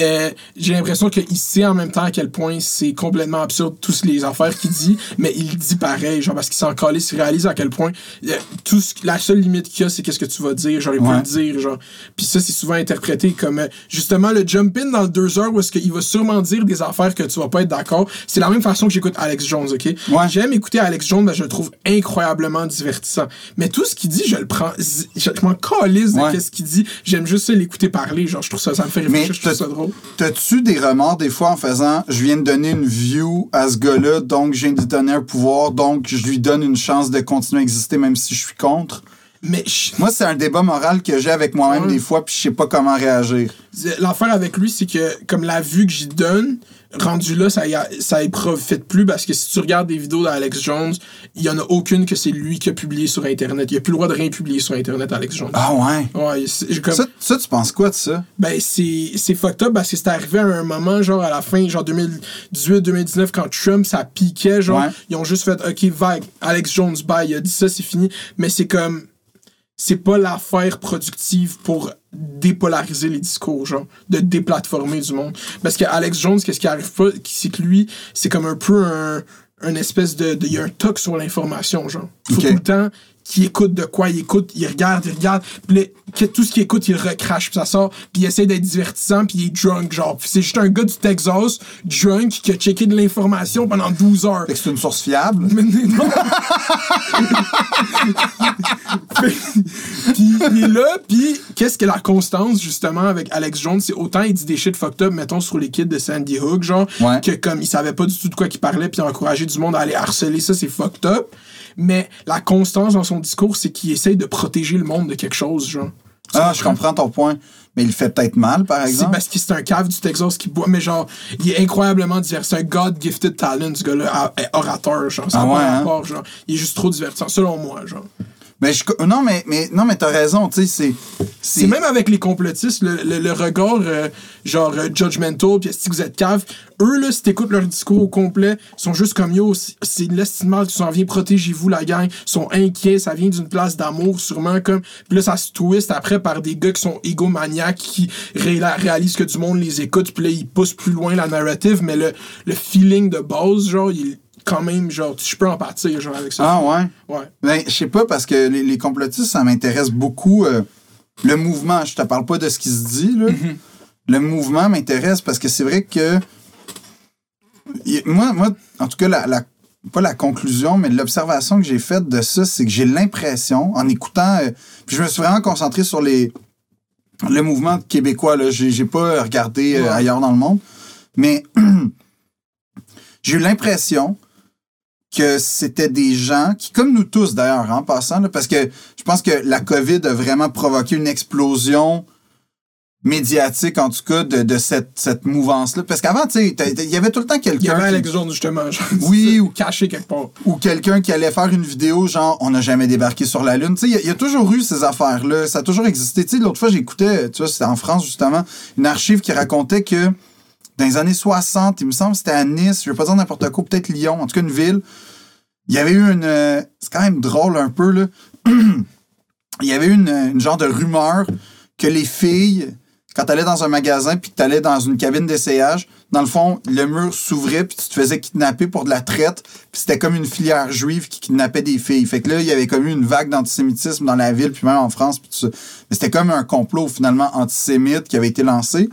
euh, j'ai l'impression qu'il sait en même temps à quel point c'est complètement absurde toutes les affaires qu'il dit, mais il dit pareil, genre, parce qu'il s'en calisse, il réalise à quel point euh, tout ce, la seule limite qu'il y a, c'est qu'est-ce que tu vas dire, genre, il peut Ouais. le dire, genre. Puis ça, c'est souvent interprété comme, euh, justement, le jump in dans le deux heures où est-ce qu'il va sûrement dire des affaires que tu vas pas être d'accord. C'est la même façon que j'écoute Alex Jones, OK? Ouais. J'aime écouter Alex Jones, mais je le trouve incroyablement divertissant. Mais tout ce qu'il dit, je le prends, je, m'en calisse de Ouais. qu'est-ce qu'il dit. J'aime juste l'écouter parler, genre, je trouve ça, ça me fait Mais réfléchir, je trouve ça drôle. T'as-tu des remords des fois en faisant je viens de donner une view à ce gars-là, donc je viens de lui donner un pouvoir, donc je lui donne une chance de continuer à exister même si je suis contre? Mais je- Moi, c'est un débat moral que j'ai avec moi-même Ouais. des fois, puis je sais pas comment réagir. L'affaire avec lui, c'est que comme la vue que j'y donne, rendu là, ça y, a- ça y profite plus parce que si tu regardes des vidéos d'Alex Jones, il y en a aucune que c'est lui qui a publié sur Internet. Il a plus le droit de rien publier sur Internet, Alex Jones. Ah ouais? Ouais, comme- Ça, ça, tu penses quoi de ça? ben c'est c'est fucked up parce que c'est arrivé à un moment genre à la fin genre 2018-2019 quand Trump ça piquait genre Ouais. ils ont juste fait ok vague Alex Jones bye il a dit ça c'est fini mais c'est comme c'est pas l'affaire productive pour dépolariser les discours genre de déplatformer du monde parce que Alex Jones qu'est-ce qui arrive pas c'est que lui c'est comme un peu un un espèce de il y a un toc sur l'information genre faut Ok. tout le temps qu'il écoute de quoi il écoute il regarde il regarde puis tout ce qu'il écoute il recrache puis ça sort puis il essaie d'être divertissant puis il est drunk genre c'est juste un gars du Texas drunk qui a checké de l'information pendant 12 heures Fait que c'est une source fiable? mais non. puis il est là, puis qu'est-ce que la constance justement avec Alex Jones, c'est autant il dit des shit fucked up, mettons sur les kids de Sandy Hook, genre, Ouais. que comme il savait pas du tout de quoi qu'il parlait, puis encourager du monde à aller harceler ça, c'est fucked up. Mais la constance dans son discours, c'est qu'il essaye de protéger le monde de quelque chose, genre. Ah, je comprends ton point. Mais il fait peut-être mal, par c'est exemple. parce que c'est un cave du Texas qui boit, mais genre, il est incroyablement divers. C'est un God-gifted talent, ce gars-là, orateur, genre. Ça Ah ouais, hein? rapport, genre. Il est juste trop divertissant, selon moi, genre. Mais je, non, mais, mais, non, mais t'as raison, tu sais, c'est. C'est même avec les complotistes, le, le- le regard, euh, genre, euh, judgmental, puis si vous êtes cave, eux, là, si t'écoutes leur discours au complet, sont juste comme yo, c'est- l'estimable qui s'en vient, protégez-vous, la gang, sont inquiets, ça vient d'une place d'amour, sûrement, comme. Puis là, ça se twist après par des gars qui sont égomaniaques, qui ré- réalisent que du monde les écoute, puis là, ils poussent plus loin la narrative, mais le, le feeling de base, genre, il quand même, genre, je peux en partir, genre, avec ça. Ah ouais? Ouais. Ben, je sais pas, parce que les, les complotistes, ça m'intéresse beaucoup. euh, le mouvement, je te parle pas de ce qui se dit, là. Mhm. Le mouvement m'intéresse parce que c'est vrai que. Moi, moi, en tout cas, la, la- pas la conclusion, mais l'observation que j'ai faite de ça, c'est que j'ai l'impression, en écoutant. euh, puis je me suis vraiment concentré sur les. Le mouvement québécois, là. J'ai pas regardé euh, ailleurs dans le monde. Mais j'ai eu l'impression que c'était des gens qui, comme nous tous d'ailleurs, en passant, là, parce que je pense que la COVID a vraiment provoqué une explosion médiatique, en tout cas, de, de cette, cette mouvance-là. Parce qu'avant, tu sais, il y avait tout le temps Il y quelqu'un avait qui- Alex Jones, justement. genre, Oui, ou- caché quelque part. ou quelqu'un qui allait faire une vidéo genre on n'a jamais débarqué sur la lune. Tu sais, il y a- il y, a toujours eu ces affaires-là, ça a toujours existé. Tu sais, l'autre fois j'écoutais, tu vois, c'était en France justement, une archive qui racontait que dans les années 60, il me semble, c'était à Nice, je vais pas dire n'importe quoi, peut-être Lyon, en tout cas une ville. Il y avait eu une, c'est quand même drôle un peu là. il y avait eu une, une genre de rumeur que les filles quand t'allais dans un magasin puis que t'allais dans une cabine d'essayage, dans le fond, le mur s'ouvrait puis tu te faisais kidnapper pour de la traite. Puis c'était comme une filière juive qui kidnappait des filles. Fait que là, il y avait comme eu une vague d'antisémitisme dans la ville puis même en France puis tout ça. Mais c'était comme un complot finalement antisémite qui avait été lancé.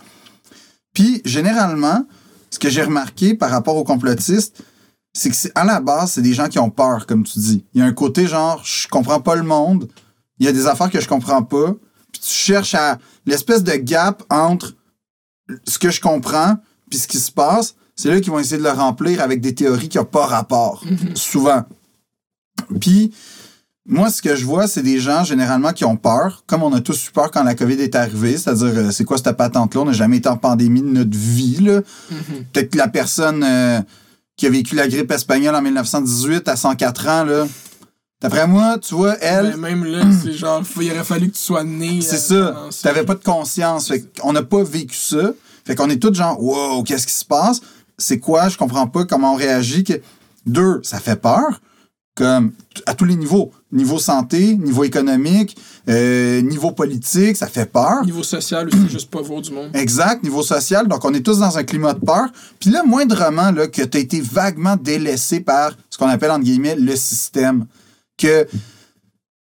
Puis généralement, ce que j'ai remarqué par rapport aux complotistes, c'est que à la base, c'est des gens qui ont peur, comme tu dis. Il y a un côté genre, je comprends pas le monde, il y a des affaires que je comprends pas, puis tu cherches à l'espèce de gap entre ce que je comprends puis ce qui se passe, c'est là qu'ils vont essayer de le remplir avec des théories qui n'ont pas rapport, souvent. Puis, moi, ce que je vois, c'est des gens généralement qui ont peur, comme on a tous eu peur quand la COVID est arrivée, c'est-à-dire, euh, c'est quoi cette patente-là? On n'a jamais été en pandémie de notre vie, là. Peut-être que la personne euh, qui a vécu la grippe espagnole en 1918 à 104 ans, là, d'après moi, tu vois, elle, Mais même là, c'est genre, il aurait fallu que tu sois né. c'est euh, ça. pendant T'avais pas de conscience. Fait qu'on n'a pas vécu ça. Fait qu'on est tous genre, wow, qu'est-ce qui se passe? C'est quoi? Je comprends pas comment on réagit. Que... Deux, ça fait peur. Comme à tous les niveaux. Niveau santé, niveau économique, euh, niveau politique, ça fait peur. Niveau social aussi, juste pas voir du monde. Exact, niveau social. Donc, on est tous dans un climat de peur. Puis là, moindrement, là, que tu as été vaguement délaissé par ce qu'on appelle, entre guillemets, le système. Que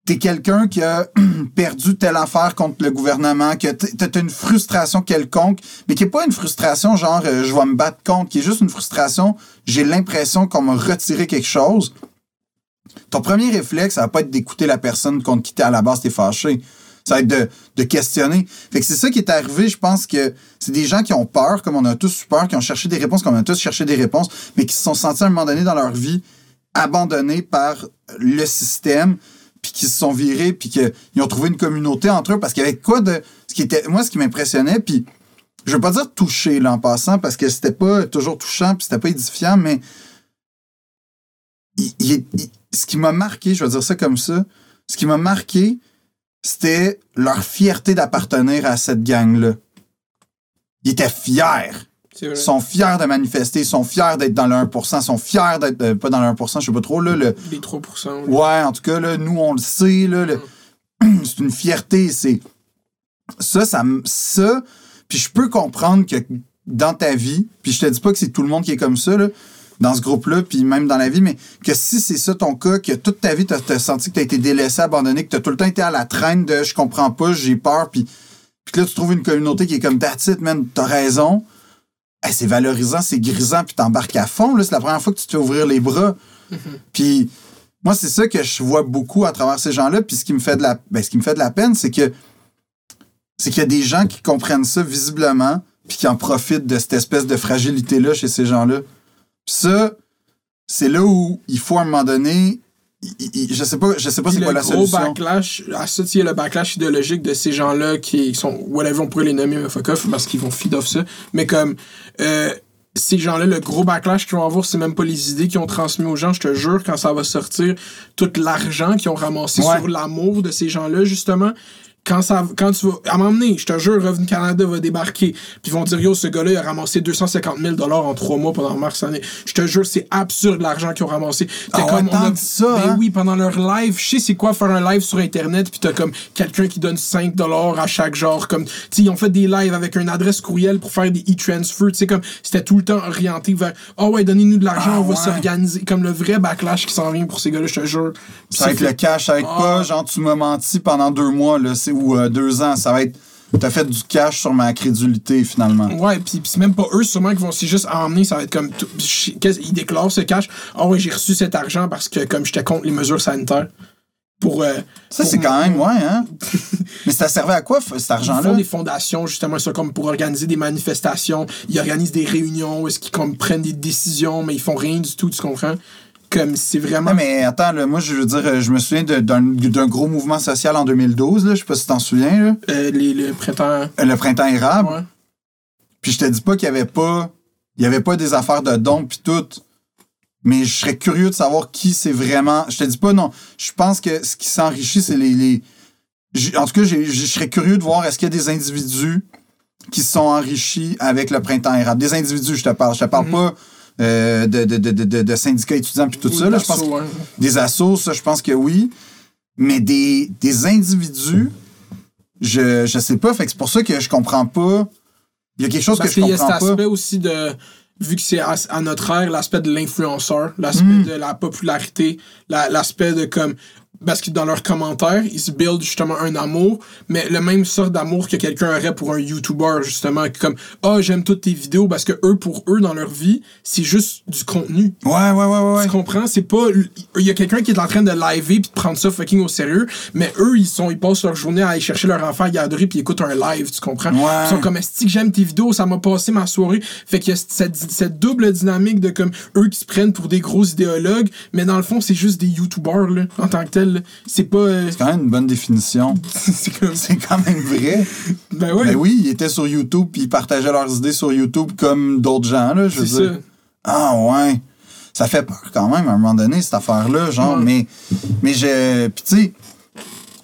tu es quelqu'un qui a perdu telle affaire contre le gouvernement, que tu as une frustration quelconque, mais qui n'est pas une frustration genre euh, je vais me battre contre, qui est juste une frustration, j'ai l'impression qu'on m'a retiré quelque chose. Ton premier réflexe, ça va pas être d'écouter la personne contre qui t'es à la base, t'es fâché. Ça va être de, de questionner. Fait que c'est ça qui est arrivé. Je pense que c'est des gens qui ont peur, comme on a tous eu peur, qui ont cherché des réponses, comme on a tous cherché des réponses, mais qui se sont sentis à un moment donné dans leur vie abandonnés par le système, puis qui se sont virés, puis qu'ils ont trouvé une communauté entre eux, parce qu'il y avait quoi de... Ce qui était, moi, ce qui m'impressionnait, puis je veux pas dire touché, là, en passant, parce que c'était pas toujours touchant, puis c'était pas édifiant, mais il- ce qui m'a marqué, je vais dire ça comme ça, ce qui m'a marqué, c'était leur fierté d'appartenir à cette gang-là. Ils étaient fiers. Ils sont fiers de manifester, ils sont fiers d'être dans le 1%, ils sont fiers d'être euh, pas dans le 1%, je sais pas trop, là, le, Les 3%. là. Ouais, en tout cas, là, nous, on le sait, là, le- c'est une fierté, c'est... Ça, ça, ça, puis je peux comprendre que dans ta vie, puis je te dis pas que c'est tout le monde qui est comme ça, là, dans ce groupe-là, puis même dans la vie, mais que si c'est ça ton cas, que toute ta vie, t'as as senti que t'as été délaissé, abandonné, que t'as tout le temps été à la traîne de « je comprends pas, j'ai peur », puis puis que là, tu trouves une communauté qui est comme « that's it, man, t'as raison », Hey, c'est valorisant, c'est grisant, puis t'embarques à fond, c'est la première fois que tu te fais ouvrir les bras. Puis moi, c'est ça que je vois beaucoup à travers ces gens-là. Puis ce qui me fait de la, ben, ce qui me fait de la peine, c'est que c'est qu'il y a des gens qui comprennent ça visiblement, puis qui en profitent de cette espèce de fragilité-là chez ces gens-là. Ça, c'est là où il faut à un moment donné. il- il- je sais pas, je sais pas c'est quoi le la gros solution. backlash, à ça, il y a le backlash idéologique de ces gens-là qui sont, whatever, on pourrait les nommer, mais fuck off, parce qu'ils vont feed off ça. Mais comme, euh, ces gens-là, le gros backlash qu'ils vont avoir, c'est même pas les idées qu'ils ont transmis aux gens. Je te jure, quand ça va sortir, tout l'argent qu'ils ont ramassé Ouais. sur l'amour de ces gens-là, justement, quand, ça, quand tu vas. À m'emmener, je te jure, Revenu Canada va débarquer. Puis ils vont dire, yo, ce gars-là, il a ramassé 250 000 en trois mois pendant mars année. Je te jure, c'est absurde l'argent qu'ils ont ramassé. Ah ouais, tant que ça, Ben hein? oui, pendant leur live, je sais c'est quoi faire un live sur Internet, puis t'as comme quelqu'un qui donne 5 à chaque genre. Comme, tu ils ont fait des lives avec une adresse courriel pour faire des e-transfers. Tu sais, comme, c'était tout le temps orienté vers, oh ouais, donnez-nous de l'argent, Ah on va ouais. s'organiser. Comme le vrai backlash qui s'en vient pour ces gars-là, je te jure. Puis Ça c'est le cash, Ah. pas genre tu m'as menti pendant deux mois là, c'est- ou euh, deux ans. Ça va être. T'as fait du cash sur ma crédulité finalement. Ouais, puis puis c'est même pas eux sûrement qui vont c'est juste emmener, ça va être comme tout- ils déclarent ce cash. Ah ouais, j'ai reçu cet argent parce que comme j'étais contre les mesures sanitaires pour euh, Ça, c'est quand même, ouais, hein? Mais ça servait à quoi, cet Ils font argent-là? des fondations, justement, ça, comme pour organiser des manifestations. Ils organisent des réunions où est-ce qu'ils comme, prennent des décisions, mais ils font rien du tout, tu comprends? Comme c'est vraiment. Ouais, mais attends, là, moi, je veux dire, euh, je me souviin de- d'un gros mouvement social en 2012, là, je sais pas si t'en souviens, là, euh, les, le printemps. Euh, le printemps érable. Ouais. Puis je te dis pas qu'il y avait pas, il y avait pas des affaires de dons puis tout. Mais je serais curieux de savoir qui c'est vraiment. Je te dis pas non. Je pense que ce qui s'enrichit, c'est les. les... En tout cas, je serais curieux de voir est-ce qu'il y a des individus qui se sont enrichis avec le printemps érable. Des individus, je te parle. Je te parle Mhm. pas euh, de, de, de, de, de syndicats étudiants puis tout ça. Là, je pense Ou ouais. des assos, ça, je pense que oui. Mais des, des individus, je, je sais pas. Fait que c'est pour ça que je comprends pas. Il y a quelque chose Parce que je qu'il y a cet comprends pas. aspect aussi de. Vu que c'est à, à notre ère, l'aspect de l'influenceur, l'aspect Mm. de la popularité, la- l'aspect de comme. Parce que dans leurs commentaires, ils se buildent justement un amour, mais le même sort d'amour que quelqu'un aurait pour un YouTuber, justement. Comme, ah, j'aime toutes tes vidéos, parce que eux, pour eux, dans leur vie, c'est juste du contenu. Ouais, ouais, ouais, ouais. Tu comprends? C'est pas. Il y a quelqu'un qui est en train de liver puis de prendre ça fucking au sérieux, mais eux, ils sont ils passent leur journée à aller chercher leur enfant à garderie puis ils écoutent un live, tu comprends? Ouais. Ils sont comme, est-ce que j'aime tes vidéos? Ça m'a passé ma soirée. Fait qu'il y a cette, cette double dynamique de comme eux qui se prennent pour des gros idéologues, mais dans le fond, c'est juste des YouTubers, là, en tant que tel. C'est pas. euh, C'est quand même une bonne définition. c'est comme. Quand même vrai. Ben ouais. Ben oui, ils étaient sur YouTube puis ils partageaient leurs idées sur YouTube comme d'autres gens, là, je veux c'est dire. ça. Ah ouais. Ça fait peur quand même à un moment donné, cette affaire-là, genre, Ouais. mais, mais je. Puis tu sais,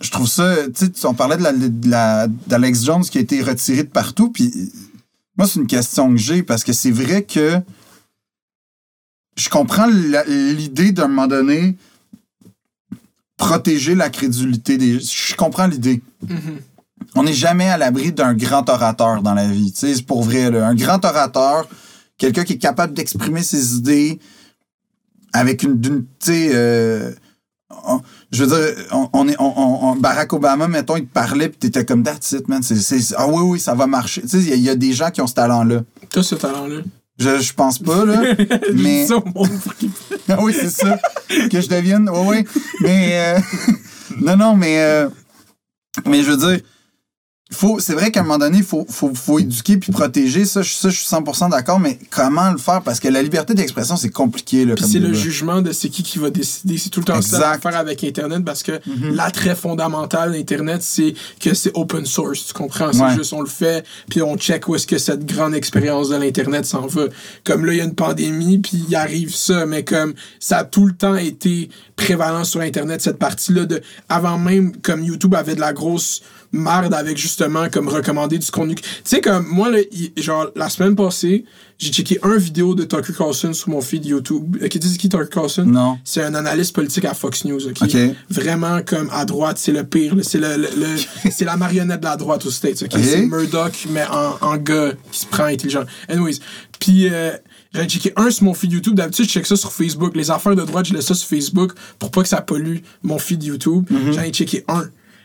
je trouve ça. Tu sais, on parlait de la- d'Alex Jones qui a été retiré de partout, puis moi, c'est une question que j'ai parce que c'est vrai que je comprends l'idée d'un moment donné protéger la crédulité des. Je comprends l'idée. Mhm. On n'est jamais à l'abri d'un grand orateur dans la vie. C'est pour vrai. là. Un grand orateur, quelqu'un qui est capable d'exprimer ses idées avec une. d'une- Tu sais, euh, on- je veux dire, on, on est, on, Barack Obama, mettons, il te parlait, puis t'étais comme, that's it, man. C'est, c'est- ah oui, oui, ça va marcher. Tu sais, il y a- il y, a des gens qui ont ce talent-là. T'as ce talent-là. Je, je pense pas, là. mais. Ça au monde Ah oui, c'est ça. que je devienne. Oui, oui. Mais. euh, non, non, mais. euh, mais je veux dire. Faut, c'est vrai qu'à un moment donné, il faut, faut, faut éduquer puis protéger. Ça, je- ça, je suis 100% d'accord, mais comment le faire? Parce que la liberté d'expression, c'est compliqué. Là, Puis c'est le jugement de c'est qui qui va décider. C'est tout le temps ça Exact. à faire avec Internet parce que Mhm. l'attrait fondamental d'Internet, c'est que c'est open source. Tu comprends? C'est Ouais. juste on le fait, puis on check où est-ce que cette grande expérience de l'Internet s'en va. Comme là, il y a une pandémie, puis il arrive ça, mais comme ça a tout le temps été prévalent sur Internet, cette partie-là de avant même comme YouTube avait de la grosse merde avec justement comme recommander du contenu. Tu sais, comme moi, là, genre la semaine passée, j'ai checké un vidéo de Tucker Carlson sur mon feed YouTube. Tu sais c'est qui Tucker Carlson? Non. C'est un analyste politique à Fox News, ok? OK. Vraiment comme à droite, c'est le pire. C'est le, le- le- c'est la marionnette de la droite aux States, ok? C'est Murdoch, mais en, en gars qui se prend intelligent. Anyways, puis euh, j'ai checké un sur mon feed YouTube. D'habitude, je check ça sur Facebook. Les affaires de droite, je laisse ça sur Facebook pour pas que ça pollue mon feed YouTube. Mm-hmm. J'en ai checké un.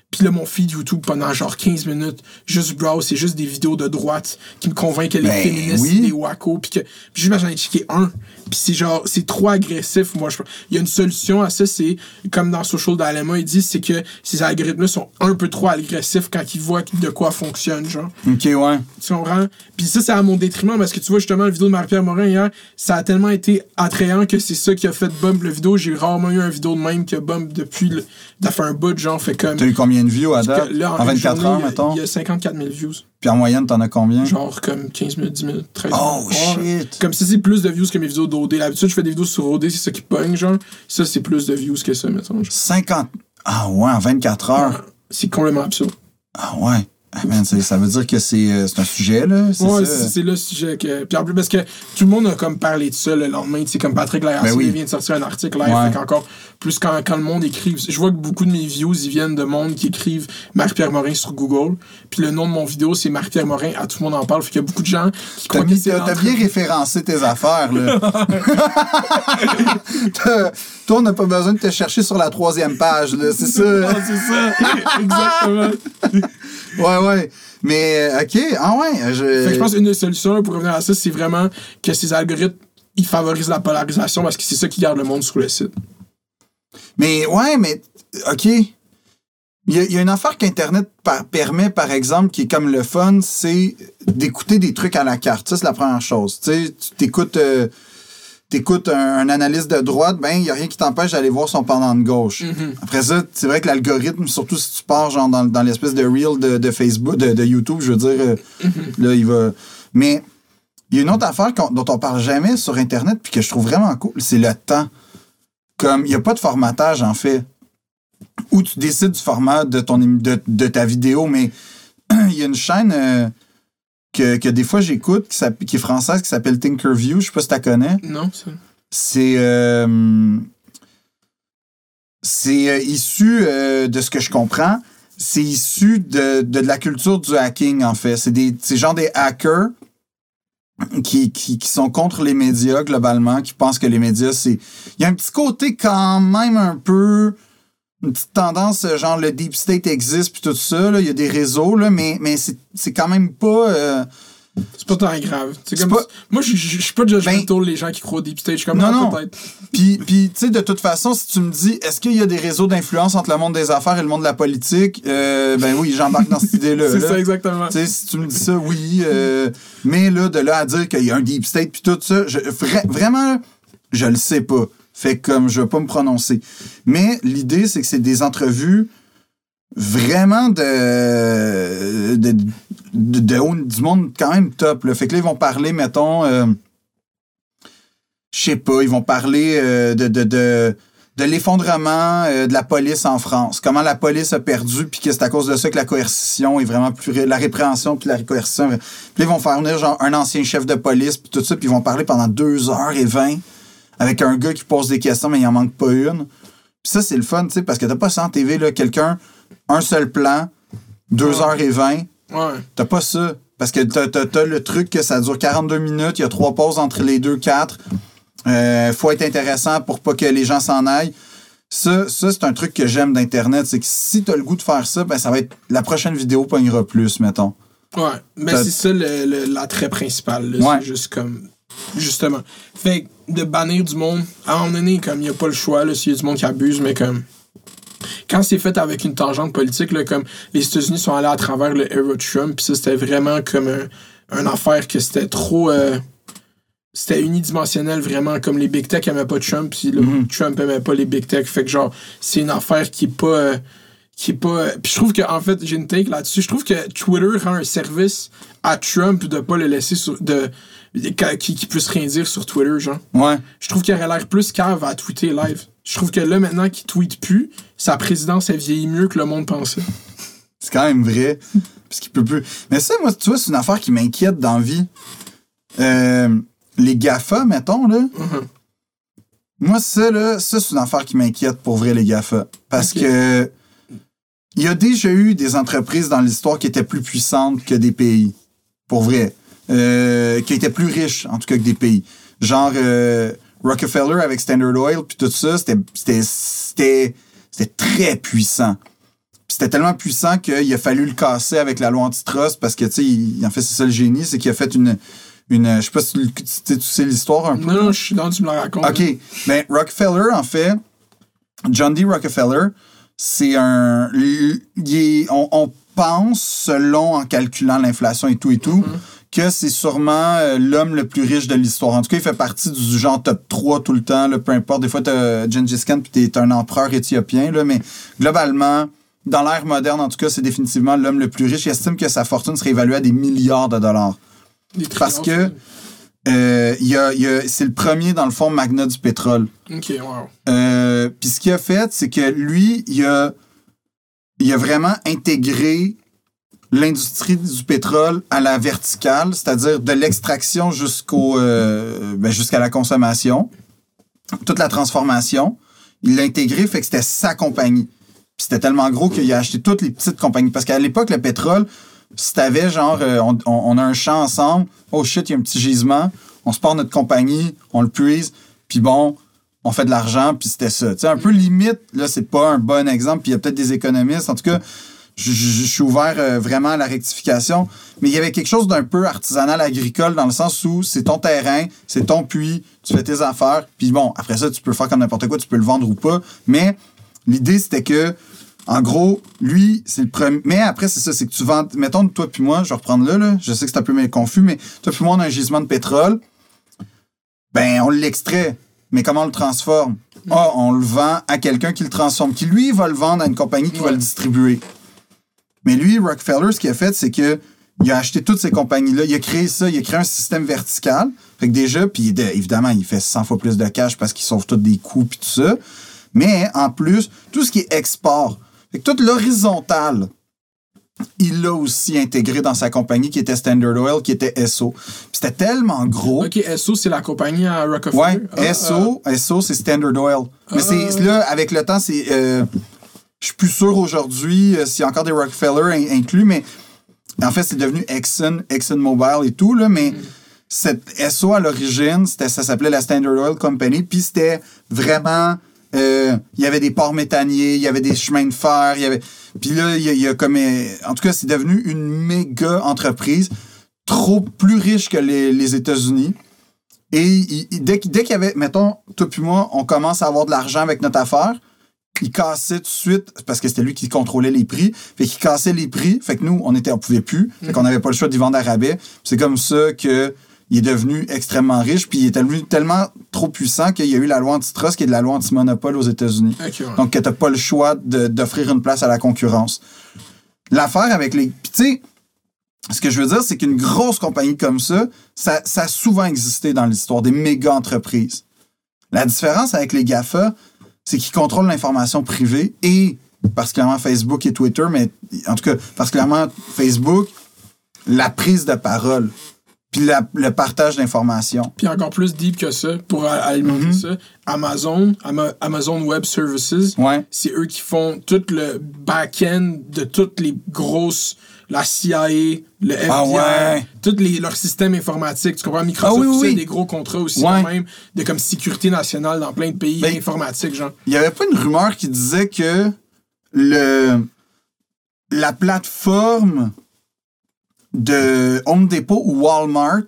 Puis là, mon feed YouTube, pendant genre 15 minutes, juste browse, c'est juste des vidéos de droite qui me convainquent que les Ben, féministes, oui. des wacos. Puis que, puis juste, j'en ai checké un. Puis c'est genre, c'est trop agressif. Moi, je Il y a une solution à ça, c'est comme dans Social Dilemma, ils disent, c'est que ces algorithmes-là sont un peu trop agressifs quand ils voient de quoi fonctionne, genre. OK, ouais. Tu comprends? Puis ça, c'est à mon détriment parce que tu vois, justement, la vidéo de Marie-Pierre Morin hier, ça a tellement été attrayant que c'est ça qui a fait bump le vidéo. J'ai rarement eu un vidéo de même qui a bump depuis. Le... Fait un bout, genre, fait comme. T'as eu combien de views à date? là, En une 24 journée, heures, mettons? Il y a 54 000 views. Puis en moyenne, t'en as combien? Genre comme 15 000, 10 000, 13 000. Oh, shit. Comme ça, c'est plus de views que mes vidéos d'OD. D'habitude, je fais des vidéos sur OD, c'est ça qui pogne, genre. Ça, c'est plus de views que ça, mettons. genre. 50. Ah ouais, en 24 heures? C'est complètement absurde. Ah ouais. Ah, man, c'est- ça veut dire que c'est euh, c'est un sujet, là. C'est ça? c'est c'est le sujet que. Puis en plus, parce que tout le monde a comme parlé de ça le lendemain. Tu sais, comme Patrick Lagacé Ben oui. vient de sortir un article live. Ouais. Fait qu'encore plus quand, quand le monde écrit. Je vois que beaucoup de mes views, ils viennent de monde qui écrivent Marc-Pierre Morin sur Google. Puis le nom de mon vidéo, c'est Marc-Pierre Morin. À tout le monde en parle. Fait qu'il y a beaucoup de gens qui T'as bien, c'est référencé tes affaires, là. Toi, on n'a pas besoin de te chercher sur la troisième page, là. C'est ça. c'est ça. Exactement. Ouais, ouais. Mais, euh, OK. Ah ouais. Je... Fait que je pense qu'une des solutions pour revenir à ça, c'est vraiment que ces algorithmes, ils favorisent la polarisation parce que c'est ça qui garde le monde sur le site. Mais ouais, mais OK. Il y, a, il y a une affaire qu'Internet par- permet, par exemple, qui est comme le fun, c'est d'écouter des trucs à la carte. Ça, c'est la première chose. Tu sais, tu t'écoutes, euh, t'écoutes un, un analyste de droite, ben, il n'y a rien qui t'empêche d'aller voir son pendant de gauche. Après ça, c'est vrai que l'algorithme, surtout si tu pars genre dans, dans l'espèce de reel de, de Facebook, de, de YouTube, je veux dire, euh, là, il va. Mais il y a une autre affaire dont on parle jamais sur Internet, puis que je trouve vraiment cool, c'est le temps. Comme, il n'y a pas de formatage, en fait, où tu décides du format de, ton, de, de ta vidéo, mais il y a une chaîne euh, que, que des fois j'écoute, qui, est française, qui s'appelle Tinkerview, je sais pas si tu la connais. Non, ça. C'est euh, c'est euh, issu euh, de ce que je comprends. C'est issu de, de, de la culture du hacking, en fait. C'est des c'est genre des hackers qui, qui, qui sont contre les médias, globalement, qui pensent que les médias, c'est. Il y a un petit côté quand même un peu. Une petite tendance, euh, genre le deep state existe, puis tout ça. Il y a des réseaux, là, mais, mais c'est quand même pas. euh, C'est pas tant grave. Comme pas- Moi, je suis pas judgmental les gens qui croient au deep state. Je suis comme, Non, ah, non. peut-être. Puis, puis tu sais, de toute façon, si tu me dis, est-ce qu'il y a des réseaux d'influence entre le monde des affaires et le monde de la politique? Euh, ben oui, j'embarque dans cette idée-là. C'est ça, exactement. Tu sais, si tu me dis ça, oui. euh, mais là, de là à dire qu'il y a un deep state puis tout ça, je, vra- vraiment, je le sais pas. Fait comme je vais pas me prononcer. Mais l'idée, c'est que c'est des entrevues vraiment de, de, de- haut- du monde quand même top. Fait que là, ils vont parler, mettons, euh, je sais pas, ils vont parler euh, de, de, de, de l'effondrement euh, de la police en France. Comment la police a perdu, puis que c'est à cause de ça que la coercition est vraiment plus... La répréhension, puis la coercition... Puis ils vont faire venir genre un ancien chef de police, puis tout ça, puis ils vont parler pendant deux heures et vingt avec un gars qui pose des questions, mais il en manque pas une. Puis ça, c'est le fun, tu sais, parce que t'as pas ça en TV, là, quelqu'un, un seul plan, deux Ouais. T'as pas ça. Parce que t'as, t'as- t'as le truc que ça dure 42 minutes, il y a trois pauses entre les deux, quatre. Euh, faut être intéressant pour pas que les gens s'en aillent. Ça, ça c'est un truc que j'aime d'Internet. C'est que si t'as le goût de faire ça, ben ça va être. La prochaine vidéo pognera plus, mettons. Ouais. Mais T'as- c'est ça le- le- l'attrait principal. là. Ouais. C'est juste comme. Justement. Fait que de bannir du monde, à un moment donné, comme il n'y a pas le choix, là, s'il y a du monde qui abuse, mais comme. Quand c'est fait avec une tangente politique, là, comme les États-Unis sont allés à travers le Euro Trump, puis ça, c'était vraiment comme un, un affaire que c'était trop. euh, c'était unidimensionnel, vraiment, comme les Big Tech aimaient pas Trump, puis Mhm. Trump aimait pas les Big Tech. Fait que, genre, c'est une affaire qui est pas. euh, qui est pas. Puis je trouve que, en fait, j'ai une take là-dessus. Je trouve que Twitter rend un service à Trump de pas le laisser sur. de qui, qui puisse rien dire sur Twitter, genre. Ouais. Je trouve qu'il aurait l'air plus cave à tweeter live. Je trouve que là, maintenant qu'il tweet plus, sa présidence, elle vieillit mieux que le monde pensait. C'est quand même vrai. Parce qu'il peut plus. Mais ça, moi, tu vois, c'est une affaire qui m'inquiète dans la vie. Euh, les GAFA, mettons, là. Mhm. Moi, ça, là, ça, c'est une affaire qui m'inquiète pour vrai, les GAFA. Parce que il y a déjà eu des entreprises dans l'histoire qui étaient plus puissantes que des pays. Pour vrai. Euh, qui étaient plus riches, en tout cas, que des pays. Genre euh, Rockefeller avec Standard Oil, puis tout ça, c'était, très puissant. Puis c'était tellement puissant qu'il a fallu le casser avec la loi antitrust parce que, tu sais, il, en fait, c'est ça le génie, c'est qu'il a fait une. une je sais pas si tu, tu- sais l'histoire un peu. Non, je suis dans, tu me la racontes. OK. Ben, Rockefeller, en fait, John D. Rockefeller, c'est un. il est- on, on pense, selon en calculant l'inflation et tout et tout, que c'est sûrement euh, l'homme le plus riche de l'histoire. En tout cas, il fait partie du genre top 3 tout le temps, là, peu importe. Des fois, t'as Gengis Khan puis t'es un empereur éthiopien, là, mais globalement, dans l'ère moderne, en tout cas, c'est définitivement l'homme le plus riche. Il estime que sa fortune serait évaluée à des milliards de dollars. Parce triomphes. Euh, il y a- il y a- c'est le premier, dans le fond, magnat du pétrole. Ok, wow. Euh, Puis ce qu'il a fait, c'est que lui, il a, il a vraiment intégré l'industrie du pétrole à la verticale, c'est-à-dire de l'extraction jusqu'au euh, ben, jusqu'à la consommation, toute la transformation. Il l'a intégré, fait que c'était sa compagnie. C'était tellement gros qu'il a acheté toutes les petites compagnies. Parce qu'à l'époque, le pétrole, si t'avais genre, euh, on a un champ ensemble, oh shit, il y a un petit gisement, on se part notre compagnie, on le puise, puis bon, on fait de l'argent, puis c'était ça. Tu sais, un peu limite, là, c'est pas un bon exemple, puis il y a peut-être des économistes. En tout cas, je, je- je suis ouvert euh, vraiment à la rectification. Mais il y avait quelque chose d'un peu artisanal agricole dans le sens où c'est ton terrain, c'est ton puits, tu fais tes affaires, puis bon, après ça, tu peux faire comme n'importe quoi, tu peux le vendre ou pas. Mais l'idée, c'était que, en gros, lui, c'est le premier. Mais après, c'est ça, c'est que tu vends. Mettons, toi puis moi, je vais reprendre là, là. Je sais que c'est un peu confus, mais toi puis moi, on a un gisement de pétrole. Ben, on l'extrait. Mais comment on le transforme? Ah, on le vend à quelqu'un qui le transforme, qui lui va le vendre à une compagnie qui va le distribuer. Mais lui, Rockefeller, ce qu'il a fait, c'est que il a acheté toutes ces compagnies-là. Il a créé ça, il a créé un système vertical. Fait que déjà, puis de- évidemment, il fait 100 fois plus de cash parce qu'il sauve tous des coûts puis tout ça. Mais en plus, tout ce qui est export, fait que toute l'horizontale, il l'a aussi intégré dans sa compagnie qui était Standard Oil, qui était SO. Puis c'était tellement gros. Ok, SO, c'est la compagnie à Rockefeller? Ouais, Ah, SO, SO, c'est Standard Oil. Mais Ah. c'est là, avec le temps, c'est. euh, je suis plus sûr aujourd'hui euh, s'il y a encore des Rockefeller in- inclus, mais en fait, c'est devenu Exxon, Exxon Mobil et tout, là, mais cette SO à l'origine, ça s'appelait la Standard Oil Company, puis c'était vraiment. euh, Il y avait des ports méthaniers, il y avait des chemins de fer, il y avait. Puis là, il y a, comme. euh, En tout cas, c'est devenu une méga entreprise, trop plus riche que les, États-Unis. Et dès, dès qu'il y avait, mettons, toi puis moi, on commence à avoir de l'argent avec notre affaire, il cassait tout de suite, parce que c'était lui qui contrôlait les prix, fait qu'il cassait les prix, fait que nous, on était, on pouvait plus, fait qu'on n'avait pas le choix d'y vendre à rabais. C'est comme ça que il est devenu extrêmement riche, puis il est devenu tellement trop puissant qu'il y a eu la loi antitrust qui est de la loi anti-monopole aux États-Unis. Ouais. Donc, que t'as pas le choix d'offrir une place à la concurrence. L'affaire avec les. Puis, tu sais, ce que je veux dire, c'est qu'une grosse compagnie comme ça, ça, ça a souvent existé dans l'histoire des méga entreprises. La différence avec les GAFA, c'est qu'ils contrôlent l'information privée et particulièrement Facebook et Twitter, mais en tout cas, particulièrement Facebook, la prise de parole, puis la- le partage d'informations. Puis encore plus deep que ça, pour alimenter Mhm. ça, Amazon, Ama- Amazon Web Services, Ouais. c'est eux qui font tout le back-end de toutes les grosses, la CIA, le FBI, Ah ouais. tous les, leurs systèmes informatiques. Tu comprends? Microsoft Ah oui, oui, aussi a oui. des gros contrats aussi, Ouais. quand même, de comme sécurité nationale dans plein de pays Ben, informatiques, genre. Il n'y avait pas une rumeur qui disait que le la plateforme de Home Depot ou Walmart,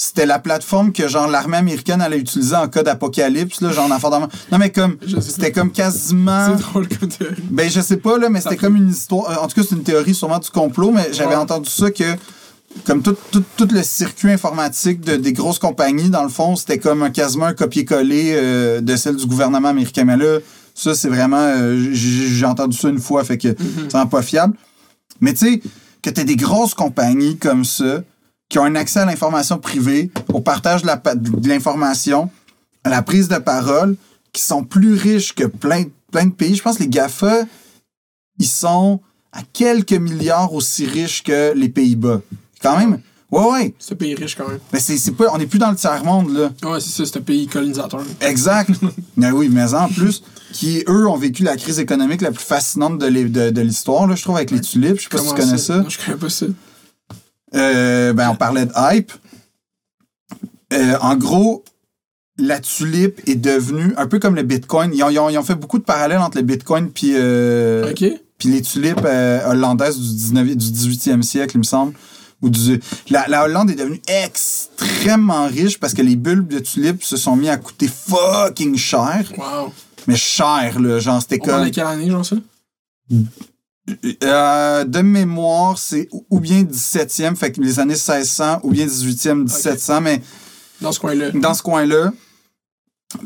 c'était la plateforme que genre l'armée américaine allait utiliser en cas d'apocalypse, là, genre en affaire d'armement. Non, mais comme c'était comme quasiment. C'est drôle comme théorie. Ben, je sais pas, là, mais c'était comme une histoire. euh, En tout cas, c'est une théorie sûrement du complot, mais j'avais Ouais. entendu ça que, comme tout, tout, tout le circuit informatique de, des grosses compagnies, dans le fond, c'était comme un, quasiment un copier-coller euh, de celle du gouvernement américain. Mais là, ça, c'est vraiment. euh, j'ai entendu ça une fois, fait que c'est vraiment pas fiable. Mais tu sais, que tu des grosses compagnies comme ça, qui ont un accès à l'information privée, au partage de l'information, à la prise de parole, qui sont plus riches que plein, plein de pays. Je pense que les GAFA, ils sont à quelques milliards aussi riches que les Pays-Bas. Quand même. Ouais, ouais. C'est un pays riche quand même. Mais c'est, c'est pas, on n'est plus dans le tiers-monde, là. Ouais, c'est ça, c'est un pays colonisateur. Exact. mais oui, mais en plus, qui, eux, ont vécu la crise économique la plus fascinante de, l'hi- de, de l'histoire, là, je trouve, avec les tulipes. Je sais pas si tu connais ça? Non, je connais pas ça. Euh, ben, on parlait de hype. Euh, en gros, la tulipe est devenue un peu comme le Bitcoin. Ils ont, ils ont- ils ont fait beaucoup de parallèles entre le Bitcoin puis euh, puis les tulipes hollandaises du, 19, du 18e siècle, il me semble. Ou du, la, la Hollande est devenue extrêmement riche parce que les bulbes de tulipes se sont mis à coûter fucking cher. Wow. Mais cher, là. Genre, c'était On comme. de quelle année, genre ça? Euh, de mémoire, c'est ou- bien 17e, fait que les années 1600, ou bien 18e, 1700, mais Dans ce coin-là. dans ce coin-là.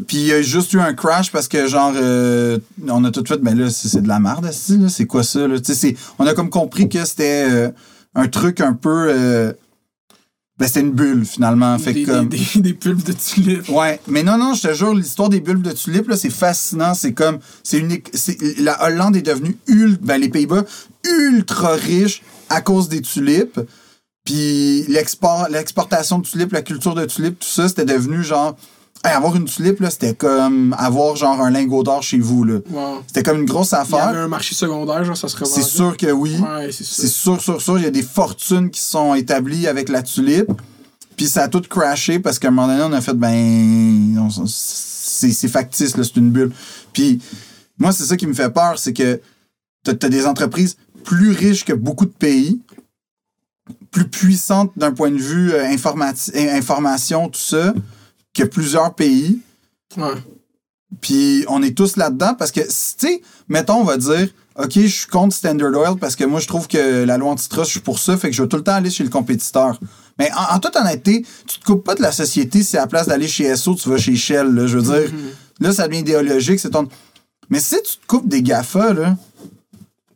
Puis il y a juste eu un crash parce que, genre, euh, on a tout fait, mais là, c'est c'est de la merde. C'est quoi ça, là? On a comme compris que c'était euh, un truc un peu. Ben, c'était une bulle, finalement. Fait des, comme... des, des, des pulpes de tulipes. Ouais, mais non, non, je te jure, l'histoire des bulbes de tulipes, là, c'est fascinant. C'est comme, c'est c'est, la Hollande est devenue ultra, ben, les Pays-Bas, ultra riche à cause des tulipes. Puis l'export, l'exportation de tulipes, la culture de tulipes, tout ça, c'était devenu genre, hey, avoir une tulipe, là, c'était comme avoir genre un lingot d'or chez vous, là. Wow. C'était comme une grosse Il y avait affaire. un marché secondaire, genre, ça serait C'est sûr que oui. Ouais, c'est C'est sûr. sûr, sûr. Il y a des fortunes qui sont établies avec la tulipe. Puis ça a tout crashé parce qu'à un moment donné, on a fait, ben, on- c'est c'est factice, là, c'est une bulle. Puis moi, c'est ça qui me fait peur, c'est que t'as as des entreprises plus riches que beaucoup de pays, plus puissantes d'un point de vue euh, informati- euh, information, tout ça, que plusieurs pays. Ouais. Puis on est tous là-dedans parce que, tu sais, mettons, on va dire, OK, je suis contre Standard Oil parce que moi, je trouve que la loi antitrust, je suis pour ça, fait que je vais tout le temps aller chez le compétiteur. Mais en, en toute honnêteté, tu te coupes pas de la société si à la place d'aller chez SO, tu vas chez Shell. Là, je veux dire, là, ça devient idéologique, c'est ton. Mais si tu te coupes des GAFA, là,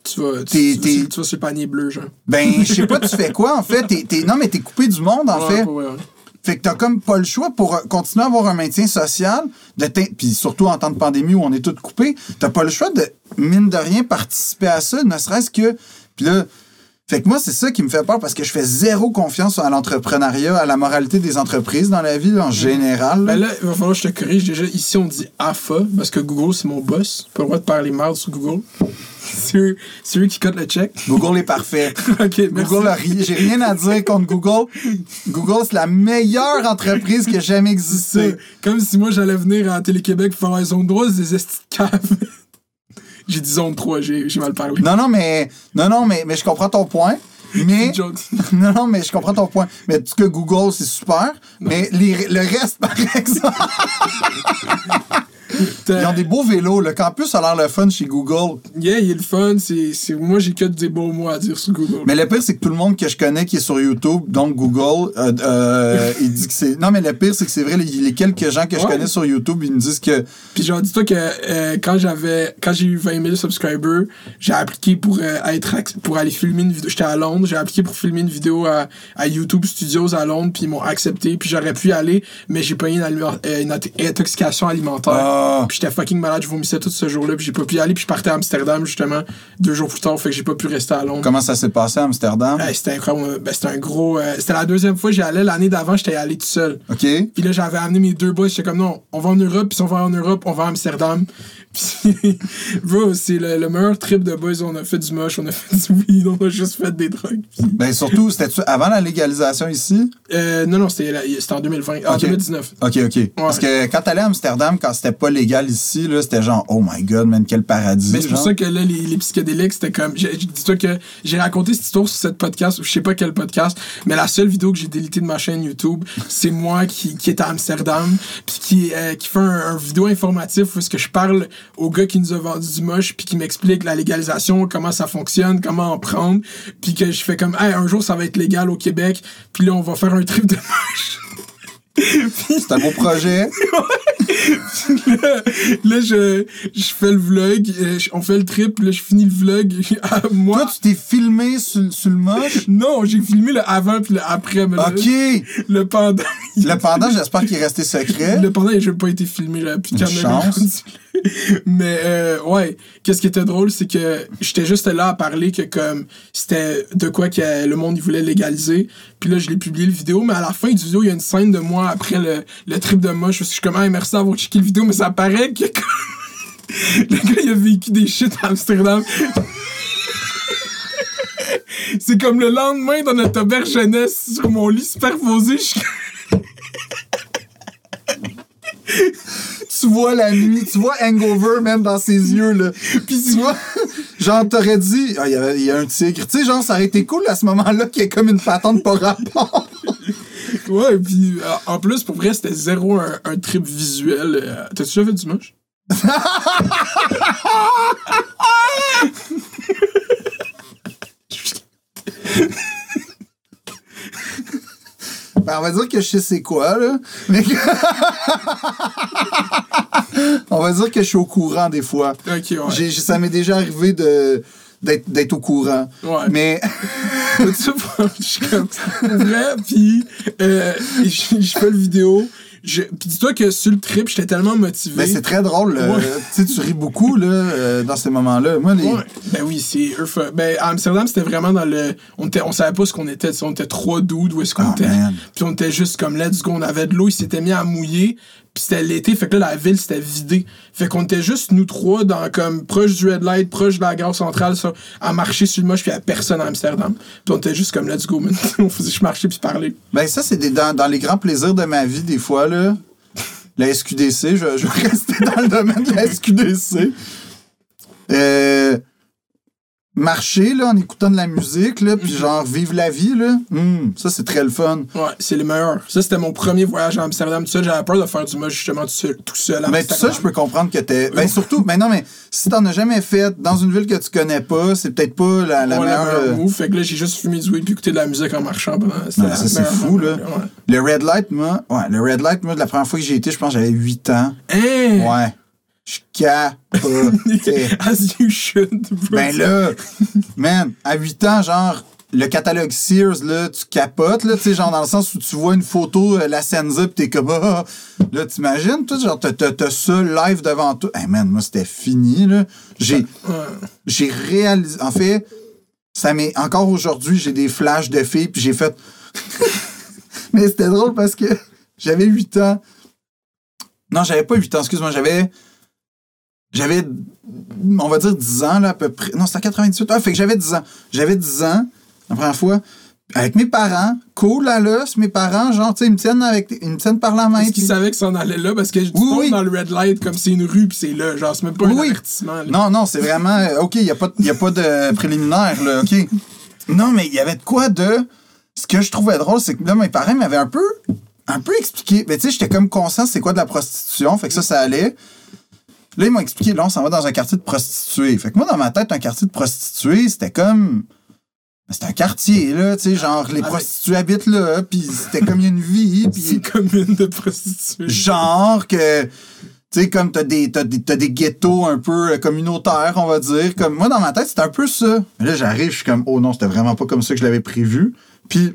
Tu vas, tu, tu, tu vas sur le panier bleu, genre. ben, je sais pas, tu fais quoi, en fait? T'es- t'es- non, mais t'es coupé du monde, en Ouais, fait. ouais, ouais. Fait que t'as comme pas le choix pour euh, continuer à avoir un maintien social, de puis surtout en temps de pandémie où on est tous coupés, t'as pas le choix de, mine de rien, participer à ça, ne serait-ce que... Puis là, fait que moi, c'est ça qui me fait peur parce que je fais zéro confiance à l'entrepreneuriat, à la moralité des entreprises dans la vie, en général. là. Ben là, il va falloir que je te corrige. Déjà, ici, on dit AFA parce que Google, c'est mon boss. Pas le droit de parler mal sur Google. C'est eux, eux qui cotent le check. Google est parfait. ok, merci. Google a J'ai rien à dire contre Google. Google, c'est la meilleure entreprise qui a jamais existé. Comme si moi, j'allais venir à Télé-Québec pour faire un zone 3, c'est des estis de. j'ai dit zone 3, j'ai mal parlé. Non, non, mais, non, non, mais, mais je comprends ton point. Mais, non, non, mais je comprends ton point. Mais tout que Google, c'est super. Mais les- le reste, par exemple, ils ont des beaux vélos. Le campus a l'air le fun chez Google. Yeah, il est le fun. C'est, c'est... Moi, j'ai que des beaux mots à dire sur Google. Mais le pire, c'est que tout le monde que je connais qui est sur YouTube, donc Google, euh, euh, il dit que c'est. Non, mais le pire, c'est que c'est vrai, les, les quelques gens que je connais sur YouTube, ils me disent que. Puis genre, dis-toi que euh, quand j'avais quand j'ai eu 20 000 subscribers, j'ai appliqué pour être pour aller filmer une vidéo. J'étais à Londres, j'ai appliqué pour filmer une vidéo à, à YouTube Studios à Londres, puis ils m'ont accepté. Puis j'aurais pu y aller, mais j'ai pas eu une, euh, une int- intoxication alimentaire. Ah. Puis j'étais fucking malade, je vomissais tout ce jour-là, puis j'ai pas pu y aller. Puis je partais à Amsterdam justement deux jours plus tard, fait que j'ai pas pu rester à Londres. Comment ça s'est passé à Amsterdam? C'était incroyable. Ben, c'était un gros. euh, c'était la deuxième fois que j'y allais. L'année d'avant, j'étais allé tout seul. OK? Puis là, j'avais amené mes deux boys. J'étais comme, non, on va en Europe. Puis si on va en Europe, on va à Amsterdam. Puis, bro, c'est le, le meilleur trip de boys. On a fait du moche, on a fait du weed, on a juste fait des drogues. Ben surtout, c'était avant la légalisation ici? euh, non, non, c'était en 2020. En Ok. 2019. OK, OK. Parce que quand t'allais à Amsterdam, quand c'était pas légal ici, là, c'était genre, oh my god, man, quel paradis. Mais c'est pour ça que là, les, les psychédéliques, c'était comme. Dis-toi que j'ai raconté cette histoire sur cette podcast, ou je sais pas quel podcast, mais la seule vidéo que j'ai délitée de ma chaîne YouTube, c'est moi qui, qui est à Amsterdam, puis qui, euh, qui fait un, un vidéo informatif où est-ce que je parle au gars qui nous a vendu du moche, puis qui m'explique la légalisation, comment ça fonctionne, comment en prendre, puis que je fais comme, hey, un jour ça va être légal au Québec, puis là on va faire un trip de moche. C'est un beau projet. là, là, je, je fais le vlog, euh, on fait le trip, là je finis le vlog à moi. Toi, tu t'es filmé sur, sur le moche? Non, j'ai filmé le avant puis le après. Mais OK. Le, pendant. Le pendant, j'espère qu'il est resté secret. Le pendant, jamais pas été filmé, là. Puis quand chance. Mais, euh, ouais. Qu'est-ce qui était drôle, c'est que j'étais juste là à parler que, comme, c'était de quoi que le monde, il voulait légaliser. Puis là, je l'ai publié le vidéo, mais à la fin du vidéo, il y a une scène de moi après le, le trip de moche. Parce que je suis comme, hey, merci d'avoir checké le vidéo, mais ça paraît que, le gars, il a vécu des shit à Amsterdam. C'est comme le lendemain dans notre auberge jeunesse sur mon lit superposé. Tu vois la nuit, tu vois Hangover même dans ses yeux, là. Puis tu vois, genre, t'aurais dit, ah, il y a- il y, a un tigre. Tu sais, genre, ça aurait été cool à ce moment-là qu'il y ait comme une patente par rapport. Ouais, puis euh, en plus, pour vrai, c'était zéro un, un trip visuel. Euh, T'as-tu déjà fait du moche? Ben, on va dire que je sais c'est quoi, là. Mais que- on va dire que je suis au courant des fois. Ok, ouais. J'ai- ça m'est déjà arrivé de, d'être d'être au courant. Ouais. Mais je suis comme vrai, puis euh, je je fais le vidéo. Je- Puis dis-toi que sur le trip, j'étais tellement motivé. ben, c'est très drôle. euh, Ouais. Tu sais, tu ris beaucoup là, euh, dans ces moments-là. Moi, les... Ouais. Ben oui, c'est eux. fa- Ben, à Amsterdam, c'était vraiment dans le. On, était, on savait pas ce qu'on était. tu sais, On était trois dudes, où est-ce qu'on Oh, était. man. Puis on était juste comme let's go. On avait de l'eau, il s'était mis à mouiller. Puis c'était l'été, fait que là, la ville, c'était vidé. Fait qu'on était juste nous trois, dans comme proche du red light, proche de la gare centrale, ça, à marcher sur le moche, puis avait personne à Amsterdam. Puis on était juste comme let's go, man. on faisait juste marcher puis parler. Ben ça, c'est dans, dans les grands plaisirs de ma vie, des fois, là. La SQDC, je, je vais dans le domaine de la SQDC. Euh, marcher, là, en écoutant de la musique, là, puis genre vivre la vie, là. hum, ça, c'est très le fun. Ouais, c'est les meilleurs. Ça, c'était mon premier voyage à Amsterdam. Tout seul, j'avais peur de faire du moche, justement, tout seul. Tout seul à Mais tout ça, je peux comprendre que t'es. Ben surtout, mais non, mais si t'en as jamais fait dans une ville que tu connais pas, c'est peut-être pas la, la Ouais, meilleure. le meilleur euh, move. Fait que là, j'ai juste fumé du weed puis écouté de la musique en marchant Ouais, la ça, c'est fou, là. Ouais. Le Red Light, moi, ouais, le Red Light, moi, la première fois que j'y été, je pense j'avais 8 ans. Hein? Ouais. Je capotais. As you should, bro. Ben là, man, à 8 ans, genre, le catalogue Sears, là, tu capotes, là, tu sais, genre, dans le sens où tu vois une photo, euh, la Senza, pis t'es comme, ah, là, t'imagines, toi, genre, t'as ça live devant toi. Hey, man, moi, c'était fini, là. J'ai, j'ai réalisé, en fait, ça m'est, encore aujourd'hui, j'ai des flashs de filles, puis j'ai fait, mais c'était drôle parce que j'avais 8 ans. Non, j'avais pas 8 ans, excuse-moi, j'avais. J'avais, on va dire 10 ans, là, à peu près. Non, c'était en 98. Ah, fait que j'avais 10 ans. J'avais 10 ans, la première fois, avec mes parents, cool à l'os, mes parents, genre, tu sais, ils me tiennent avec, ils me tiennent par la main. Est-ce qu'ils savaient que ça en allait là? Parce que je Oui, dans le red light comme c'est une rue puis c'est là. Genre, c'est même pas un Oui. avertissement. là. Non, non, c'est vraiment. euh, OK, il n'y a, pas y a pas de préliminaire, là. OK. Non, mais il y avait de quoi de. Ce que je trouvais drôle, c'est que là, mes parents m'avaient un peu. Un peu expliqué. Mais tu sais, j'étais comme conscient c'est quoi de la prostitution. Fait que ça, ça allait. Là, ils m'ont expliqué, là, on s'en va dans un quartier de prostituées. Fait que moi, dans ma tête, un quartier de prostituées, c'était comme. C'était un quartier, là, tu sais, genre, les Avec- prostituées habitent là, puis c'était comme il y a une vie, puis C'est comme une de prostituée. genre que tu sais comme t'as des t'as des, t'as des ghettos un peu euh, communautaires on va dire comme moi dans ma tête c'était un peu ça mais là j'arrive je suis comme oh non c'était vraiment pas comme ça que je l'avais prévu puis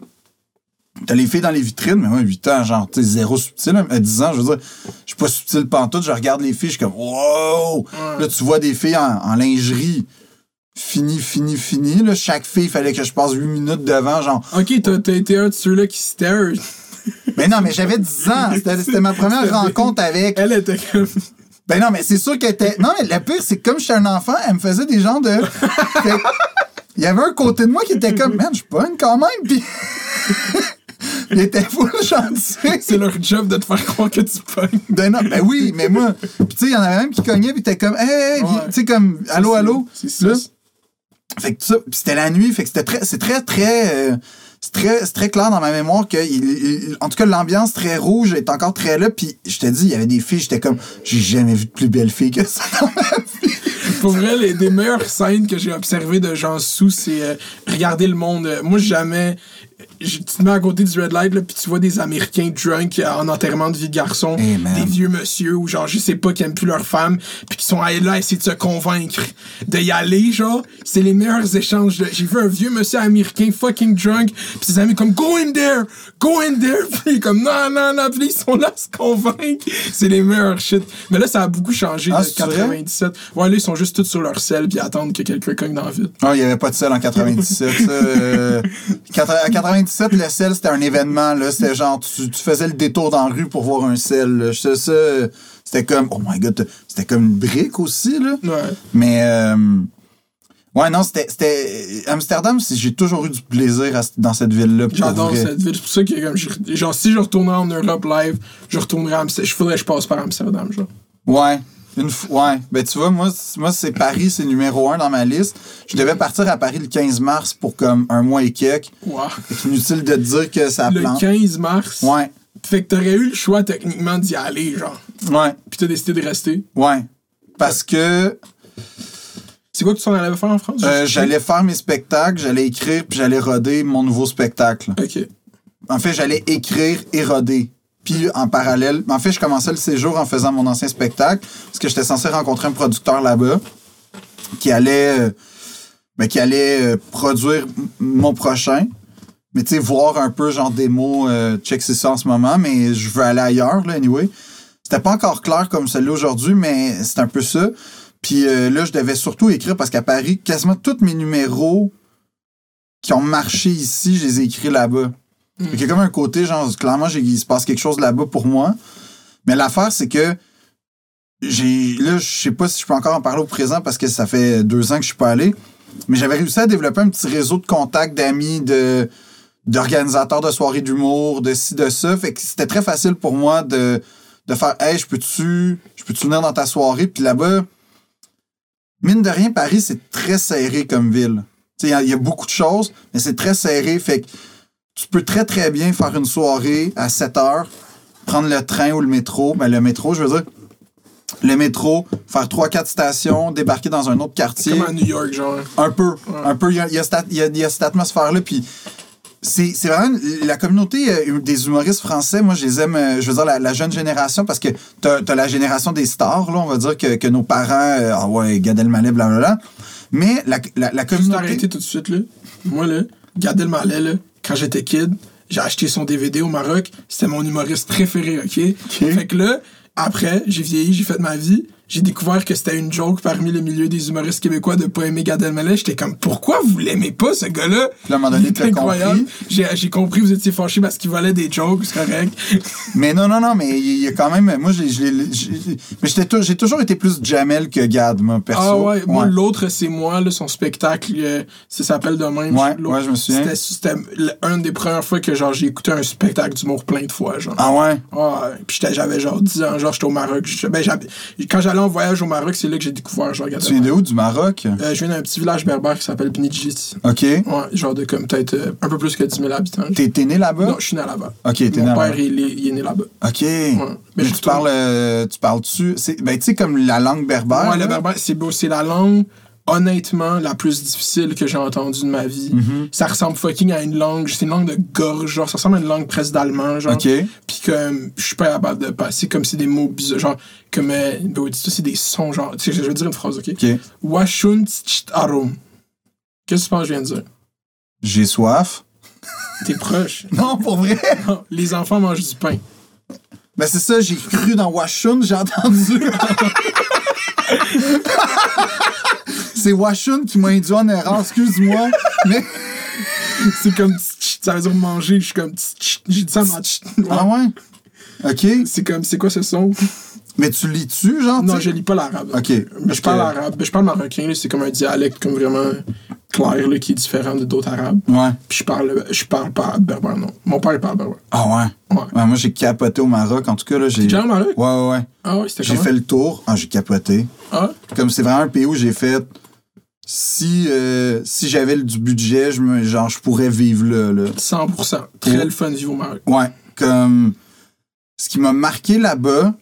t'as les filles dans les vitrines mais moi 8 ans genre tu sais zéro subtil à 10 ans je veux dire je suis pas subtil pantoute je regarde les filles je suis comme wow là tu vois des filles en, en lingerie fini fini fini là chaque fille fallait que je passe 8 minutes devant genre Ok, t'as été un de ceux-là qui stare. mais non mais j'avais 10 ans c'était ma première rencontre avec Elle était comme. Ben non, mais c'est sûr qu'elle était. Non, mais le pire, c'est que comme j'étais un enfant, elle me faisait des genres de. Il y avait un côté de moi qui était comme, man, je pogne quand même, puis. Il était full gentil. C'est leur job de te faire croire que tu pognes. Ben non, ben oui, mais moi. Puis tu sais, il y en avait même qui cognaient, puis t'es comme, hey, hey, Ouais. tu sais, comme, allô, allô? c'est ça. Là, Fait que ça, puis c'était la nuit, fait que c'était très, c'est très, très, euh, c'est très, très clair dans ma mémoire que, il- il- en tout cas, l'ambiance très rouge est encore très là, puis je te dis, il y avait des filles, j'étais comme, j'ai jamais vu de plus belle fille que ça dans ma vie. Pour vrai, les des meilleures scènes que j'ai observées de gens sous, c'est euh, regarder le monde. Moi, jamais. Je- Tu te mets à côté du red light, là, puis tu vois des Américains drunk euh, en enterrement de vie de garçon, Hey, des vieux monsieur ou genre, je sais pas, qui aiment plus leur femme, puis qui sont allés là à essayer de se convaincre d'y aller, genre. C'est les meilleurs échanges. J'ai vu un vieux monsieur américain fucking drunk, puis ses amis comme Go in there! Go in there! Puis comme Non, non, non, puis ils sont là à se convaincre. C'est les meilleurs shit. Mais là, ça a beaucoup changé Ah, de c'est vrai? 97. Ouais, là, ils sont juste tous sur leur sel puis attendent que quelqu'un cogne dans la ville. Non, il n'y avait pas de sel en 97. ça, euh, quatre- à 97, le sel, c'était un événement. là. C'était genre, tu, tu faisais le détour dans la rue pour voir un sel. Ça, c'était comme, oh my god, c'était comme une brique aussi. Là. Ouais. Mais, euh, ouais, non, c'était. c'était Amsterdam, j'ai toujours eu du plaisir à- dans cette ville-là. J'adore cette ville. C'est pour ça que, comme, je- genre, si je retournerais en Europe live, je retournerais à Amsterdam. Je faudrait que je passe par Amsterdam, genre. Ouais. Une ouais. Ben, tu vois, moi, moi c'est Paris, c'est numéro un dans ma liste. Je devais partir à Paris le 15 mars pour comme un mois et quelques. Wow. Inutile de te dire que ça Le plante. 15 mars? Ouais. Fait que t'aurais eu le choix techniquement d'y aller, genre. Ouais. Puis t'as décidé de rester? Ouais. Parce que C'est quoi que tu t'en allais faire en France? euh, j'allais faire mes spectacles, j'allais écrire, puis j'allais roder mon nouveau spectacle. Ok. En fait, j'allais écrire et roder. Puis en parallèle, en fait, je commençais le séjour en faisant mon ancien spectacle, parce que j'étais censé rencontrer un producteur là-bas qui allait euh, ben, qui allait euh, produire mon prochain. Mais tu sais, voir un peu genre des mots, euh, check c'est ça en ce moment, mais je veux aller ailleurs, là, anyway. C'était pas encore clair comme celui aujourd'hui, mais c'est un peu ça. Puis là, je devais surtout écrire parce qu'à Paris, quasiment tous mes numéros qui ont marché ici, je les ai écrits là-bas. Mm. Il y a comme un côté, genre, clairement, il se passe quelque chose là-bas pour moi. Mais l'affaire, c'est que j'ai. Là, je sais pas si je peux encore en parler au présent parce que ça fait deux ans que je suis pas allé. Mais j'avais réussi à développer un petit réseau de contacts, d'amis, de d'organisateurs de soirées d'humour, de ci, de ça. Fait que c'était très facile pour moi de, de faire Hey, je peux-tu je peux venir dans ta soirée? Puis là-bas, mine de rien, Paris, c'est très serré comme ville. Il y y, a beaucoup de choses, mais c'est très serré. Fait que tu peux très, très bien faire une soirée à 7 heures, prendre le train ou le métro. Ben, le métro, je veux dire. Le métro, faire 3-4 stations, débarquer dans un autre quartier. Comme à New York, genre. Un peu. Un peu. Il y a, y a y a- il y a cette atmosphère-là. Puis c'est c'est vraiment la communauté euh, des humoristes français. Moi, je les aime. euh, Je veux dire, la, la jeune génération, parce que t'as as la génération des stars, là, on va dire, que, que nos parents. euh, Ah ouais, Gad Elmaleh, blablabla. Mais la, la, communauté. arrêter tout de suite, là. Moi, là, Gad Elmaleh, là, quand j'étais kid, j'ai acheté son DVD au Maroc. C'était mon humoriste préféré, OK? Fait que là, après, j'ai vieilli, j'ai fait ma vie. J'ai découvert que c'était une joke parmi le milieu des humoristes québécois de pas aimer Gad Elmaleh. J'étais comme, pourquoi vous l'aimez pas, ce gars-là? Puis à un moment donné, t'as compris. J'ai compris, vous étiez fâché parce qu'il volait des jokes, c'est correct. Mais non, non, non, mais il y a quand même. Moi, j'ai. toujours été plus Jamel que Gad, moi, perso. Ah ouais, moi, l'autre, c'est moi, là, son spectacle, euh, ça s'appelle de même. Ouais, ouais, je me souviens. C'était une des premières fois que, genre, j'ai écouté un spectacle d'humour plein de fois, genre. Ah ouais? Ouais, puis j'étais- j'avais genre 10 ans, genre j'étais au Maroc. Ben, quand j'allais voyage au Maroc, c'est là que j'ai découvert genre Tu viens de où? Du Maroc? Euh, je viens d'un petit village berbère qui s'appelle Bnidjit. OK. Ouais, genre de comme peut-être euh, un peu plus que 10 000 habitants. T'es t'es né là-bas? Non, je suis né là-bas. Ok, t'es né Mon là-bas. père, il est, il est né là-bas. OK. Mais tu parles, euh, tu parles-tu? c'est- Ben, tu sais, comme la langue berbère. Ouais, le là? berbère, c'est beau. C'est la langue, honnêtement, la plus difficile que j'ai entendue de ma vie. Mm-hmm. Ça ressemble fucking à une langue. C'est une langue de gorge, genre. Ça ressemble à une langue presque d'allemand, genre. OK. Puis comme, je suis pas capable de passer comme c'est des mots bizarres. Genre, comme, euh, ben c'est des sons, genre. Tu sais, je vais dire une phrase, ok? OK. Washun arum. Qu'est-ce que tu penses que je viens de dire? J'ai soif. T'es proche. Non, pour vrai? Non, Les enfants mangent du pain. Ben, c'est ça, j'ai cru dans Washun, j'ai entendu. c'est Washun qui m'a induit en erreur, excuse-moi. Mais. C'est comme ça veut dire manger. Je suis comme j'ai dit ça tcht. Ah ouais? OK. C'est comme, c'est quoi ce son? Mais tu lis-tu, genre? Non, je lis pas l'arabe. Ok. Mais je parle arabe. Je parle marocain, c'est comme un dialecte comme vraiment clair là, qui est différent de d'autres arabes. Ouais. Puis je parle, je parle pas berbère, non. Mon père il parle berbère. Ah ouais? Ouais. Ouais, moi, j'ai capoté au Maroc. En tout cas, là, j'ai. Déjà au Maroc? Ouais, ouais, ouais. Ah ouais, c'était J'ai fait le tour. Ah, j'ai capoté. Ah, Comme c'est vraiment un pays où j'ai fait. Si, euh, si j'avais le- du budget, je me, genre, je pourrais vivre là. là. 100%. Très le fun de vivre au Maroc. Ouais. Comme. Ce qui m'a marqué là-bas,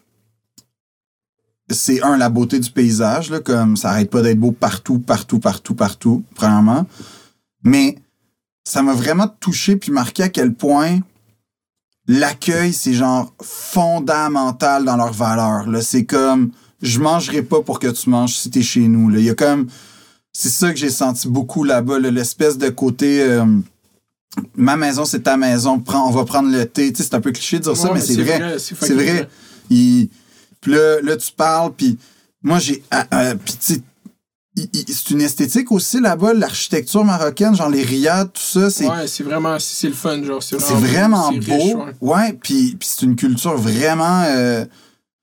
c'est un, la beauté du paysage, là, comme ça arrête pas d'être beau partout, partout, partout, partout, premièrement. Mais ça m'a vraiment touché puis marqué à quel point l'accueil, c'est genre fondamental dans leurs valeurs. Là. C'est comme je mangerai pas pour que tu manges si t'es chez nous. Là. Il y a comme. C'est ça que j'ai senti beaucoup là-bas, là, l'espèce de côté. euh, ma maison, c'est ta maison. Prends- on va prendre le thé. Tu sais, c'est un peu cliché de dire ça, mais c'est vrai. C'est vrai. Il- Puis là, là, tu parles, puis moi, j'ai... ah, ah, puis tu sais, c'est une esthétique aussi là-bas, l'architecture marocaine, genre les riades, tout ça, c'est... Ouais, c'est vraiment, c'est le fun, genre. C'est vraiment beau. riche, ouais. ouais, puis, puis c'est une culture vraiment. euh,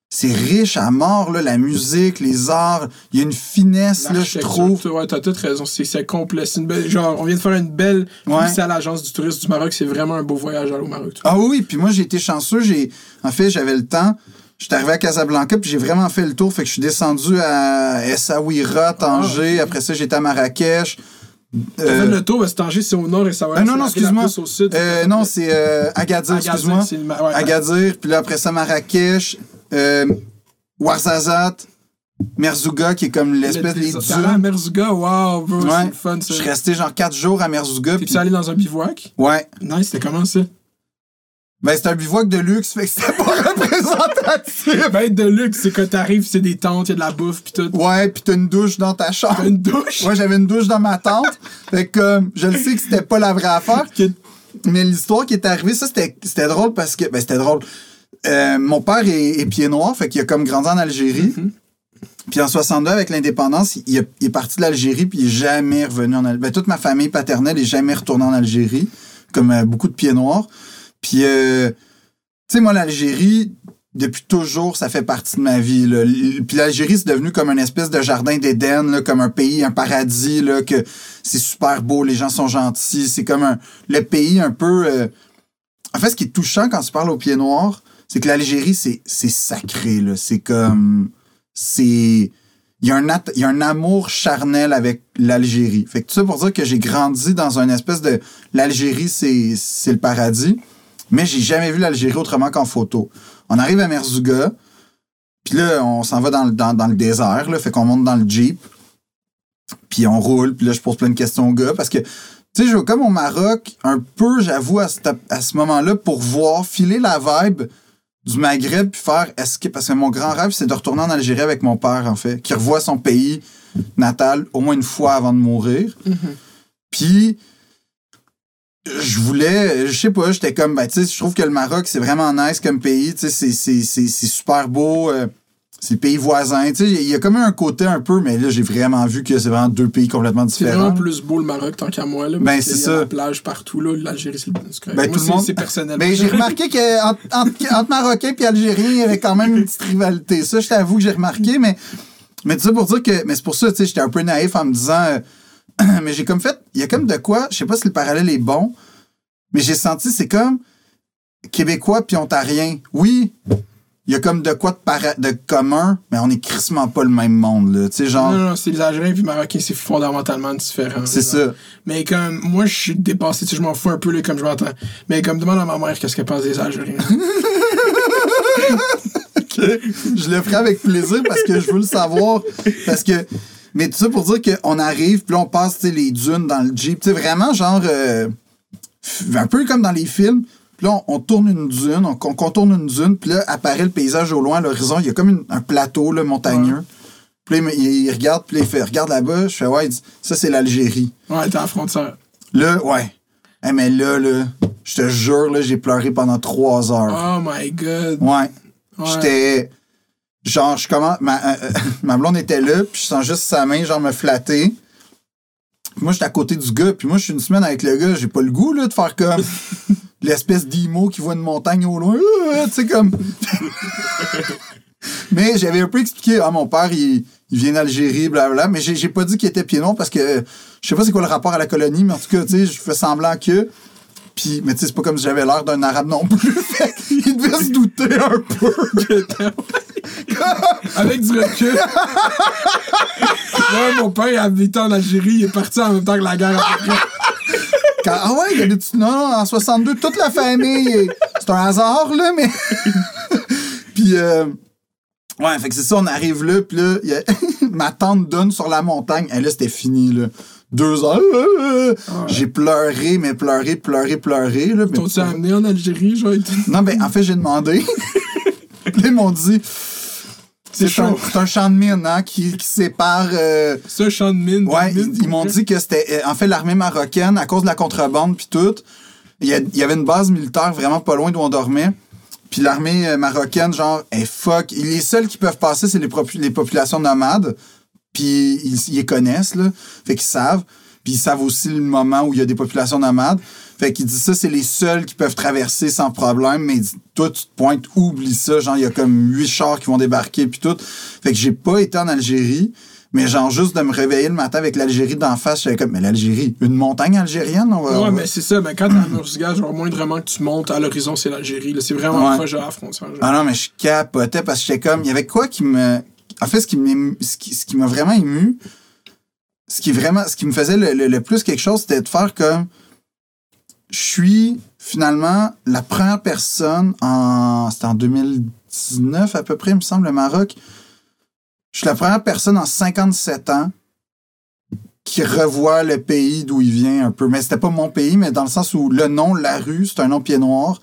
c'est riche à mort, là, la musique, les arts. Il y a une finesse, là, je trouve. Ouais, t'as toute raison. C'est c'est complet. C'est une belle. Genre, on vient de faire une belle. Ouais. À l'agence du tourisme du Maroc. C'est vraiment un beau voyage au Maroc. Ah oui, oui, puis moi, j'ai été chanceux. J'ai, en fait, j'avais le temps. J'étais arrivé à Casablanca, puis j'ai vraiment fait le tour. Fait que je suis descendu à Essaouira, Tanger. Après ça, j'étais à Marrakech. T'as Euh, fait le tour, parce que Tanger, c'est au nord et ça va Ah, non, c'est non, excuse-moi. euh, non, c'est euh, Agadir, excuse-moi. ouais, Agadir, puis là, après ça, Marrakech, euh, Ouarzazate, Merzouga, qui est comme l'espèce Les- des dunes. À Merzouga, wow, bro, Ouais. c'est le fun, ça. Je suis resté genre quatre jours à Merzouga. Puis- allé dans un bivouac? Ouais. Nice, c'était comment ça? Ben, c'est un bivouac de luxe, fait que c'était pas représentatif. Ben, de luxe, c'est quand t'arrives, c'est des tentes, y a de la bouffe, pis tout. Ouais, pis t'as une douche dans ta chambre. T'as une douche? Moi, j'avais une douche dans ma tente. fait que, euh, je le sais que c'était pas la vraie affaire. Mais l'histoire qui est arrivée, ça, c'était c'était drôle parce que. Ben, c'était drôle. Euh, mon père est, est pied noir, fait qu'il a comme grandi en Algérie. Puis en 62, avec l'indépendance, il est parti de l'Algérie, puis il est jamais revenu en Algérie. Ben, toute ma famille paternelle est jamais retournée en Algérie, comme euh, beaucoup de pieds noirs. Puis, euh, tu sais, moi, l'Algérie, depuis toujours, ça fait partie de ma vie. Là. Puis l'Algérie, c'est devenu comme une espèce de jardin d'Éden, comme un pays, un paradis, là, que c'est super beau, les gens sont gentils. C'est comme le pays un peu... euh, En fait, ce qui est touchant quand tu parles aux pieds noirs, c'est que l'Algérie, c'est c'est sacré. là. C'est comme... C'est... Il y, a un il y a un amour charnel avec l'Algérie. Fait que tout ça pour dire que j'ai grandi dans une espèce de... L'Algérie, c'est c'est le paradis. Mais j'ai jamais vu l'Algérie autrement qu'en photo. On arrive à Merzouga, puis là, on s'en va dans, le- dans, dans le désert, là, fait qu'on monte dans le Jeep, puis on roule, puis là, je pose plein de questions au gars, parce que, tu sais, je vais comme au Maroc, un peu, j'avoue, à, ce- à ce moment-là, pour voir, filer la vibe du Maghreb, puis faire, est-ce que, parce que mon grand rêve, c'est de retourner en Algérie avec mon père, en fait, qui revoit son pays natal au moins une fois avant de mourir. Puis, je voulais, je sais pas, j'étais comme, ben, tu sais, je trouve que le Maroc, c'est vraiment nice comme pays, tu sais, c'est- c'est- c'est c'est super beau, euh, c'est le pays voisin, tu sais, il y a comme un côté un peu, mais là, j'ai vraiment vu que c'est vraiment deux pays complètement C'est différents. vraiment plus beau le Maroc tant qu'à moi. Là, Ben, c'est qu'il y a ça. la plage partout. là. L'Algérie, c'est le c'est. Ben, tout le c'est- monde- C'est personnel. Ben, j'ai remarqué qu'entre entre, entre Marocains et Algériens, il y avait quand même une petite rivalité. Ça, je t'avoue que j'ai remarqué, mais, mais tout ça pour dire que. Mais c'est pour ça, tu sais, j'étais un peu naïf en me disant. euh, mais j'ai comme fait. Il y a comme de quoi, je sais pas si le parallèle est bon, mais j'ai senti, c'est comme Québécois puis Ontariens. Oui, il y a comme de quoi de, para- de commun, mais on est crissement pas le même monde, là. Tu sais, genre. Non, non, c'est les Algériens et les Marocains, c'est fondamentalement différent. C'est ça. Mais comme, moi, je suis dépassé, tu sais, je m'en fous un peu, là, comme je m'entends. Mais comme, demande à ma mère qu'est-ce qu'elle pense des Algériens. je le ferai avec plaisir parce que je veux le savoir. Parce que. Mais tout ça pour dire qu'on arrive, puis là, on passe les dunes dans le Jeep. Tu sais, vraiment, genre. euh, un peu comme dans les films. Puis là, on, on tourne une dune, on, on contourne une dune, puis là, apparaît le paysage au loin, à l'horizon. Il y a comme une- un plateau là, montagneux. Puis là, il, regarde, puis là, il fait Regarde là-bas. Je fais Ouais, il dit, ça, c'est l'Algérie. Ouais, t'es la frontière. Là, ouais. Eh, mais là, là, je te jure, là, j'ai pleuré pendant trois heures. Oh my god. Ouais. Ouais. J'étais. Genre, je commence. Ma, euh, euh, ma blonde était là, puis je sens juste sa main, genre, me flatter. Puis moi, j'étais à côté du gars, puis moi, je suis une semaine avec le gars, j'ai pas le goût, là, de faire comme. L'espèce d'imo qui voit une montagne au loin. Euh, Tu sais, comme. mais j'avais un peu expliqué, ah, mon père, il, il vient d'Algérie, blablabla, mais j'ai pas dit qu'il était pied parce que je sais pas c'est quoi le rapport à la colonie, mais en tout cas, tu sais, je fais semblant que. Puis, mais tu sais, c'est pas comme si j'avais l'air d'un arabe non plus. Fait qu'il devait se douter un peu. Avec du recul. ouais, mon père, il habitait en Algérie, il est parti en même temps que la guerre. Quand- ah ouais, il y a des petits. Non, non, en 62, toute la famille. est- C'est un hasard, là, mais. puis, euh, ouais, fait que c'est ça, on arrive là, puis là, il y a- ma tante donne sur la montagne. Et là, c'était fini, là. Deux heures. J'ai pleuré, mais pleuré, pleuré, pleuré. Là, mais- T'as-tu amené en Algérie, genre? Non, ben, en fait, j'ai demandé. Ils m'ont dit. C'est un, champ de mine, hein, qui, qui sépare. euh, C'est un champ de mine. Ouais, de mine, ils, ils m'ont dit que c'était euh, en fait l'armée marocaine à cause de la contrebande puis tout. Il y, avait une base militaire vraiment pas loin d'où on dormait. Puis l'armée euh, marocaine genre est fuck, les seuls qui peuvent passer c'est les populations nomades. Puis ils, ils les connaissent là, fait qu'ils savent. Puis ils savent aussi le moment où il y a des populations nomades. Fait qu'ils disent ça, c'est les seuls qui peuvent traverser sans problème. Mais toi, tu te pointes, oublie ça. Genre, il y a comme huit chars qui vont débarquer, puis tout. Fait que j'ai pas été en Algérie. Mais genre, juste de me réveiller le matin avec l'Algérie d'en face, j'avais comme, mais l'Algérie, une montagne algérienne? On va- on Ouais, va- mais c'est ça. Mais quand t'es à Murcia, genre, moindrement que tu montes à l'horizon, c'est l'Algérie. C'est vraiment Ouais. proche de la frontière. genre. Ah non, mais je capotais parce que j'étais comme. Il y avait quoi qui me. En fait, ce qui m'a vraiment ému, ce qui vraiment. Ce qui me faisait le plus quelque chose, c'était de faire comme. Je suis finalement la première personne en. C'était en 2019 à peu près, il me semble, le Maroc. Je suis la première personne en 57 ans qui revoit le pays d'où il vient un peu. Mais c'était pas mon pays, mais dans le sens où le nom, la rue, c'est un nom pied noir.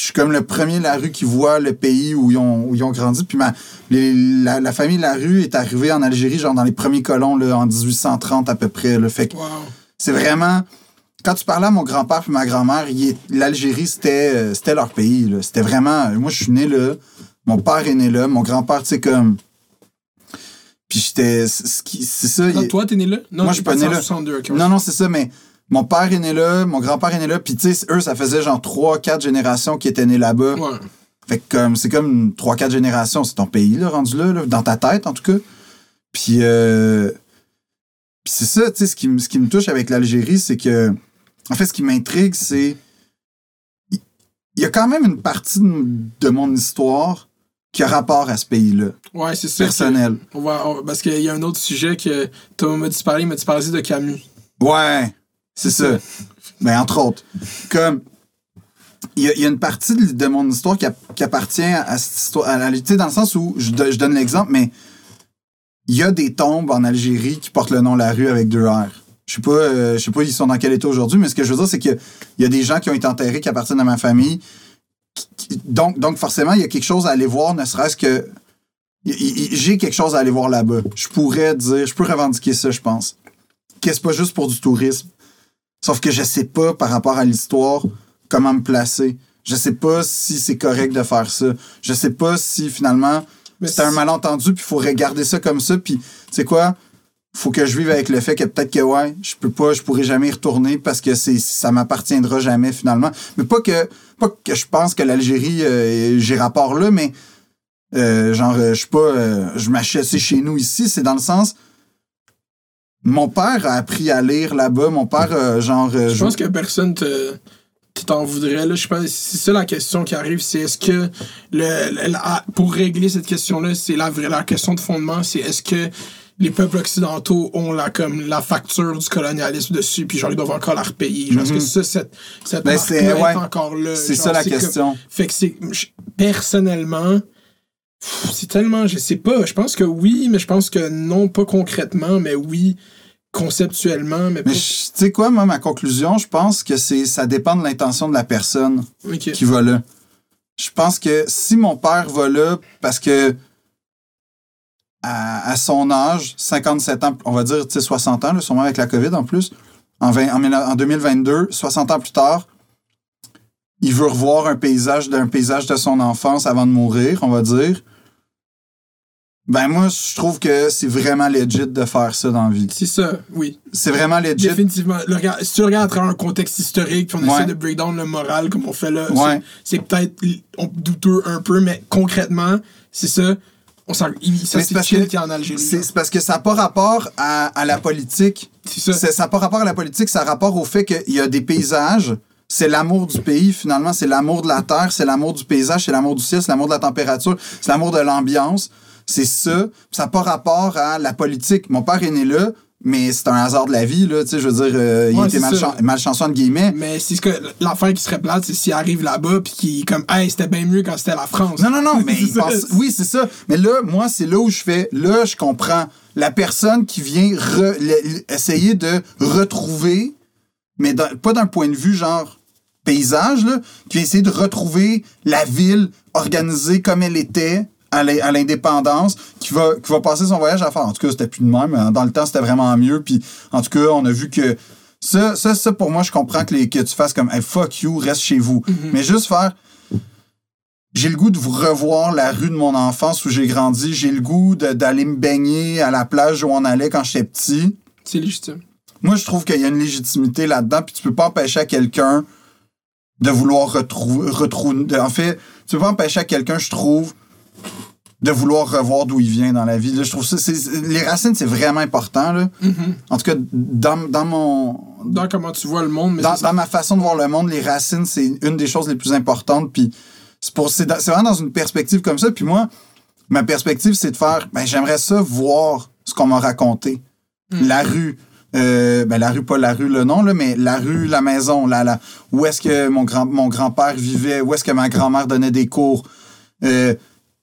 Je suis comme le premier de la rue qui voit le pays où ils ont, où ils ont grandi. Puis ma, les- la, la famille de la rue est arrivée en Algérie, genre dans les premiers colons, là, en 1830 à peu près. Là. Fait que Wow. c'est vraiment. Quand tu parlais à mon grand-père puis ma grand-mère, l'Algérie, c'était, euh, c'était leur pays. C'était vraiment. Moi, je suis né là. Mon père est né là. Mon grand-père, tu sais, comme. Puis j'étais. C'est ça. Non, il- toi, t'es né là? Non, Moi, je suis pas né là. 62, ok. non, non, c'est ça, mais mon père est né là, mon grand-père est né là, puis tu sais, eux, ça faisait genre 3-4 générations qui étaient nés là-bas. Ouais. Fait que comme, c'est comme 3-4 générations, c'est ton pays, là, rendu là, là, dans ta tête, en tout cas. Puis, euh, puis c'est ça, tu sais, ce qui, me- ce qui me touche avec l'Algérie, c'est que, en fait, ce qui m'intrigue, c'est, il y a quand même une partie de, de mon histoire qui a rapport à ce pays-là, Ouais, c'est ça. que- personnel. On va, on- parce qu'il y a un autre sujet que Thomas m'a dit parler, il m'a dit parler de Camus. Ouais, c'est ça. Ben, entre autres. Comme, il y, a- une partie de, mon histoire qui, app- qui appartient à cette histoire. Dans le sens où, je, do- je donne l'exemple, mais il y a des tombes en Algérie qui portent le nom de la rue avec deux R. Je sais euh, je sais pas, ils sont dans quel état aujourd'hui, mais ce que je veux dire, c'est qu'il y a des gens qui ont été enterrés qui appartiennent à ma famille. Donc, donc, forcément, il y a quelque chose à aller voir, ne serait-ce que. J'ai quelque chose à aller voir là-bas. Je pourrais dire, je peux revendiquer ça, je pense. Que c'est pas juste pour du tourisme. Sauf que je sais pas, par rapport à l'histoire, comment me placer. Je sais pas si c'est correct de faire ça. Je sais pas si finalement c'est un malentendu, puis il faut regarder ça comme ça. Puis, tu sais quoi? Faut que je vive avec le fait que peut-être que, ouais, je peux pas, je pourrai jamais y retourner parce que c'est, ça m'appartiendra jamais finalement. Mais pas que, pas que je pense que l'Algérie, euh, j'ai rapport là, mais euh, genre, euh, je suis pas, euh, je m'achète chez nous ici. C'est dans le sens, mon père a appris à lire là-bas. Mon père, euh, genre, euh, Je pense que personne te te t'en voudrait. Là. Je pense c'est ça la question qui arrive, c'est est-ce que le, le- la- pour régler cette question-là, c'est la vraie la question de fondement, c'est est-ce que les peuples occidentaux ont la comme la facture du colonialisme dessus, puis genre ils doivent encore la repayer? Genre, Est-ce que ça, cette, cette Ben, est encore là? c'est ça la comme- question. fait que c'est. Personnellement, c'est tellement. Je sais pas. Je pense que oui, mais je pense que non, pas concrètement, mais oui, conceptuellement, mais, Mais pas. tu sais quoi, moi, ma conclusion, je pense que c'est ça dépend de l'intention de la personne qui va là. Je pense que si mon père va là parce que à, à son âge, 57 ans, on va dire tu sais, 60 ans, là, sûrement avec la COVID en plus, en, 20 en, 19 en 2022, 60 ans plus tard, il veut revoir un paysage d'un paysage de son enfance avant de mourir, on va dire. Ben moi, je trouve que c'est vraiment legit de faire ça dans la vie. C'est ça, oui. C'est vraiment legit. Définitivement. Le regard- si tu regardes à travers un contexte historique, puis on Ouais. essaie de break down le moral comme on fait là, c'est- Ouais. c'est peut-être on- douteux un peu, mais concrètement, c'est ça. On ça c'est parce que en Algérie. C'est parce que ça n'a pas rapport à, à la politique. C'est ça. Ça n'a pas rapport à la politique, ça a rapport au fait qu'il y a des paysages. C'est l'amour du pays, finalement. C'est l'amour de la terre, c'est l'amour du paysage, c'est l'amour du ciel, c'est l'amour de la température, c'est l'amour de l'ambiance. C'est ça. Ça n'a pas rapport à la politique. Mon père est né là, mais c'est un hasard de la vie, là. Tu sais, je veux dire, euh, il était malchan- malchanceux, entre guillemets. Mais c'est ce que l'affaire qui serait plate, c'est s'il arrive là-bas puis qu'il comme Hey, c'était bien mieux quand c'était la France. Non, non, non, mais il pense- oui, c'est ça. Mais là, moi, c'est là où je fais. Là, je comprends. La personne qui vient re- essayer de retrouver, mais dans- pas d'un point de vue genre paysage, là, qui vient essayer de retrouver la ville organisée comme elle était à l'in- à l'indépendance, qui va, qui va passer son voyage à faire. En tout cas, c'était plus de même. hein. Dans le temps, c'était vraiment mieux. Puis, en tout cas, on a vu que ça, ça, ça pour moi, je comprends que, les, que tu fasses comme hey, fuck you, reste chez vous. Mais juste faire j'ai le goût de vous revoir la rue de mon enfance où j'ai grandi. J'ai le goût d'aller me baigner à la plage où on allait quand j'étais petit. C'est légitime. Moi, je trouve qu'il y a une légitimité là-dedans, puis tu peux pas empêcher à quelqu'un de vouloir retrouver. retrouver en fait, tu peux pas empêcher à quelqu'un, je trouve, de vouloir revoir d'où il vient dans la vie. Là, je trouve ça. les racines, c'est vraiment important. Là. En tout cas, dans, dans mon. Dans comment tu vois le monde, mais Dans, dans ma façon de voir le monde, les racines, c'est une des choses les plus importantes. Puis c'est vraiment dans une perspective comme ça. Puis moi, ma perspective, c'est de faire. Ben, j'aimerais ça voir ce qu'on m'a raconté. La rue. Euh, ben, la rue, pas la rue, le nom, là, mais la rue, la maison, la, la, où est-ce que mon, grand, mon grand-père vivait, où est-ce que ma grand-mère donnait des cours. Euh,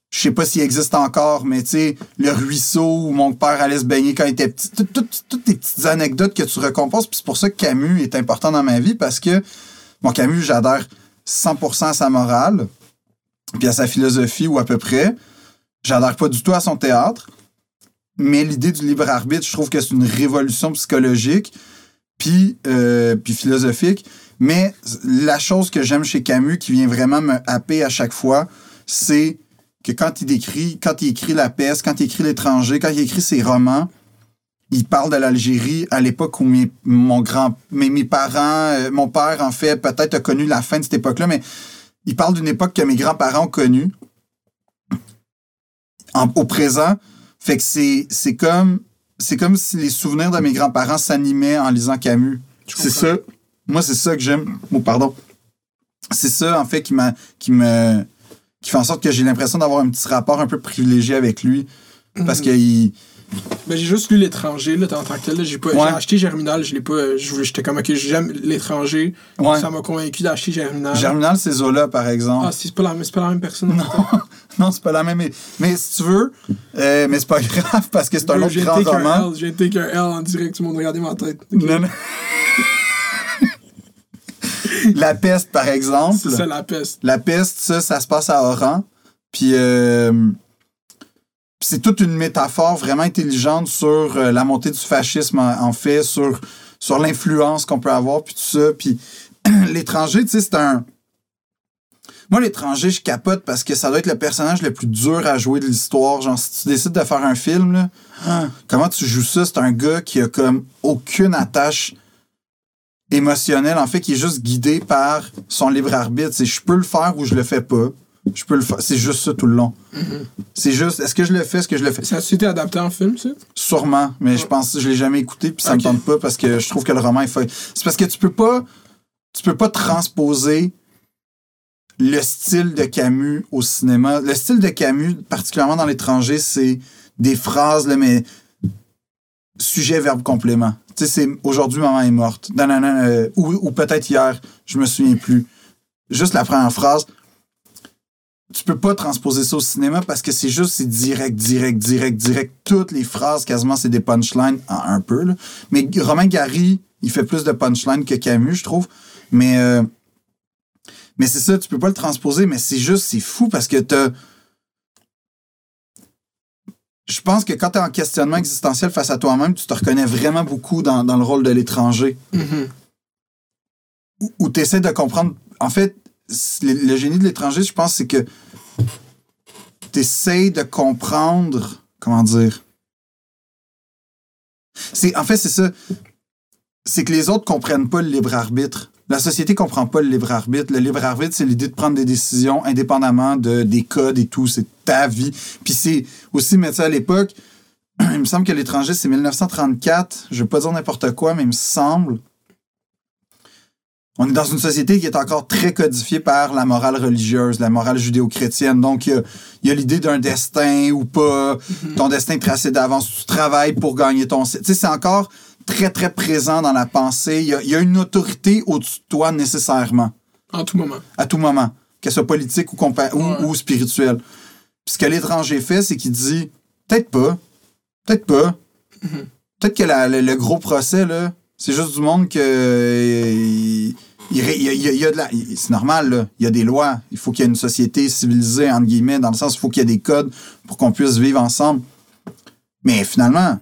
je sais pas s'il existe encore, mais tu sais, le ruisseau où mon père allait se baigner quand il était petit. Tout- tout- Toutes tes petites anecdotes que tu récompenses. Puis c'est pour ça que Camus est important dans ma vie parce que, bon, Camus, j'adore. 100% à sa morale, puis à sa philosophie, ou à peu près. J'adhère pas du tout à son théâtre. Mais l'idée du libre arbitre, je trouve que c'est une révolution psychologique, puis, euh, puis philosophique. Mais la chose que j'aime chez Camus, qui vient vraiment me happer à chaque fois, c'est que quand il quand il écrit La peste, quand il écrit L'étranger, quand il écrit ses romans, il parle de l'Algérie à l'époque où mes, mon grand, mes, parents, euh, mon père, en fait, peut-être a connu la fin de cette époque-là, mais il parle d'une époque que mes grands-parents ont connue au présent. Fait que c'est, c'est comme, c'est comme si les souvenirs de mes grands-parents s'animaient en lisant Camus. C'est ça. Moi, c'est ça que j'aime. Oh, pardon. C'est ça, en fait, qui m'a, qui me, qui fait en sorte que j'ai l'impression d'avoir un petit rapport un peu privilégié avec lui. Parce que il, Ben, j'ai juste lu l'étranger, là, en tant que tel. là. J'ai pas, Ouais. j'ai acheté Germinal, je l'ai pas. euh, J'étais comme, ok, j'aime l'étranger. Ouais. Ça m'a convaincu d'acheter Germinal. Germinal, c'est Zola, par exemple. Ah, c'est pas, la- c'est pas la même personne. Non, non c'est pas la même. Mais, mais si tu veux, euh, mais c'est pas grave parce que c'est un autre grand roman. J'ai take un L en direct, tout le monde regardait ma tête. Non, non. la peste, par exemple. C'est ça la peste. La peste, ça, ça se passe à Oran. Puis euh, puis c'est toute une métaphore vraiment intelligente sur euh, la montée du fascisme, en, fait, sur, l'influence qu'on peut avoir, puis tout ça. Puis l'étranger, tu sais, c'est un... Moi, l'étranger, je capote parce que ça doit être le personnage le plus dur à jouer de l'histoire. Genre, si tu décides de faire un film, là, ah, comment tu joues ça? C'est un gars qui a comme aucune attache émotionnelle, en fait, qui est juste guidé par son libre arbitre. C'est je peux le faire ou je le fais pas. Je peux le faire. C'est juste ça tout le long. C'est juste, est-ce que je le fais, est-ce que je le fais? Ça a-tu été adapté en film, ça? Sûrement, mais je pense que je l'ai jamais écouté puis ça Ok. me tente pas parce que je trouve que le roman est fait. C'est parce que tu peux pas tu peux pas transposer le style de Camus au cinéma. Le style de Camus, particulièrement dans l'étranger, c'est des phrases là, mais sujet verbe complément. Tu sais c'est aujourd'hui maman est morte. Euh, ou ou peut-être hier, je me souviens plus. Juste la première phrase tu peux pas transposer ça au cinéma parce que c'est juste, c'est direct, direct, direct, direct. Toutes les phrases, quasiment, c'est des punchlines, en un peu, là. Mais Romain Gary, il fait plus de punchlines que Camus, je trouve. Mais, euh, mais c'est ça, tu peux pas le transposer, mais c'est juste, c'est fou parce que t'as. Je pense que quand t'es en questionnement existentiel face à toi-même, tu te reconnais vraiment beaucoup dans, dans le rôle de l'étranger où- où tu essaies de comprendre. En fait, le, génie de l'étranger, je pense, c'est que tu essaies de comprendre. Comment dire c'est En fait, c'est ça. C'est que les autres comprennent pas le libre arbitre. La société comprend pas le libre arbitre. Le libre arbitre, c'est l'idée de prendre des décisions indépendamment de, des codes et tout. C'est ta vie. Puis c'est aussi, mais sais, à l'époque, il me semble que l'étranger, c'est 1934. Je veux pas dire n'importe quoi, mais il me semble. On est dans une société qui est encore très codifiée par la morale religieuse, la morale judéo-chrétienne. Donc, il y a- l'idée d'un destin ou pas, ton destin tracé d'avance, tu travailles pour gagner ton... Tu sais, c'est encore très, très présent dans la pensée. Il y a, il y a une autorité au-dessus de toi nécessairement, En tout moment. à tout moment, qu'elle soit politique ou, ou, spirituelle. Puis ce que l'étranger fait, c'est qu'il dit, peut-être pas, peut-être pas. Peut-être que la- le, le gros procès, là, c'est juste du monde que. euh, il, il- y a- il y a- il y a de la- C'est normal, là. Il y a des lois. Il faut qu'il y ait une société civilisée, entre guillemets, dans le sens où il faut qu'il y ait des codes pour qu'on puisse vivre ensemble. Mais finalement,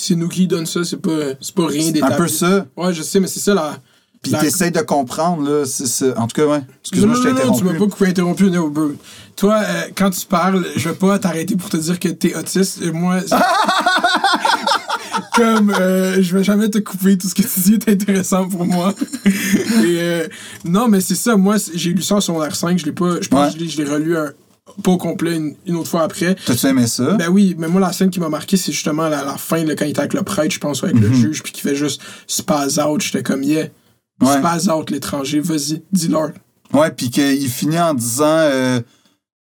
C'est nous qui donne ça, c'est pas, pas rien c'est un d'établi. peu ça. Ouais, je sais, mais c'est ça la. Puis la- t'essayes de comprendre, là. ça. En tout cas, ouais. Excuse-moi, je t'ai non, non, tu m'as interrompu. pas coupé interrompu, no, bro. Toi, euh, quand tu parles, je vais pas t'arrêter pour te dire que t'es autiste. Et moi, comme euh, je vais jamais te couper, tout ce que tu dis est intéressant pour moi. Et euh, non, mais c'est ça. Moi, j'ai lu ça en secondaire 5. Je l'ai pas. Je pense Ouais. que je l'ai- relu un, pas au complet une, une autre fois après. T'as-tu aimé ça? Ben oui, mais moi, la scène qui m'a marqué, c'est justement la, la fin, là, quand il était avec le prêtre, je pense, ou avec le juge, puis qui fait juste spaz out. J'étais comme, yeah. Ouais. Spaz out, l'étranger, vas-y, dis-leur. Ouais, puis qu'il finit en disant euh,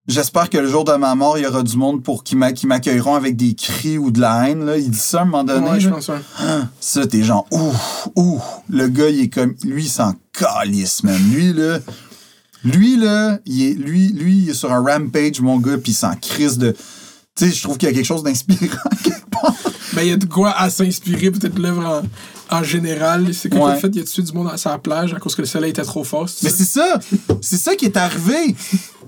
J'espère que le jour de ma mort, il y aura du monde pour qui m'a- qui m'accueilleront avec des cris ou de la haine. Là. Il dit ça à un moment donné. Ouais, je pense, ouais. Ça, t'es genre, ouh, ouh. Le gars, il est comme. Lui, il s'en calisse, man. Lui, là. Lui, là, il est, lui, lui, il est sur un rampage, mon gars, puis il s'en crise de. Tu sais, je trouve qu'il y a quelque chose d'inspirant quelque part. Ben, il y a de quoi à s'inspirer, peut-être l'œuvre en, en général. C'est quoi Ouais. fait, il y a tué du monde à sa plage à cause que le soleil était trop fort. Mais c'est ça! C'est ça qui est arrivé!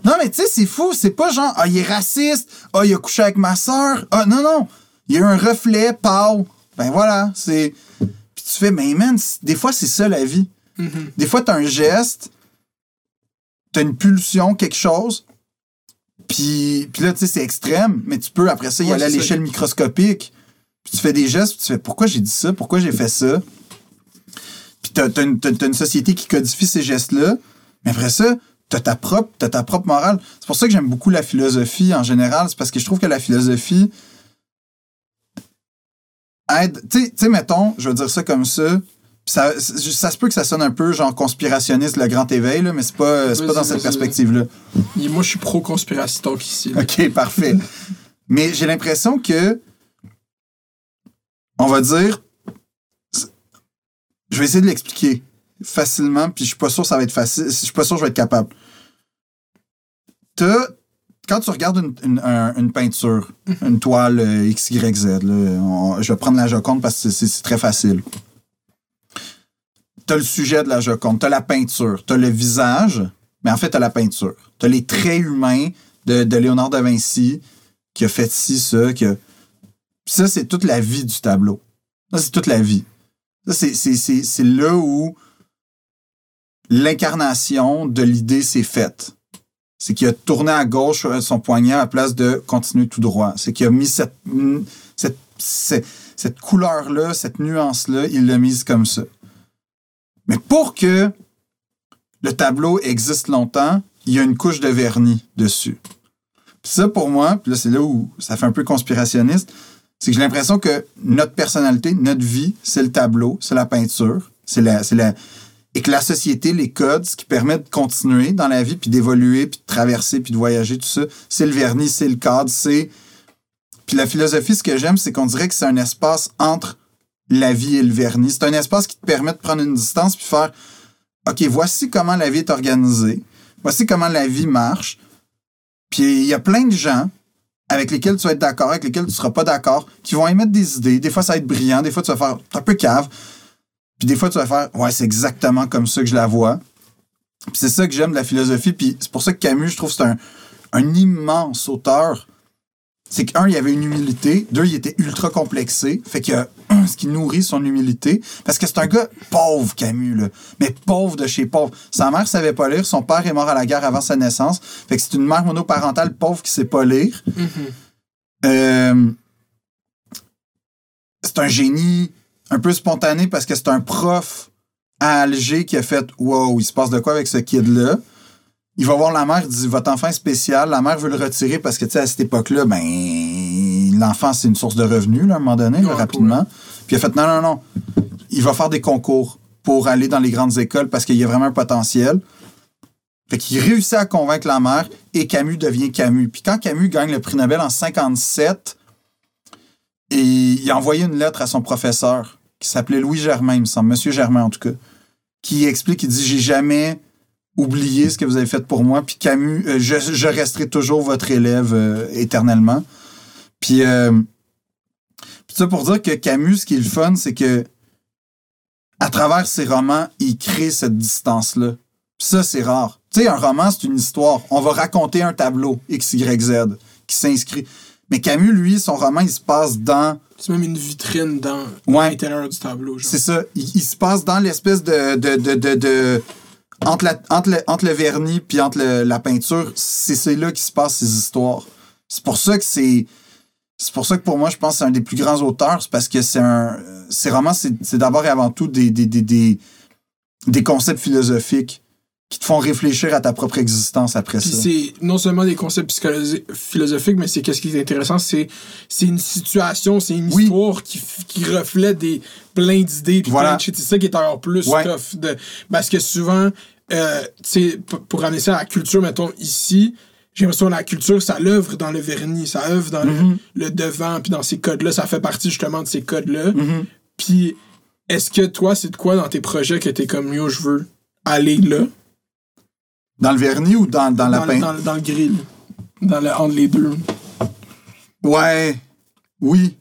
Non, mais tu sais, c'est fou. C'est pas genre, ah, il est raciste. Ah, il a couché avec ma soeur. Ah, non, non. Il y a eu un reflet, pau. Ben voilà, c'est. Puis tu fais, mais man, des fois, c'est ça la vie. Mhm. Des fois, t'as un geste, t'as une pulsion, quelque chose. Puis, puis là, tu sais, c'est extrême, mais tu peux après ça y Ouais, aller à l'échelle microscopique. Puis tu fais des gestes, puis tu fais pourquoi j'ai dit ça, pourquoi j'ai fait ça? Puis une, t'as une société qui codifie ces gestes-là, mais après ça, t'as ta propre, t'as ta propre morale. C'est pour ça que j'aime beaucoup la philosophie en général, c'est parce que je trouve que la philosophie aide. Tu sais- mettons, je vais dire ça comme ça. Ça, ça se peut que ça sonne un peu genre conspirationniste, le grand éveil, là, mais c'est pas, c'est pas dans cette perspective-là. Moi, je suis pro-conspiracy talk ici. là. OK, parfait. Mais j'ai l'impression que, on va dire, je vais essayer de l'expliquer facilement, puis je suis pas sûr que ça va être facile, je suis pas sûr que je vais être capable. T'as- quand tu regardes une, une- un- une peinture, une toile euh, XYZ, là, on- je vais prendre la Joconde parce que c'est- c'est très facile. T'as le sujet de la Joconde, t'as la peinture, t'as le visage, mais en fait, t'as la peinture. T'as les traits humains de, de Léonard de Vinci qui a fait ci, ça, qui a- ça, c'est toute la vie du tableau. Ça, c'est toute la vie. Ça, c'est- c'est c'est- c'est là où l'incarnation de l'idée s'est faite. C'est qu'il a tourné à gauche euh, son poignet à la place de continuer tout droit. C'est qu'il a mis cette, cette, cette, cette couleur-là, cette nuance-là, il l'a mise comme ça. Mais pour que le tableau existe longtemps, il y a une couche de vernis dessus. Ça, pour moi, puis c'est là où ça fait un peu conspirationniste, c'est que j'ai l'impression que notre personnalité, notre vie, c'est le tableau, c'est la peinture, c'est la, c'est la, et que la société, les codes, ce qui permet de continuer dans la vie, puis d'évoluer, puis de traverser, puis de voyager, tout ça, c'est le vernis, c'est le cadre, c'est... Puis la philosophie, ce que j'aime, c'est qu'on dirait que c'est un espace entre la vie et le vernis. C'est un espace qui te permet de prendre une distance, puis faire, OK, voici comment la vie est organisée, voici comment la vie marche, puis il y a plein de gens avec lesquels tu vas être d'accord, avec lesquels tu seras pas d'accord, qui vont émettre des idées. Des fois, ça va être brillant, des fois, tu vas faire, un peu cave. Puis des fois, tu vas faire, ouais, c'est exactement comme ça que je la vois. Puis c'est ça que j'aime de la philosophie. Puis c'est pour ça que Camus, je trouve c'est un, un immense auteur. C'est qu'un, il avait une humilité. Deux, il était ultra complexé. Fait que ce qui nourrit son humilité. Parce que c'est un gars pauvre, Camus, là. Mais pauvre de chez pauvre. Sa mère savait pas lire. Son père est mort à la guerre avant sa naissance. Fait que c'est une mère monoparentale pauvre qui sait pas lire. Mhm. Euh, c'est un génie un peu spontané parce que c'est un prof à Alger qui a fait Wow, il se passe de quoi avec ce kid-là? Il va voir la mère, il dit Votre enfant est spécial. La mère veut le retirer parce que, tu sais, à cette époque-là, ben, l'enfant, c'est une source de revenus, là, à un moment donné, là, rapidement. Puis il a fait Non, non, non. Il va faire des concours pour aller dans les grandes écoles parce qu'il y a vraiment un potentiel. Fait qu'il réussit à convaincre la mère et Camus devient Camus. Puis quand Camus gagne le prix Nobel en 57, et il a envoyé une lettre à son professeur qui s'appelait Louis Germain, il me semble, Monsieur Germain en tout cas, qui explique, il dit J'ai jamais oublié ce que vous avez fait pour moi, puis Camus, euh, je, resterai toujours votre élève euh, éternellement. Puis, euh, puis ça pour dire que Camus, ce qui est le fun, c'est que à travers ses romans, il crée cette distance-là. Puis ça, c'est rare. Tu sais, un roman, c'est une histoire. On va raconter un tableau X, Y, Z qui s'inscrit. Mais Camus, lui, son roman, il se passe dans. C'est même une vitrine dans Ouais. l'intérieur du tableau. C'est ça. Il, il se passe dans l'espèce de. de, de, de, de- entre, la- entre, le, entre le vernis puis entre le- la peinture, c'est c'est là qu'il se passe ces histoires. C'est pour ça que c'est. C'est pour ça que pour moi, je pense que c'est un des plus grands auteurs. C'est parce que c'est un. Ces romans, c'est c'est d'abord et avant tout des, des, des, des, des concepts philosophiques qui te font réfléchir à ta propre existence après Puis ça. c'est non seulement des concepts philosophiques, mais c'est qu'est-ce qui est intéressant, c'est c'est une situation, c'est une Oui. histoire qui, qui reflète des plein d'idées puis Voilà. plein de shit. C'est ça qui est encore plus Ouais. tough. De, parce que souvent, euh, tu sais, p- pour ramener ça à la culture, mettons ici, j'ai l'impression que la culture, ça l'œuvre dans le vernis, ça œuvre dans le- Mhm. le, devant, puis dans ces codes-là, ça fait partie justement de ces codes-là. Mhm. Puis est-ce que toi, c'est de quoi dans tes projets que t'es comme yo, je veux aller là? Dans le vernis ou dans, dans la le- peinture? dans, le- dans le grill. Dans le, entre les deux. Ouais. Oui.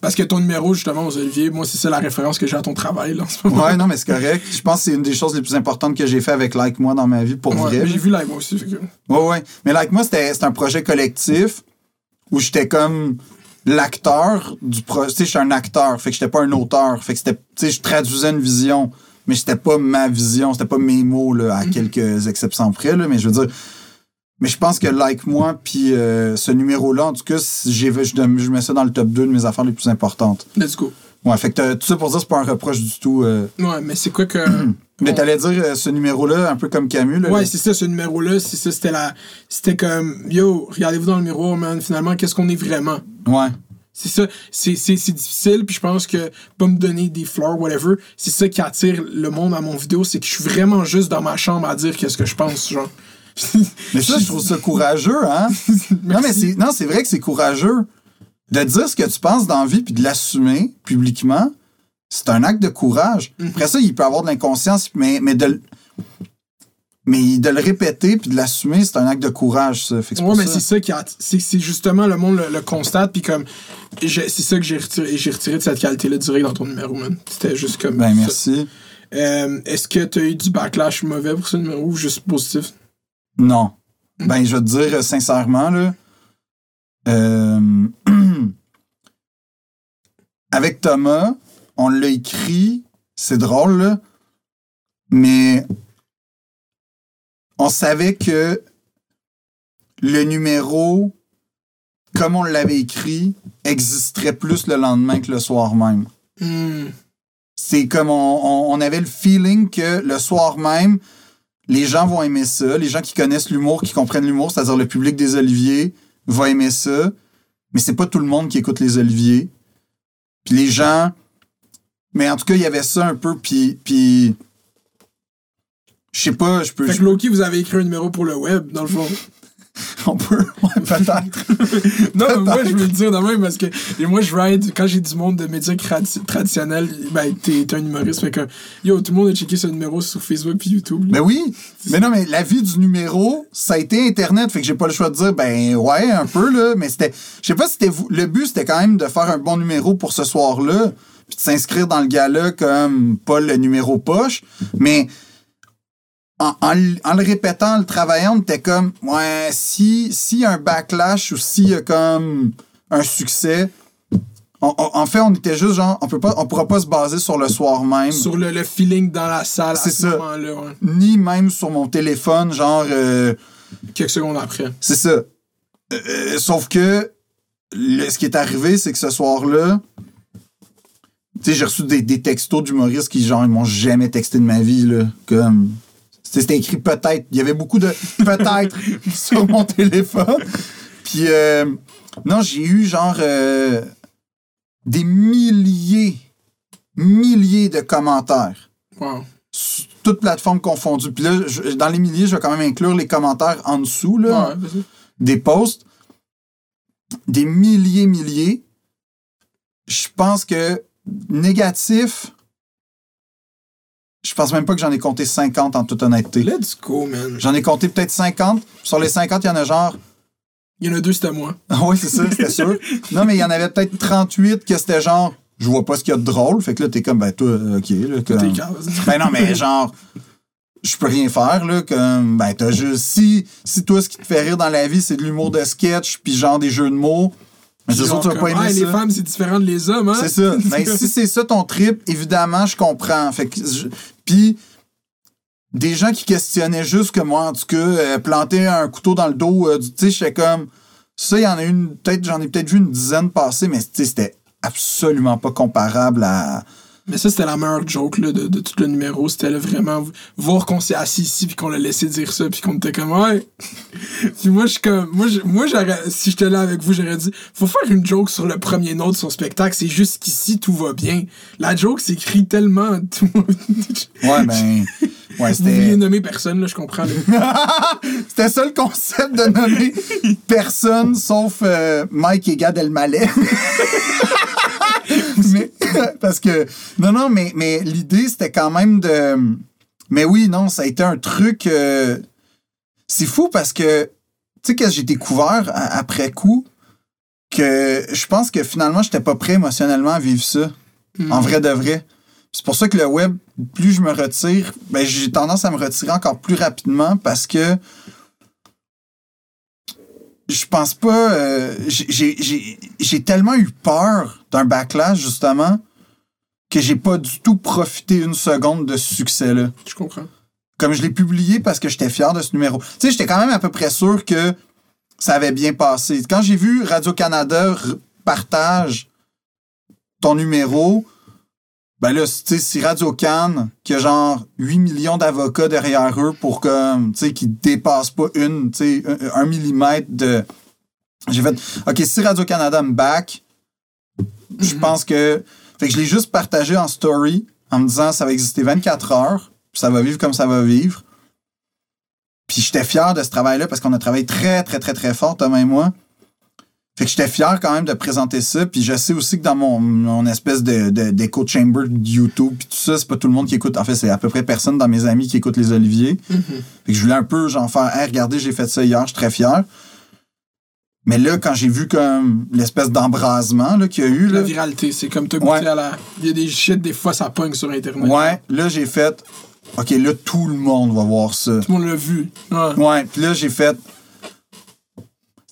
Parce que ton numéro, justement, aux Olivier, moi, c'est ça la référence que j'ai à ton travail, là, en ce moment. Ouais, non, mais c'est correct. Je pense que c'est une des choses les plus importantes que j'ai fait avec Like Moi dans ma vie, pour Ouais, vrai. j'ai vu live, moi aussi. fait que- Ouais, ouais. Mais Like Moi, c'était c'était un projet collectif où j'étais comme l'acteur du projet. Tu sais, je suis un acteur, fait que j'étais pas un auteur. Fait que c'était, tu sais, je traduisais une vision, mais c'était pas ma vision, c'était pas mes mots, là, à quelques exceptions près, là. Mais je veux dire, mais je pense que Like Moi, puis euh, ce numéro-là, en tout cas, j'ai, je, je mets ça dans le top 2 de mes affaires les plus importantes. Let's go. Ouais, fait que euh, tout ça pour dire, c'est pas un reproche du tout. euh. Ouais, mais c'est quoi que. Mais t'allais dire euh, ce numéro-là, un peu comme Camus, là. Ouais, c'est ça, ce numéro-là, c'est ça, c'était la. C'était comme, yo, regardez-vous dans le miroir, man, finalement, qu'est-ce qu'on est vraiment? Ouais. C'est ça, c'est, c'est, c'est difficile, puis je pense que pas me donner des fleurs, whatever, c'est ça qui attire le monde à mon vidéo, c'est que je suis vraiment juste dans ma chambre à dire qu'est-ce que je pense, genre. Mais ça, je trouve ça courageux, hein? non, mais c'est, non, c'est vrai que c'est courageux. De dire ce que tu penses dans la vie puis de l'assumer publiquement, c'est un acte de courage. Après ça, il peut y avoir de l'inconscience, mais, mais de, le- mais de le répéter puis de l'assumer, c'est un acte de courage, ça. Fait que Ouais, mais c'est ça qui a. C'est, c'est justement le monde le, le constate, puis comme. je- c'est ça que j'ai retiré, j'ai retiré de cette qualité-là direct dans ton numéro, man. C'était juste comme. Ben, ça. merci. Euh, est-ce que t'as eu du backlash mauvais pour ce numéro ou juste positif? Non. Ben, je vais te dire euh, sincèrement, là. euh, avec Thomas, on l'a écrit, c'est drôle, là, mais on savait que le numéro, comme on l'avait écrit, existerait plus le lendemain que le soir même. Hmm. C'est comme on, on- on avait le feeling que le soir même, les gens vont aimer ça. Les gens qui connaissent l'humour, qui comprennent l'humour, c'est-à-dire le public des Oliviers, va aimer ça. Mais c'est pas tout le monde qui écoute les Oliviers. Puis les gens. Mais en tout cas, il y avait ça un peu, puis. puis je sais pas, je peux. Fait que Loki, vous avez écrit un numéro pour le web, dans le fond. On peut. Ouais, peut-être. Non, mais moi, je veux le dire de même parce que et moi, je ride, quand j'ai du monde de médias traditionnels, ben, t'es t'es un humoriste, fait que, yo, tout le monde a checké ce numéro sur Facebook puis YouTube. là. Mais oui. Mais non, mais la vie du numéro, ça a été Internet. Fait que j'ai pas le choix de dire, ben ouais, un peu, là. Mais c'était. Je sais pas si c'était. vous- Le but, c'était quand même de faire un bon numéro pour ce soir-là. Puis de s'inscrire dans le gala comme pas le numéro poche. Mais. En, en le répétant, en le travaillant, on était comme, ouais, si, s'il y a un backlash ou s'il y a comme un succès, on- on- en fait, on était juste genre, on peut pas, on pourra pas se baser sur le soir même Sur le, le feeling dans la salle à ce ça. moment-là, ouais. ni même sur mon téléphone, genre, euh, Quelques secondes après. c'est ça. Euh, euh, sauf que le- ce qui est arrivé, c'est que ce soir-là, tu sais, j'ai reçu des, des textos d'humoristes qui, genre, ils m'ont jamais texté de ma vie, là. Comme. C'était écrit peut-être. Il y avait beaucoup de peut-être sur mon téléphone. Puis, euh, non, j'ai eu, genre, euh, des milliers, milliers de commentaires Wow. toutes plateformes confondues. Puis là, je- dans les milliers, je vais quand même inclure les commentaires en dessous là, Ouais, des posts. Des milliers, milliers. Je pense que négatif, je pense même pas que j'en ai compté 50 en toute honnêteté. Let's go, man. J'en ai compté peut-être 50. Sur les 50, il y en a genre. Il y en a deux, c'était moi. Ah oui, c'est ça, c'était sûr. Non, mais il y en avait peut-être 38 que c'était genre. Je vois pas ce qu'il y a de drôle. Fait que là, t'es comme, ben, toi, ok. Là, T'es comme-. Ben non, mais genre, je peux rien faire, là, comme, ben t'as juste, si, si toi, ce qui te fait rire dans la vie, c'est de l'humour de sketch, puis genre des jeux de mots, mais c'est sûr Genre que tu vas pas comme, aimer Ah, ça. les femmes, c'est différent de les hommes, hein? C'est ça. Ben si c'est ça ton trip, évidemment, je comprends. Fait que, je- puis, des gens qui questionnaient juste que moi, en tout cas, euh, planter un couteau dans le dos, euh, du- tu sais, j'étais comme, ça, il y en a une, peut-être, j'en ai peut-être vu une dizaine passer, mais c'était absolument pas comparable à, Mais ça, c'était la meilleure joke là, de, de tout le numéro. C'était là, vraiment voir qu'on s'est assis ici puis qu'on l'a laissé dire ça puis qu'on était comme ouais. puis moi, je suis comme. Moi, je- moi si j'étais là avec vous, j'aurais dit faut faire une joke sur le premier note de son spectacle. C'est juste qu'ici, tout va bien. La joke s'écrit tellement. Tout... ouais, ben, ouais, vous vouliez c'était, nommer personne, là, je comprends. c'était ça le concept de nommer personne sauf euh, Mike et Gad Elmaleh. Mais, parce que, non, non, mais, mais l'idée, c'était quand même de. Mais oui, non, ça a été un truc. euh, C'est fou parce que, tu sais, que j'ai découvert après coup, que je pense que finalement, j'étais pas prêt émotionnellement à vivre ça. Mm. En vrai de vrai. C'est pour ça que le web, plus je me retire, ben, j'ai tendance à me retirer encore plus rapidement parce que je pense pas. euh, j'ai- tellement eu peur d'un backlash, justement, que j'ai pas du tout profité une seconde de ce succès-là. Je comprends. Comme je l'ai publié parce que j'étais fier de ce numéro. Tu sais, j'étais quand même à peu près sûr que ça avait bien passé. Quand j'ai vu Radio-Canada partage ton numéro, ben là, tu sais, si Radio-Can, qui a genre 8 millions d'avocats derrière eux pour comme, tu sais, qui dépassent pas une, tu sais, un, un millimètre de. J'ai fait, OK, si Radio-Canada me back, je Mhm. pense que. Fait que je l'ai juste partagé en story en me disant ça va exister 24 heures, puis ça va vivre comme ça va vivre. Puis j'étais fier de ce travail-là parce qu'on a travaillé très, très, très, très fort, Thomas et moi. Fait que j'étais fier quand même de présenter ça. Puis je sais aussi que dans mon, mon espèce de, de- d'écho chamber de YouTube, puis tout ça, c'est pas tout le monde qui écoute. En fait, c'est à peu près personne dans mes amis qui écoute les Oliviers. Mhm. Fait que je voulais un peu, genre, faire, hey, regardez, j'ai fait ça hier, je suis très fier. Mais là, quand j'ai vu comme l'espèce d'embrasement là, qu'il y a eu, La là, viralité, c'est comme t'as Ouais. goûté à la. Il y a des shit, des fois, ça pogne sur Internet. ouais, là, j'ai fait, OK, là, tout le monde va voir ça. Tout le monde l'a vu. Ouais. Ouais, puis là, j'ai fait.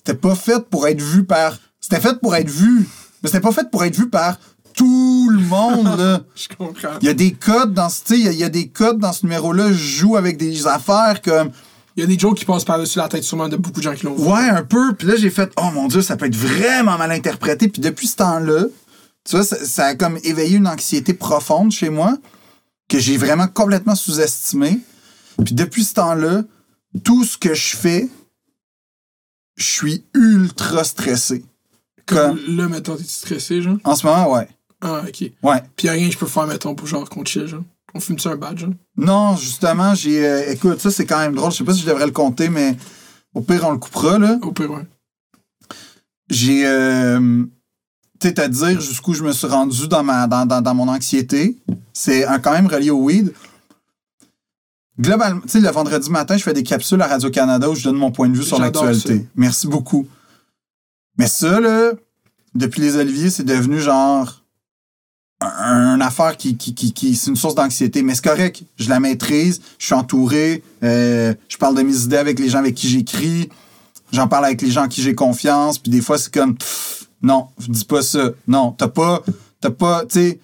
C'était pas fait pour être vu par. C'était fait pour être vu. Mais c'était pas fait pour être vu par tout le monde, là. Je comprends. Il y a des codes dans ce. Il y a- il y, a des codes dans ce numéro-là. Je joue avec des affaires comme. Il y a des jokes qui passent par-dessus la tête sûrement de beaucoup de gens qui l'ont vu. Ouais, un peu. Puis là, j'ai fait. Oh mon Dieu, ça peut être vraiment mal interprété. Puis depuis ce temps-là, tu vois, ça, ça a comme éveillé une anxiété profonde chez moi que j'ai vraiment complètement sous-estimé. Puis depuis ce temps-là, tout ce que je fais, je suis ultra stressé. Comme Comme- là, mettons, t'es stressé, genre? En ce moment, ouais. Ah, ok. Ouais. Puis rien que je peux faire, mettons, pour genre qu'on chill, genre. On fume-tu un badge, genre? Non, justement, j'ai. euh, écoute, ça, c'est quand même drôle. Je sais pas si je devrais le compter, mais au pire, on le coupera, là. Au pire, ouais. J'ai. Euh, tu sais, à dire jusqu'où je me suis rendu dans, ma, dans, dans, dans mon anxiété. C'est quand même relié au weed. Globalement, tu sais, le vendredi matin, je fais des capsules à Radio-Canada où je donne mon point de vue sur l'actualité. Merci beaucoup. Mais ça, là, depuis les Oliviers, c'est devenu genre un- une affaire qui, qui, qui, qui- c'est une source d'anxiété. Mais c'est correct, je la maîtrise, je suis entouré, euh, je parle de mes idées avec les gens avec qui j'écris, j'en parle avec les gens en qui j'ai confiance, puis des fois, c'est comme, Pff, non, dis pas ça. Non, t'as pas, t'as pas, tu sais,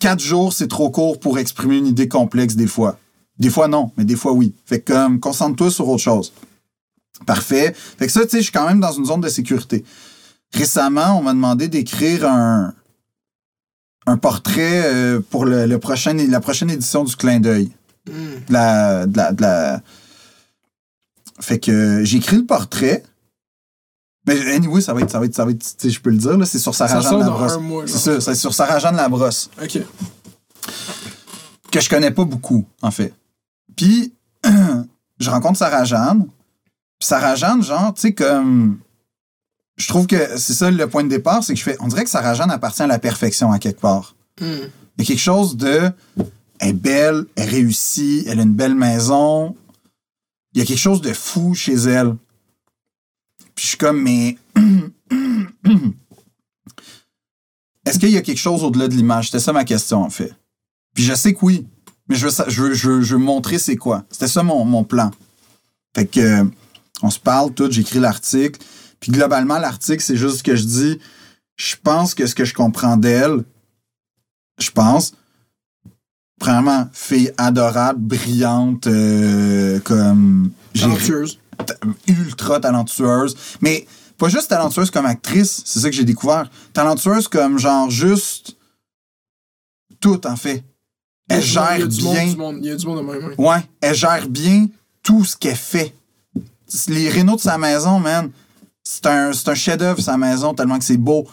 quatre jours, c'est trop court pour exprimer une idée complexe des fois. Des fois, non, mais des fois, oui. Fait que, comme, concentre-toi sur autre chose. Parfait. Fait que ça, tu sais, je suis quand même dans une zone de sécurité. Récemment, on m'a demandé d'écrire un, un portrait euh, pour le, le prochain, la prochaine édition du Clin d'œil. Hmm. De la, de la, de la- Fait que j'ai écrit le portrait. Mais anyway, ça va être, ça va être, ça va être, tu sais, je peux le dire, là, c'est sur sort dans Labrosse. C'est ça, c'est sur Sarah-Jeanne Labrosse Ok. que je connais pas beaucoup, en fait. Puis, je rencontre Sarah-Jeanne. Puis Sarah-Jeanne, genre, tu sais, comme. Je trouve que c'est ça le point de départ, c'est que je fais. On dirait que Sarah-Jeanne appartient à la perfection à quelque part. Hmm. Il y a quelque chose de. Elle est belle, elle réussit, elle a une belle maison. Il y a quelque chose de fou chez elle. Puis je suis comme, mais. Est-ce qu'il y a quelque chose au-delà de l'image? C'était ça ma question, en fait. Puis je sais que oui. Mais je veux, je veux, je veux- je veux montrer c'est quoi. C'était ça mon, mon plan. Fait que. on se parle tout, j'écris l'article. Puis globalement, l'article, c'est juste que je dis. Je pense que ce que je comprends d'elle, je pense. Premièrement, fille adorable, brillante, euh, comme. Talentueuse. ultra talentueuse. Mais pas juste talentueuse comme actrice, c'est ça que j'ai découvert. Talentueuse comme genre juste. Tout, en fait. Elle gère bien. du monde, Il y a du monde de même. ouais. Ouais, elle gère bien tout ce qu'elle fait. Les rénaux de sa maison, man, c'est un, c'est un chef-d'œuvre, sa maison, tellement que c'est beau.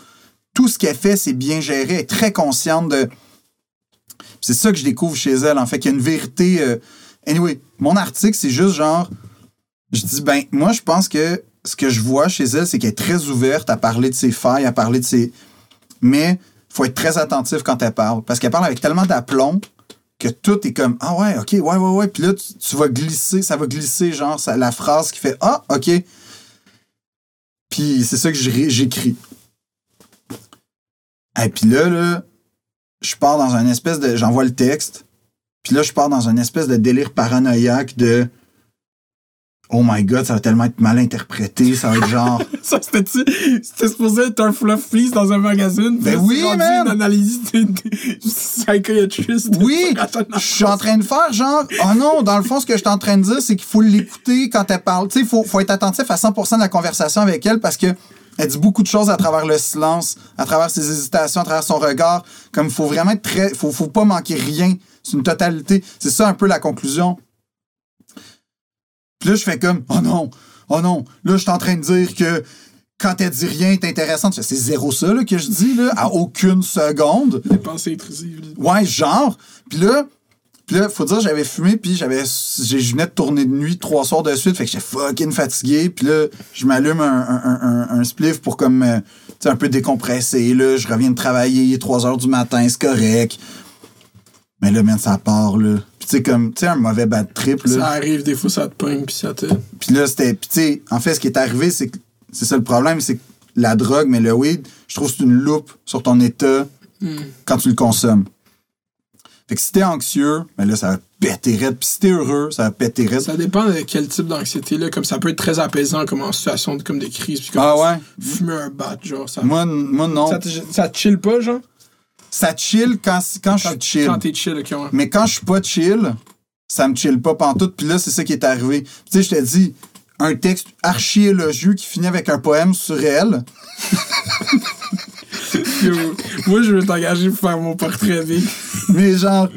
Tout ce qu'elle fait, c'est bien géré. Elle est très consciente de. C'est ça que je découvre chez elle, en fait, qu'il y a une vérité. euh, Anyway, mon article, c'est juste genre. Je dis, ben, moi, je pense que ce que je vois chez elle, c'est qu'elle est très ouverte à parler de ses failles, à parler de ses. Mais faut être très attentif quand elle parle. Parce qu'elle parle avec tellement d'aplomb que tout est comme Ah ouais, ok, ouais, ouais, ouais. Puis là, tu, vas glisser, ça va glisser, genre, ça- la phrase qui fait Ah, ok. Puis c'est ça que j'écris. Et puis là, là, je pars dans un espèce de. J'envoie le texte. Puis là, je pars dans un espèce de délire paranoïaque de. Oh my god, ça va tellement être mal interprété. Ça va être genre. Ça, c'était-tu. C'était supposé être un fluff piece dans un magazine? Ben oui, man. Une analyse de, de psychiatriste. Oui, je suis en train de faire genre, oh non, dans le fond, ce que je suis en train de dire, c'est qu'il faut l'écouter quand elle parle. Tu sais, il faut, faut être attentif à 100% de la conversation avec elle parce que elle dit beaucoup de choses à travers le silence, à travers ses hésitations, à travers son regard. Comme il faut vraiment être très, faut, faut pas manquer rien. C'est une totalité. C'est ça un peu la conclusion. Puis là, je fais comme, oh non, oh non, là, je suis en train de dire que quand elle dit rien est intéressant, c'est zéro ça là, que je dis, là, à aucune seconde. Des pensées intrusives. Ouais, genre. Puis là, puis là, faut dire, j'avais fumé, puis j'avais, j'ai- je venais de tourner de nuit trois soirs de suite, fait que j'étais fucking fatigué. Puis là, je m'allume un, un, un, un- spliff pour comme, euh, tu sais, un peu décompresser. Là, je reviens de travailler, il est 3 heures du matin, c'est correct. Mais là, man, ça part, là. Sais, comme, tu sais, un mauvais bad trip, Ça là. arrive, des fois, ça te pogne, puis ça te. Puis là, c'était, puis tu sais, en fait, ce qui est arrivé, c'est que, c'est ça le problème, c'est que la drogue, mais le weed, je trouve que c'est une loupe sur ton état Hmm. quand tu le consommes. Fait que si t'es anxieux, ben là, ça va péter raide. Puis si t'es heureux, ça va péter raide. Ça dépend de quel type d'anxiété, là. Comme ça peut être très apaisant, comme en situation de, comme des crises. Puis comme Ah ouais? fumer un bat, genre. Ça, Moi, moi non. ça, te, ça te chill pas, genre? Ça chill quand, quand je suis chill. Quand t'es chill, ouais. Mais quand je suis pas chill, ça me chill pas pantoute. Puis là, c'est ça qui est arrivé. Tu sais, je t'ai dit, un texte archi élogieux qui finit avec un poème sur elle. Moi, je veux t'engager pour faire mon portrait, Vic. Mais genre,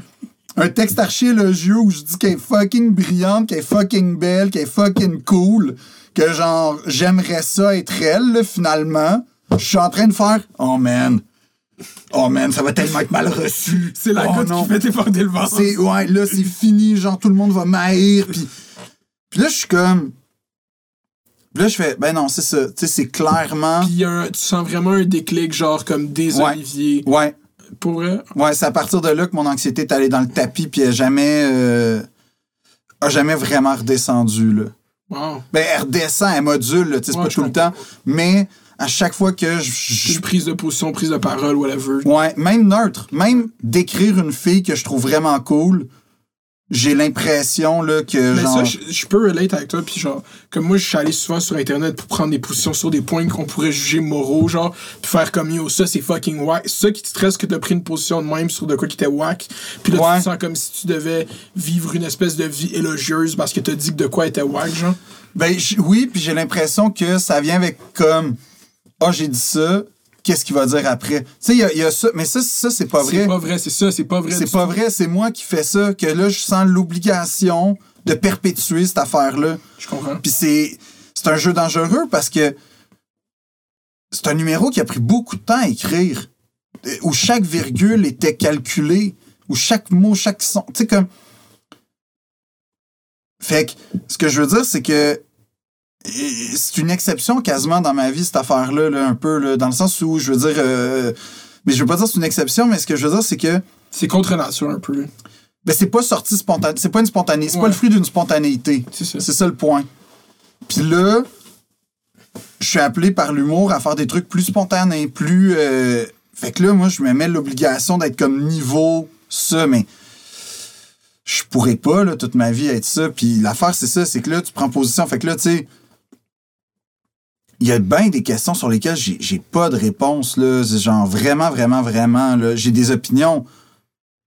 un texte archi élogieux où je dis qu'elle est fucking brillante, qu'elle est fucking belle, qu'elle est fucking cool, que genre, j'aimerais ça être elle, là, finalement. Je suis en train de faire, oh man, oh man, ça va tellement être mal reçu. C'est la oh, non. qui fait déborder le ventre. C'est, ouais, là, c'est fini, genre, tout le monde va m'haïr, puis puis là, je suis comme, puis là, je fais, ben non, c'est ça, tu sais, c'est clairement, Puis un- tu sens vraiment un déclic, genre comme des Ouais. oliviers. ouais, Pour vrai? Ouais, c'est à partir de là que mon anxiété est allée dans le tapis puis elle jamais, euh, a jamais vraiment redescendu. Là. Wow. Ben, elle redescend, elle module, tu sais, c'est Ouais, pas tout le temps. Mais à chaque fois que je. je- Une prise de position, prise de parole, whatever. ouais, même neutre, même d'écrire une fille que je trouve vraiment cool, j'ai l'impression là, que Mais genre. ça, je, je peux relate avec toi, puis genre, comme moi, je suis allé souvent sur Internet pour prendre des positions sur des points qu'on pourrait juger moraux, genre, puis faire comme yo, ça c'est fucking whack. Ça qui te stresse que t'as pris une position de même sur de quoi qui était whack, puis là, Ouais. tu te sens comme si tu devais vivre une espèce de vie élogieuse parce que t'as dit que de quoi était whack, genre. Ben oui, puis j'ai l'impression que ça vient avec comme. Ah, j'ai dit ça, qu'est-ce qu'il va dire après? Tu sais, il y a, il y a ça, mais ça, ça c'est pas vrai. C'est pas vrai, c'est ça, c'est pas vrai. C'est pas tout. vrai, c'est moi qui fais ça, que là, je sens l'obligation de perpétuer cette affaire-là. Je comprends. Puis c'est, c'est un jeu dangereux parce que c'est un numéro qui a pris beaucoup de temps à écrire, où chaque virgule était calculée, où chaque mot, chaque son. Tu sais, comme. Fait que ce que je veux dire, c'est que c'est une exception quasiment dans ma vie, cette affaire-là, là, un peu, là, dans le sens où je veux dire. euh, mais je veux pas dire que c'est une exception, mais ce que je veux dire, c'est que. C'est contre nature un peu. Ben, c'est pas sorti spontané. C'est pas une spontanée. C'est pas le fruit d'une spontanéité. C'est ça. C'est ça le point. Puis là, je suis appelé par l'humour à faire des trucs plus spontanés, plus. euh, Fait que là, moi, je me mets l'obligation d'être comme niveau ça, mais je pourrais pas, là, toute ma vie être ça. Puis l'affaire, c'est ça, c'est que là, tu prends position. Fait que là, tu sais. Il y a bien des questions sur lesquelles j'ai pas de réponse, là. Genre vraiment, vraiment, vraiment, là. J'ai des opinions.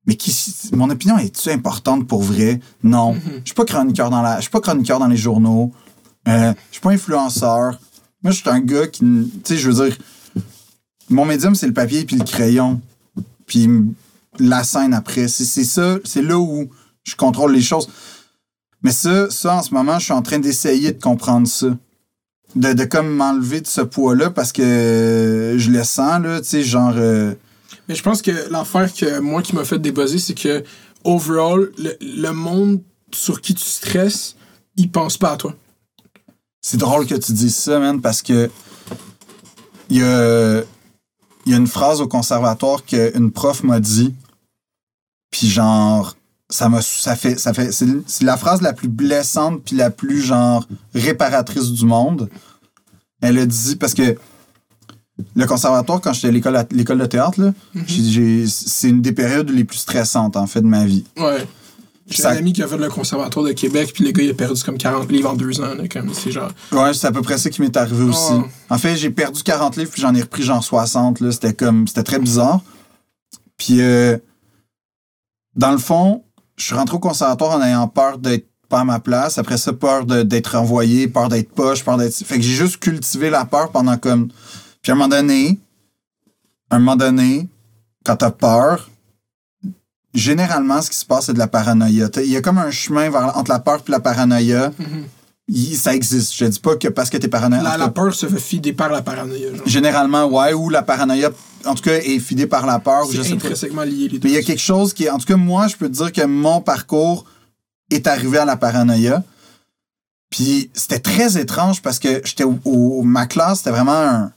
Mais qui, mon opinion est-tu importante pour vrai? Non. Je suis pas chroniqueur dans la. Je suis pas chroniqueur dans les journaux. Euh, je suis pas influenceur. Moi, je suis un gars qui. Tu sais, je veux dire. Mon médium, c'est le papier puis le crayon. Puis la scène après. C'est c'est ça. C'est là où je contrôle les choses. Mais ça, ça, en ce moment, je suis en train d'essayer de comprendre ça. De, de comme m'enlever de ce poids-là parce que je le sens, là, tu sais, genre. euh, Mais je pense que l'affaire que moi qui m'a fait débuzzer, c'est que overall, le, le monde sur qui tu stresses, il pense pas à toi. C'est drôle que tu dises ça, man, parce que il y a, il y a une phrase au conservatoire qu'une prof m'a dit, puis genre, ça m'a, ça fait, ça fait, c'est, la phrase la plus blessante puis la plus genre réparatrice du monde. Elle a dit, parce que le conservatoire, quand j'étais à l'école, l'école de théâtre, là, j'ai- c'est une des périodes les plus stressantes, en fait, de ma vie. Ouais. J'ai Ça- un ami qui a fait le conservatoire de Québec, puis le gars, il a perdu comme 40 livres en deux ans. Là, comme, c'est genre. Ouais, c'est à peu près ça qui m'est arrivé aussi. Oh. En fait, j'ai perdu 40 livres, puis j'en ai repris genre 60. Là. C'était comme. C'était très bizarre. Puis, euh, dans le fond, je suis rentré au conservatoire en ayant peur d'être pas à ma place. Après ça, peur d'être renvoyé, peur d'être poche, peur d'être. Fait que j'ai juste cultivé la peur pendant comme. Puis à un moment donné, à un moment donné, quand t'as peur, généralement, ce qui se passe, c'est de la paranoïa. Il y a comme un chemin vers, entre la peur et la paranoïa. Il- ça existe. Je dis pas que parce que t'es paranoïaque. La, la peur se fait fider par la paranoïa. Genre. Généralement, ouais, ou la paranoïa, en tout cas, est fidée par la peur. C'est intrinsèquement lié, les deux. Mais il y a quelque chose qui. En tout cas, moi, je peux te dire que mon parcours est arrivé à la paranoïa. Puis c'était très étrange parce que j'étais au, au- ma classe, c'était vraiment un.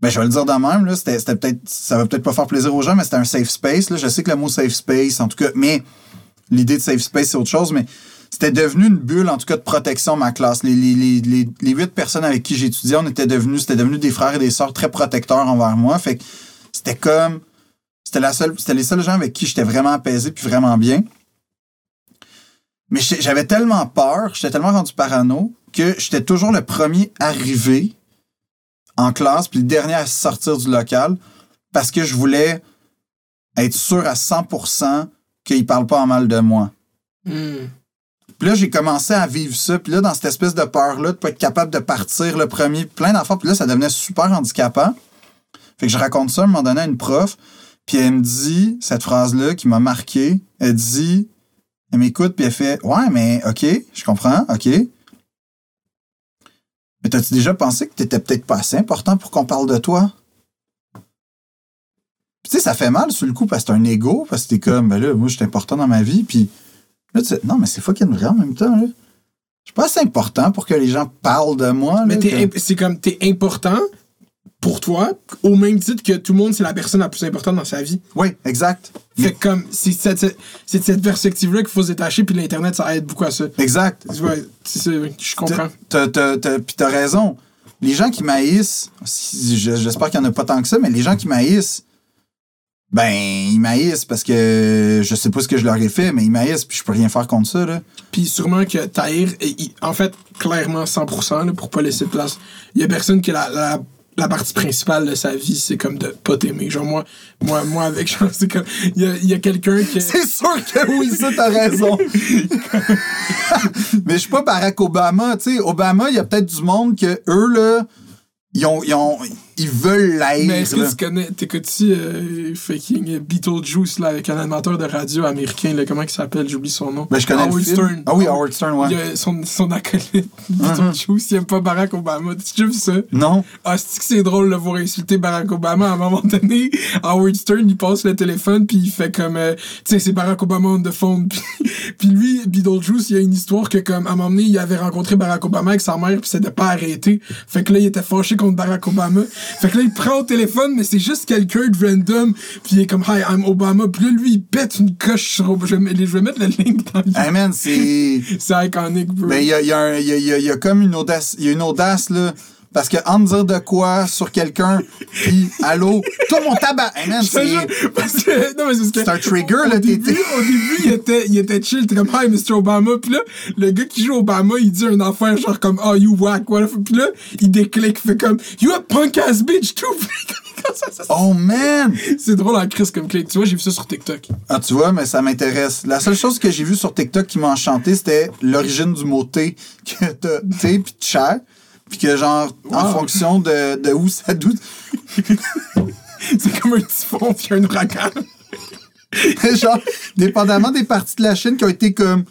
Ben, je vais le dire de même, là. C'était, c'était peut-être. Ça va peut-être pas faire plaisir aux gens, mais c'était un safe space. Là. Je sais que le mot safe space, en tout cas, mais l'idée de safe space, c'est autre chose, mais c'était devenu une bulle, en tout cas, de protection, ma classe. Les, huit personnes avec qui j'étudiais, on était devenus, c'était devenu des frères et des sœurs très protecteurs envers moi. Fait que c'était comme. C'était la seule, c'était les seuls gens avec qui j'étais vraiment apaisé puis vraiment bien. Mais j'avais tellement peur, j'étais tellement rendu parano que j'étais toujours le premier arrivé en classe puis le dernier à sortir du local parce que je voulais être sûr à 100% qu'il parle pas en mal de moi. Hmm. Puis là, j'ai commencé à vivre ça. Puis là, dans cette espèce de peur-là, de pas être capable de partir le premier, plein d'enfants. Puis là, ça devenait super handicapant. Fait que je raconte ça à un moment à une prof. Puis elle me dit cette phrase-là qui m'a marqué. Elle dit, elle m'écoute, puis elle fait Ouais, mais OK, je comprends, OK. Mais t'as-tu déjà pensé que t'étais peut-être pas assez important pour qu'on parle de toi? Puis tu sais, ça fait mal sur le coup parce que c'est un ego, parce que t'es comme, ben là, moi, je suis important dans ma vie, puis là, tu sais, non, mais c'est fucking vrai en même temps, là. Je suis pas assez important pour que les gens parlent de moi, Mais t'es que- imp- c'est comme, t'es important pour toi, au même titre que tout le monde, c'est la personne la plus importante dans sa vie. Oui, exact. Fait que comme, c'est cette, cette- c'est perspective-là qu'il faut se détacher, puis l'Internet, ça aide beaucoup à ça. Exact. Ouais, c'est je comprends. Puis t'as raison. Les gens qui maïssent, j'espère qu'il n'y en a pas tant que ça, mais les gens qui maïssent, ben, ils maïssent parce que je sais pas ce que je leur ai fait, mais ils maïssent, puis je peux rien faire contre ça, là. Puis sûrement que Tahir, il- en fait, clairement 100%, là, pour pas laisser de place, il y a personne qui la, la, la partie principale de sa vie, c'est comme de pas t'aimer. Genre, moi, moi, moi avec, genre, c'est comme, il y a, y a quelqu'un qui. C'est sûr que oui, ça, t'as raison. mais je suis pas Barack Obama, tu sais. Obama, il y a peut-être du monde que eux, là, ils, ont, ils, ont, ils veulent l'haïr. Mais est-ce que tu connais, t'écoutes-tu euh, fucking Beetlejuice, là, avec un animateur de radio américain, là, comment il s'appelle, j'oublie son nom. Ben, je connais Howard. Stern. Ah oui, Howard Stern, ouais. Il a son, son acolyte, Beetlejuice, il aime pas Barack Obama. Tu vu ça? Non? Ah, c'est que c'est drôle de voir insulter Barack Obama? À un moment donné, Howard Stern, il passe le téléphone, puis il fait comme, euh, tu sais, c'est Barack Obama on the phone. Puis, puis lui, Beetlejuice, il y a une histoire que, comme, à un moment donné, il avait rencontré Barack Obama avec sa mère, puis c'était pas arrêté. Fait que là, il était fâché contre Barack Obama. Fait que là, il prend au téléphone, mais c'est juste quelqu'un de random, puis il est comme, Hi, I'm Obama. Puis là, lui, il pète une coche sur Obama. Je vais, je vais mettre le link dans le... Hey man, c'est. C'est iconique, bro. Mais il y a, y, a y y comme une audace. Il y a une audace, là. Parce que en dire de quoi sur quelqu'un, puis allô, toi mon tabac. Hey man, c'est. parce que, non, mais c'est parce que- C'est un trigger, là, début, t'es- au début, il était, il était chill, t'es comme, hi, Mr. Obama. Puis là, le gars qui joue Obama, il dit une affaire genre comme, oh, you whack, whatever. Puis là, il déclic, fait comme, you a punk ass bitch too. Ça, ça, ça, Oh man! C'est drôle en crise comme clic. Tu vois, j'ai vu ça sur TikTok. Ah, tu vois, mais ça m'intéresse. La seule chose que j'ai vue sur TikTok qui m'a enchanté, c'était l'origine du mot thé, que t'as thé puis chair. Puis que, genre, en fonction de, de où ça doute. C'est comme un typhon puis un ouragan. genre, dépendamment des parties de la Chine qui ont été comme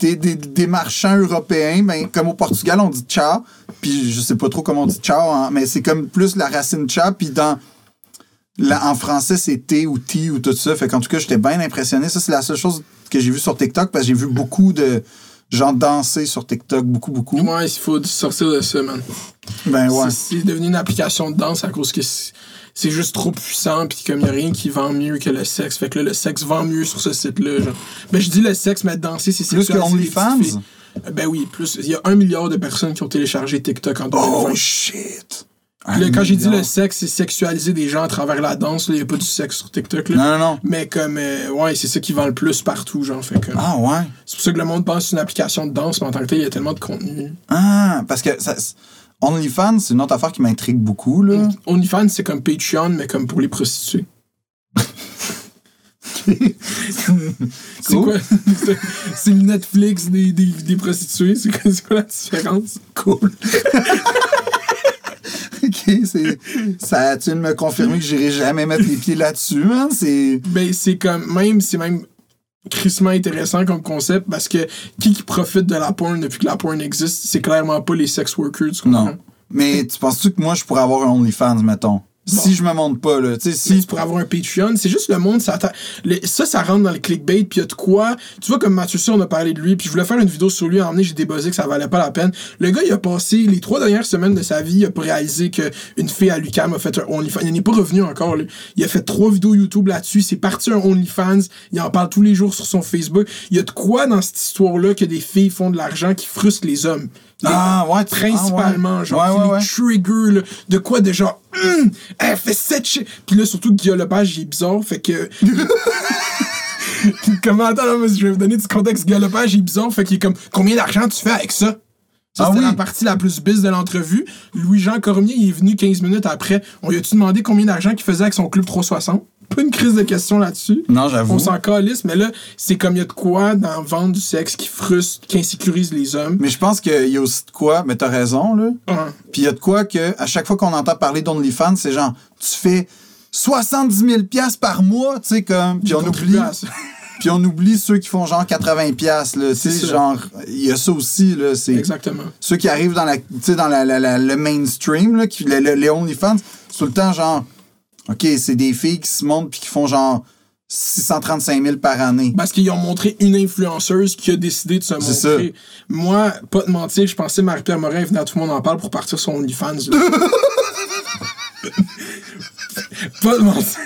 des, des, des marchands européens, ben, comme au Portugal, on dit ciao. Puis je sais pas trop comment on dit ciao, hein, mais c'est comme plus la racine ciao. Puis dans. la- en français, c'est thé ou ti ou tout ça. Fait qu'en tout cas, j'étais bien impressionné. Ça, c'est la seule chose que j'ai vue sur TikTok parce que j'ai vu beaucoup de gens danser sur TikTok. Beaucoup, beaucoup. Ouais, il faut sortir de ça, man. Ben ouais. C'est devenu une application de danse à cause que c'est juste trop puissant puis comme y a rien qui vend mieux que le sexe. Fait que là, le sexe vend mieux sur ce site-là. genre. Ben je dis le sexe, mais danser, c'est Plus que OnlyFans? Ben oui, plus. Il y a un milliard de personnes qui ont téléchargé TikTok en 2020. Oh shit! Puis là, quand j'ai dit le sexe, c'est sexualiser des gens à travers la danse. Il n'y a pas du sexe sur TikTok. Là. Non, non, non. Mais comme, euh, ouais, c'est ça qui vend le plus partout, genre. Fait que, Ah ouais. C'est pour ça que le monde pense que c'est une application de danse, mais en tant que tel, il y a tellement de contenu. Ah, parce que ça, OnlyFans, c'est une autre affaire qui m'intrigue beaucoup, là. OnlyFans, c'est comme Patreon, mais comme pour les prostituées. C'est Cool. quoi? C'est- le Netflix des, des, des prostituées. C'est quoi, c'est quoi la différence? Cool. ok, c'est. Ça, tu me confirmer que j'irai jamais mettre les pieds là-dessus, man. C'est. Ben, c'est comme, même, c'est même crissement intéressant comme concept parce que qui qui profite de la porn depuis que la porn existe, c'est clairement pas les sex workers, tu comprends? Non. Mais tu penses-tu que moi, je pourrais avoir un OnlyFans, mettons? Si je me montre pas, là. Tu sais, Si si. pour avoir un Patreon, c'est juste le monde le- Ça, ça rentre dans le clickbait, puis y a de quoi. Tu vois, comme Mathieu on a parlé de lui, puis je voulais faire une vidéo sur lui, à emmener, j'ai débuzzé que ça valait pas la peine. Le gars, il a passé les trois dernières semaines de sa vie, il a réalisé qu'une fille à Lucam a fait un OnlyFans. Il n'est pas revenu encore, lui. Il a fait trois vidéos YouTube là-dessus, c'est parti un OnlyFans, il en parle tous les jours sur son Facebook. Il y a de quoi dans cette histoire-là que des filles font de l'argent qui frustrent les hommes? Les- Ah, ouais, principalement, ah, ouais. genre, Ouais, ouais, trigger, là, de quoi de genre, Hum, elle fait cette shit. Puis là, surtout, Guillaume Lepage, il est bizarre, fait que. Comment, attends, là, je vais vous donner du contexte. Guillaume Lepage, il est bizarre, fait qu'il est comme, combien d'argent tu fais avec ça? Ça, Ah c'était oui. la partie la plus biz de l'entrevue. Louis-Jean Cormier, il est venu 15 minutes après. On lui a-tu demandé combien d'argent qu'il faisait avec son club 360? Pas une crise de questions là-dessus. Non, j'avoue. On s'en calisse, mais là, c'est comme il y a de quoi dans vendre du sexe qui frustre, qui insécurise les hommes. Mais je pense qu'il y a aussi de quoi, mais t'as raison, là. Puis il y a de quoi que, à chaque fois qu'on entend parler d'OnlyFans, c'est genre, tu fais 70 000 piastres par mois, tu sais, comme. Puis on oublie. Puis on oublie ceux qui font genre 80 piastres, là. Tu sais, genre, il y a ça aussi, là. C'est Exactement. ceux qui arrivent dans la, tu sais, dans la, la- la- le mainstream, là, qui, le- le- les OnlyFans, c'est tout le temps genre, OK, c'est des filles qui se montrent puis qui font genre 635 000 par année. Parce qu'ils ont montré une influenceuse qui a décidé de se montrer. Moi, pas de mentir, je pensais Marie-Pierre Morin venait à Tout le monde en parle pour partir sur OnlyFans. pas de mentir.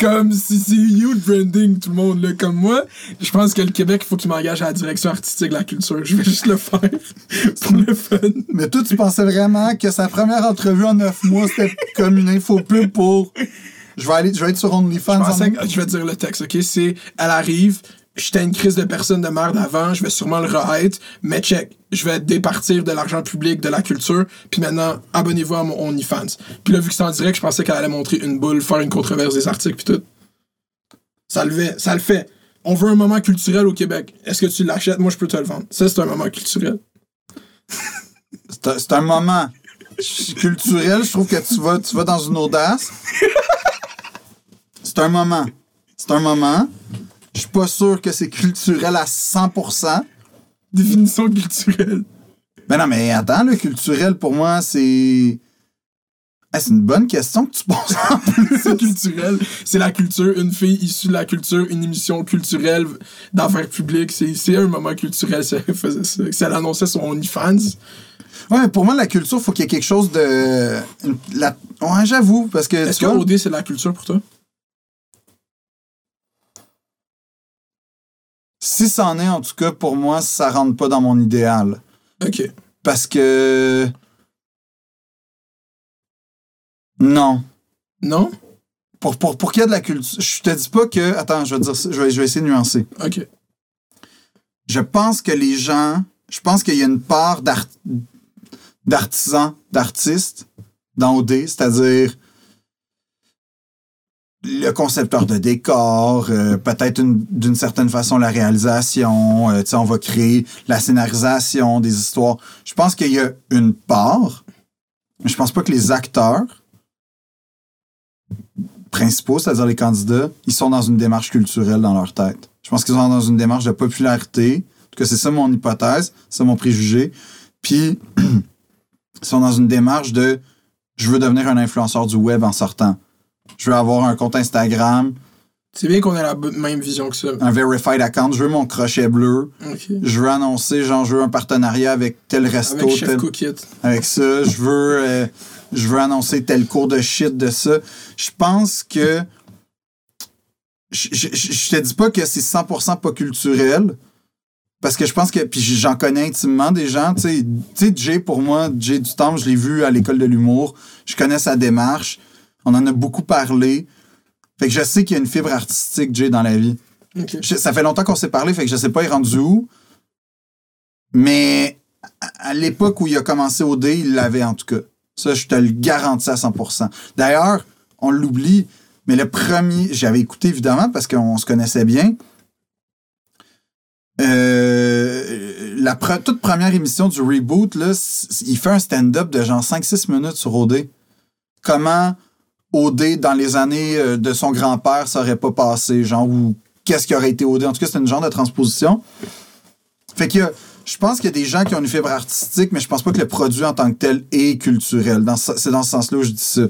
Comme si c'est you le branding, tout le monde. Là. Comme moi, je pense que le Québec, il faut qu'il m'engage à la direction artistique de la culture. Je vais juste le faire pour le fun. Mais toi, tu pensais vraiment que sa première entrevue en 9 mois, c'était comme une info pub pour. Je vais, aller, je vais être sur OnlyFans. Je en- que- je vais te dire le texte, ok? C'est, elle arrive, j'étais une crise de personne de merde avant, je vais sûrement le re-être, mais check, je vais départir de l'argent public, de la culture, puis maintenant, abonnez-vous à mon OnlyFans. Puis là, vu que c'est en direct, je pensais qu'elle allait montrer une boule, faire une controverse des articles, puis tout. Ça le fait, ça le fait. On veut un moment culturel au Québec. Est-ce que tu l'achètes? Moi, je peux te le vendre. Ça, c'est un moment culturel. C'est un- moment culturel. Je trouve que tu vas, tu vas dans une audace. C'est un moment. C'est un moment. Je suis pas sûr que c'est culturel à 100%. Définition culturelle. Mais non, mais attends, le culturel, pour moi, c'est... Ah, c'est une bonne question que tu poses en plus. c'est culturel. C'est la culture, une fille issue de la culture, une émission culturelle d'affaires publiques. C'est c'est un moment culturel, si elle faisait ça. Si elle annonçait son OnlyFans. Ouais, pour moi, la culture, faut qu'il y ait quelque chose de... la- Ouais, j'avoue, parce que... Est-ce que OD, c'est de la culture pour toi? Si c'en est, en tout cas, pour moi, ça rentre pas dans mon idéal. Ok. Parce que... Non. Non? Pour, pour, pour qu'il y ait de la culture... Je te dis pas que... Attends, je vais, dire ça- je vais, je vais essayer de nuancer. Ok. Je pense que les gens... Je pense qu'il y a une part d'art- d'artisans, d'artistes dans OD, c'est-à-dire le concepteur de décor, euh, peut-être une- d'une certaine façon la réalisation, euh, on va créer la scénarisation des histoires. Je pense qu'il y a une part, mais je pense pas que les acteurs principaux, c'est-à-dire les candidats, ils sont dans une démarche culturelle dans leur tête. Je pense qu'ils sont dans une démarche de popularité. En tout cas, c'est ça mon hypothèse, c'est mon préjugé. Puis, ils sont dans une démarche de je veux devenir un influenceur du web en sortant. Je veux avoir un compte Instagram, C'est bien qu'on ait la même vision que ça. un verified account, je veux mon crochet bleu, je veux annoncer, genre, je veux un partenariat avec tel resto, Avec Chef tel, Cookit. avec ça. Je veux, euh, je veux annoncer tel cours de shit de ça. Je pense que je, je, je- te dis pas que c'est 100% pas culturel. Parce que je pense que. Puis j'en connais intimement des gens. Tu sais, Jay, pour moi, Jay du Temple, je l'ai vu à l'école de l'humour. Je connais sa démarche. On en a beaucoup parlé. Fait que je sais qu'il y a une fibre artistique, Jay, dans la vie. Je- ça fait longtemps qu'on s'est parlé, fait que je sais pas, il est rendu où. Mais à- à l'époque où il a commencé au D, il l'avait en tout cas. Ça, je te le garantis à 100%. D'ailleurs, on l'oublie, mais le premier, j'avais écouté évidemment parce qu'on se connaissait bien. Euh, la pre- toute première émission du reboot, là, il fait un stand-up de genre 5-6 minutes sur OD. Comment OD dans les années euh, de son grand-père ça aurait pas passé, genre, ou qu'est-ce qui aurait été OD. En tout cas, c'est une genre de transposition. Fait que je pense qu'il y a des gens qui ont une fibre artistique, mais je pense pas que le produit en tant que tel est culturel. C'est dans ce sens-là où je dis ça.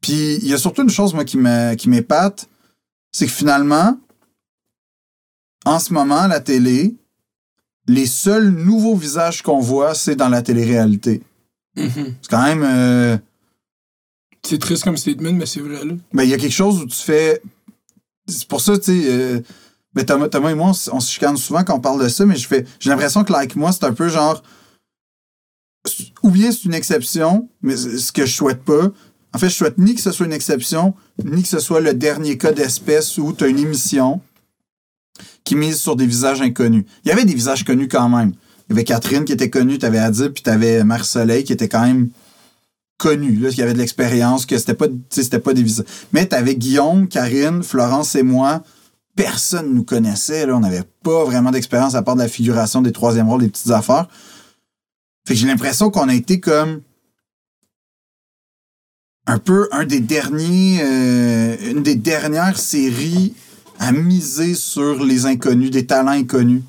Puis il y a surtout une chose, moi, qui me- qui m'épate, c'est que finalement, en ce moment, la télé, les seuls nouveaux visages qu'on voit, c'est dans la télé-réalité. Mhm. C'est quand même. euh, C'est triste comme statement, mais c'est vrai, là. Ben, il y a quelque chose où tu fais. C'est pour ça, tu sais. euh, ben, Thomas, Thomas et moi, on, se chicane souvent quand on parle de ça, mais je fais. J'ai l'impression que, like moi, c'est un peu genre. Ou bien c'est une exception, mais ce que je souhaite pas. En fait, je souhaite ni que ce soit une exception, ni que ce soit le dernier cas d'espèce où tu as une émission qui mise sur des visages inconnus. Il y avait des visages connus quand même. Il y avait Catherine qui était connue, tu avais Adib, puis tu avais qui était quand même connu, là, qui avait de l'expérience, que c'était pas, c'était pas des. Mais t'avais Guillaume, Karine, Florence et moi. Personne nous connaissait, là. On n'avait pas vraiment d'expérience à part de la figuration des troisième rôles, des petites affaires. Fait que j'ai l'impression qu'on a été comme un peu un des derniers, euh, une des dernières séries à miser sur les inconnus, des talents inconnus.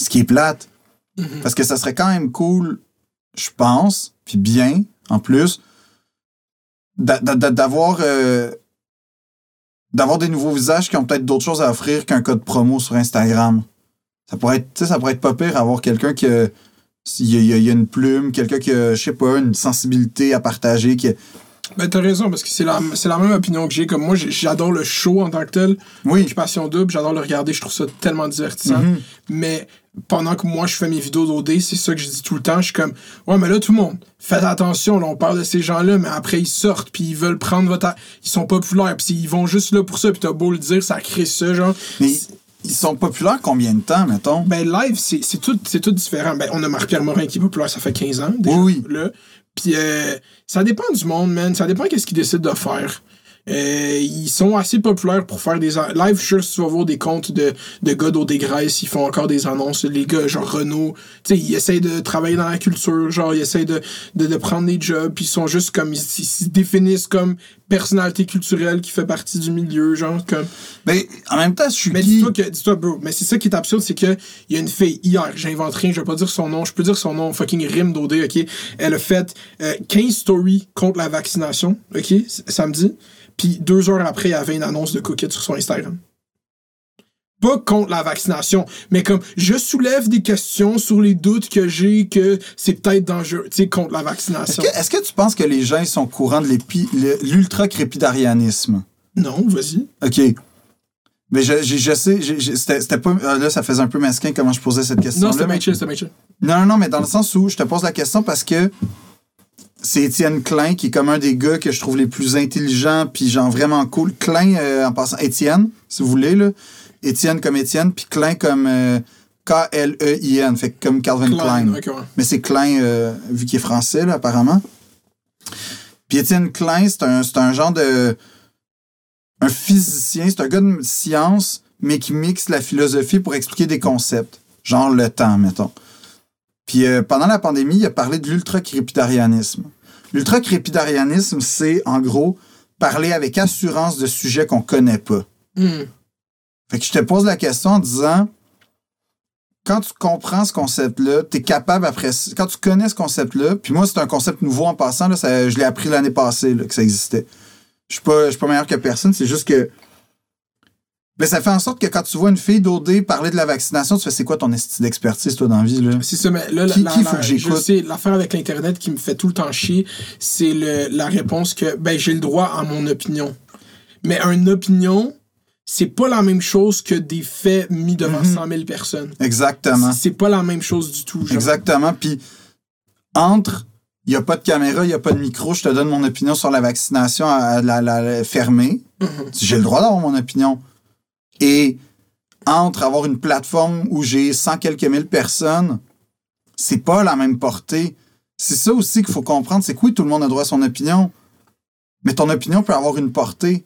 Ce qui est plate. Parce que ça serait quand même cool, je pense, puis bien, en plus, d'a- d'a- d'avoir euh, d'avoir des nouveaux visages qui ont peut-être d'autres choses à offrir qu'un code promo sur Instagram. Ça pourrait être, ça pourrait être pas pire avoir quelqu'un qui a, y a, y une plume, quelqu'un qui a, je sais pas, une sensibilité à partager, qui a- Ben, t'as raison, parce que c'est la, c'est la même opinion que j'ai. Comme moi, j'adore le show en tant que tel. Oui. Occupation double, j'adore le regarder, je trouve ça tellement divertissant. Mhm. Mais pendant que moi, je fais mes vidéos d'OD, c'est ça que je dis tout le temps. Je suis comme, ouais, mais là, tout le monde, faites attention, là, on parle de ces gens-là, mais après, ils sortent, puis ils veulent prendre votre. Ils sont populaires, puis ils vont juste là pour ça, puis t'as beau le dire, ça crée ça, genre. Mais ils sont populaires combien de temps, mettons? Ben, live, c'est c'est tout, c'est tout différent. Ben, on a Marc-Pierre Morin qui est populaire, ça fait 15 ans. Déjà, Oui, Là. Puis, euh, ça dépend du monde, man. Ça dépend qu'est-ce qu'ils décident de faire. Euh, ils sont assez populaires pour faire des live. Je suis sûr que tu vas voir des comptes de, de gars d'eau des ils font encore des annonces. Les gars, genre Renault, tu sais, ils essayent de travailler dans la culture, genre, ils essayent de, de, de prendre des jobs, puis ils sont juste comme, ils, ils se définissent comme personnalité culturelle qui fait partie du milieu, genre, comme. Ben, en même temps, je suis Mais dis-toi que, dis-toi, bro, mais c'est ça qui est absurde, c'est que il y a une fille hier, j'invente rien, je vais pas dire son nom, je peux dire son nom, fucking Rim d'OD, ok? Elle a fait euh, 15 stories contre la vaccination, ok? Samedi. Puis deux heures après, il y avait une annonce de Cookit sur son Instagram. Pas contre la vaccination, mais comme je soulève des questions sur les doutes que j'ai que c'est peut-être dangereux, tu sais, contre la Est-ce vaccination. que, est-ce que tu penses que les gens ils sont courants de l'ultra-crépidarianisme? Non, vas-y. OK. Mais je, je, je sais, c'était pas. ah, Là, ça faisait un peu mesquin comment je posais cette question. Non, c'était mais... Mitchell, c'était Mitchell. Non, non, non, mais dans le sens où je te pose la question parce que c'est Étienne Klein qui est comme un des gars que je trouve les plus intelligents puis genre vraiment cool. Klein, euh, en passant, Étienne, si vous voulez, là. Étienne comme Étienne, puis Klein comme euh, K-L-E-I-N, fait que comme Calvin Klein. Klein, ok, ouais. Mais c'est Klein, euh, vu qu'il est français, là, apparemment. Puis Étienne Klein, c'est un, c'est un genre de. Un physicien, c'est un gars de science, mais qui mixe la philosophie pour expliquer des concepts. Genre le temps, mettons. Puis euh, pendant la pandémie, il a parlé de l'ultra-crépidarianisme. L'ultra-crépidarianisme, c'est en gros parler avec assurance de sujets qu'on connaît pas. Hmm. Fait que je te pose la question en disant quand tu comprends ce concept-là, tu es capable après quand tu connais ce concept-là, puis moi c'est un concept nouveau en passant là, ça- je l'ai appris l'année passée là, que ça existait. Je suis pas je suis pas meilleur que personne, c'est juste que ben, ça fait en sorte que quand tu vois une fille d'OD parler de la vaccination, tu fais c'est quoi ton d'expertise toi dans la vie là? C'est ça, mais là, la- Qui- la- qui faut la- que je j'écoute? sais, l'affaire avec l'Internet qui me fait tout le temps chier, c'est le- la réponse que, ben, j'ai le droit à mon opinion. Mais une opinion, c'est pas la même chose que des faits mis devant Mhm. 100 000 personnes. Exactement. C'est pas la même chose du tout. genre. Exactement. Puis, entre, il n'y a pas de caméra, il n'y a pas de micro, je te donne mon opinion sur la vaccination à, la, la- la- fermée. Mhm. J'ai le droit d'avoir mon opinion. Et entre avoir une plateforme où j'ai 100 quelques mille personnes, c'est pas la même portée. C'est ça aussi qu'il faut comprendre. C'est que oui, tout le monde a droit à son opinion. Mais ton opinion peut avoir une portée.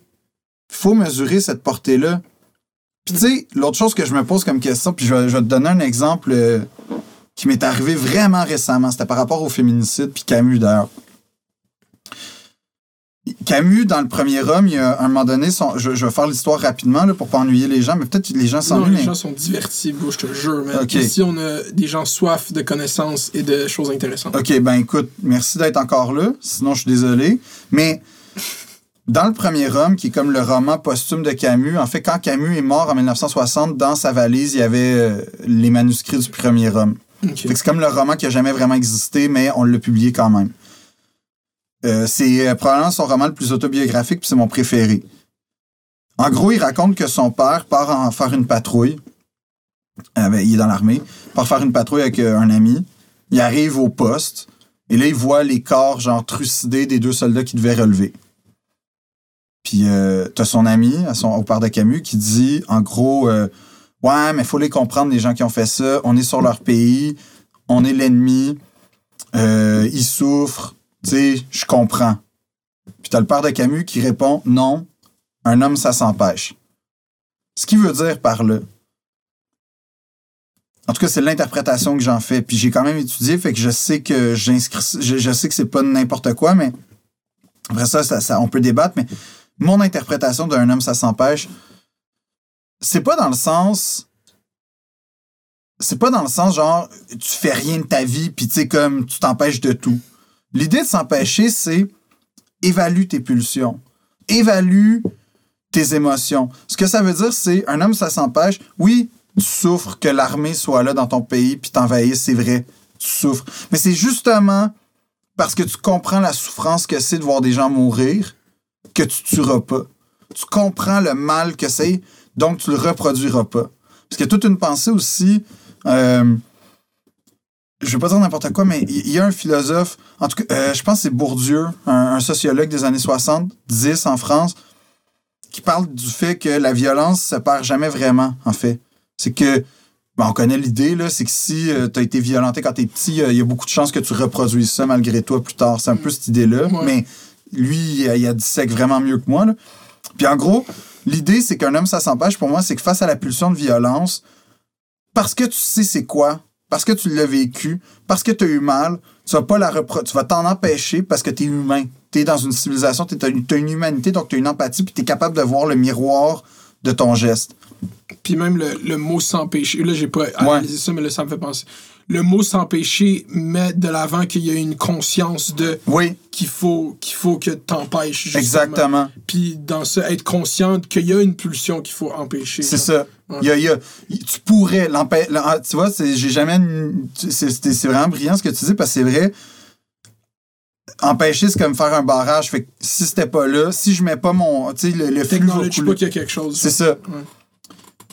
Il faut mesurer cette portée-là. Puis tu sais, l'autre chose que je me pose comme question, puis je vais, te donner un exemple euh, qui m'est arrivé vraiment récemment. C'était par rapport au féminicide, puis Camus d'ailleurs. Camus, dans le premier homme, il y a un moment donné, son- je, je vais faire l'histoire rapidement là, pour pas ennuyer les gens, mais peut-être les gens Non, s'ennuient. les mais- gens sont divertis, bro, je te jure, man. Ok. Ici, on a des gens soif de connaissances et de choses intéressantes. OK, ben écoute, merci d'être encore là. Sinon, je suis désolé. Mais dans le premier homme, qui est comme le roman posthume de Camus, en fait, quand Camus est mort en 1960, dans sa valise, il y avait euh, les manuscrits du premier homme. Ok. Fait que c'est comme le roman qui a jamais vraiment existé, mais on l'a publié quand même. Euh, c'est euh, probablement son roman le plus autobiographique, puis c'est mon préféré. En gros, il raconte que son père part en faire une patrouille. Euh, ben, il est dans l'armée. Part faire une patrouille avec un ami. Il arrive au poste. Et là, il voit les corps, genre, trucidés des deux soldats qui devaient relever. Puis, t'as son ami, son, au père de Camus, qui dit, en gros, Ouais, mais faut les comprendre, les gens qui ont fait ça. On est sur leur pays, on est l'ennemi, ils souffrent, tu sais, je comprends. Puis t'as le père de Camus qui répond Non, un homme, ça s'empêche. Ce qui veut dire par là. En tout cas, c'est l'interprétation que j'en fais. Puis j'ai quand même étudié, fait que je sais que j'inscris. Je, je sais que c'est pas n'importe quoi, mais après ça, ça, ça- on peut débattre, mais mon interprétation d'un homme, ça s'empêche, c'est pas dans le sens. C'est pas dans le sens genre, tu fais rien de ta vie, puis tu sais, comme tu t'empêches de tout. L'idée de s'empêcher, c'est évalue tes pulsions, évalue tes émotions. Ce que ça veut dire, c'est un homme, ça s'empêche. Oui, tu souffres que l'armée soit là dans ton pays puis t'envahisse, c'est vrai, tu souffres. Mais c'est justement parce que tu comprends la souffrance que c'est de voir des gens mourir que tu tueras pas. Tu comprends le mal que c'est, donc tu le reproduiras pas. Parce qu'il y a toute une pensée aussi. euh, je vais pas dire n'importe quoi, mais il y a un philosophe, en tout cas, euh, je pense que c'est Bourdieu, un, un sociologue des années 60, 10 en France, qui parle du fait que la violence se perd jamais vraiment, en fait. C'est que, ben, on connaît l'idée, là, c'est que si tu as été violenté quand t'es petit, euh, il y a beaucoup de chances que tu reproduises ça malgré toi plus tard. C'est un peu cette idée-là. Ouais. Mais lui, il, il a dissèque vraiment mieux que moi. Là. Puis en gros, l'idée, c'est qu'un homme, ça s'empêche, pour moi, c'est que face à la pulsion de violence, parce que tu sais c'est quoi, parce que tu l'as vécu, parce que tu as eu mal, tu vas pas la repro- tu vas t'en empêcher parce que tu es humain. Tu es dans une civilisation, tu as une, t'as une humanité, donc tu as une empathie, puis tu es capable de voir le miroir de ton geste. Puis même le, le mot s'empêcher, là, j'ai pas analysé ça, mais là, ça me fait penser. Le mot s'empêcher met de l'avant qu'il y a une conscience de Oui, qu'il faut, qu'il faut que t'empêches. exactement. Puis dans ça, être consciente qu'il y a une pulsion qu'il faut empêcher. C'est ça. Il y a- il y a- tu pourrais l'empêcher. Tu vois, c'est- j'ai jamais. c'est- vraiment brillant ce que tu dis parce que c'est vrai. Empêcher, c'est comme faire un barrage. Fait que si c'était pas là, si je mets pas mon. Tu sais, le, le flux va couler. pas qu'il y a quelque chose. C'est ça.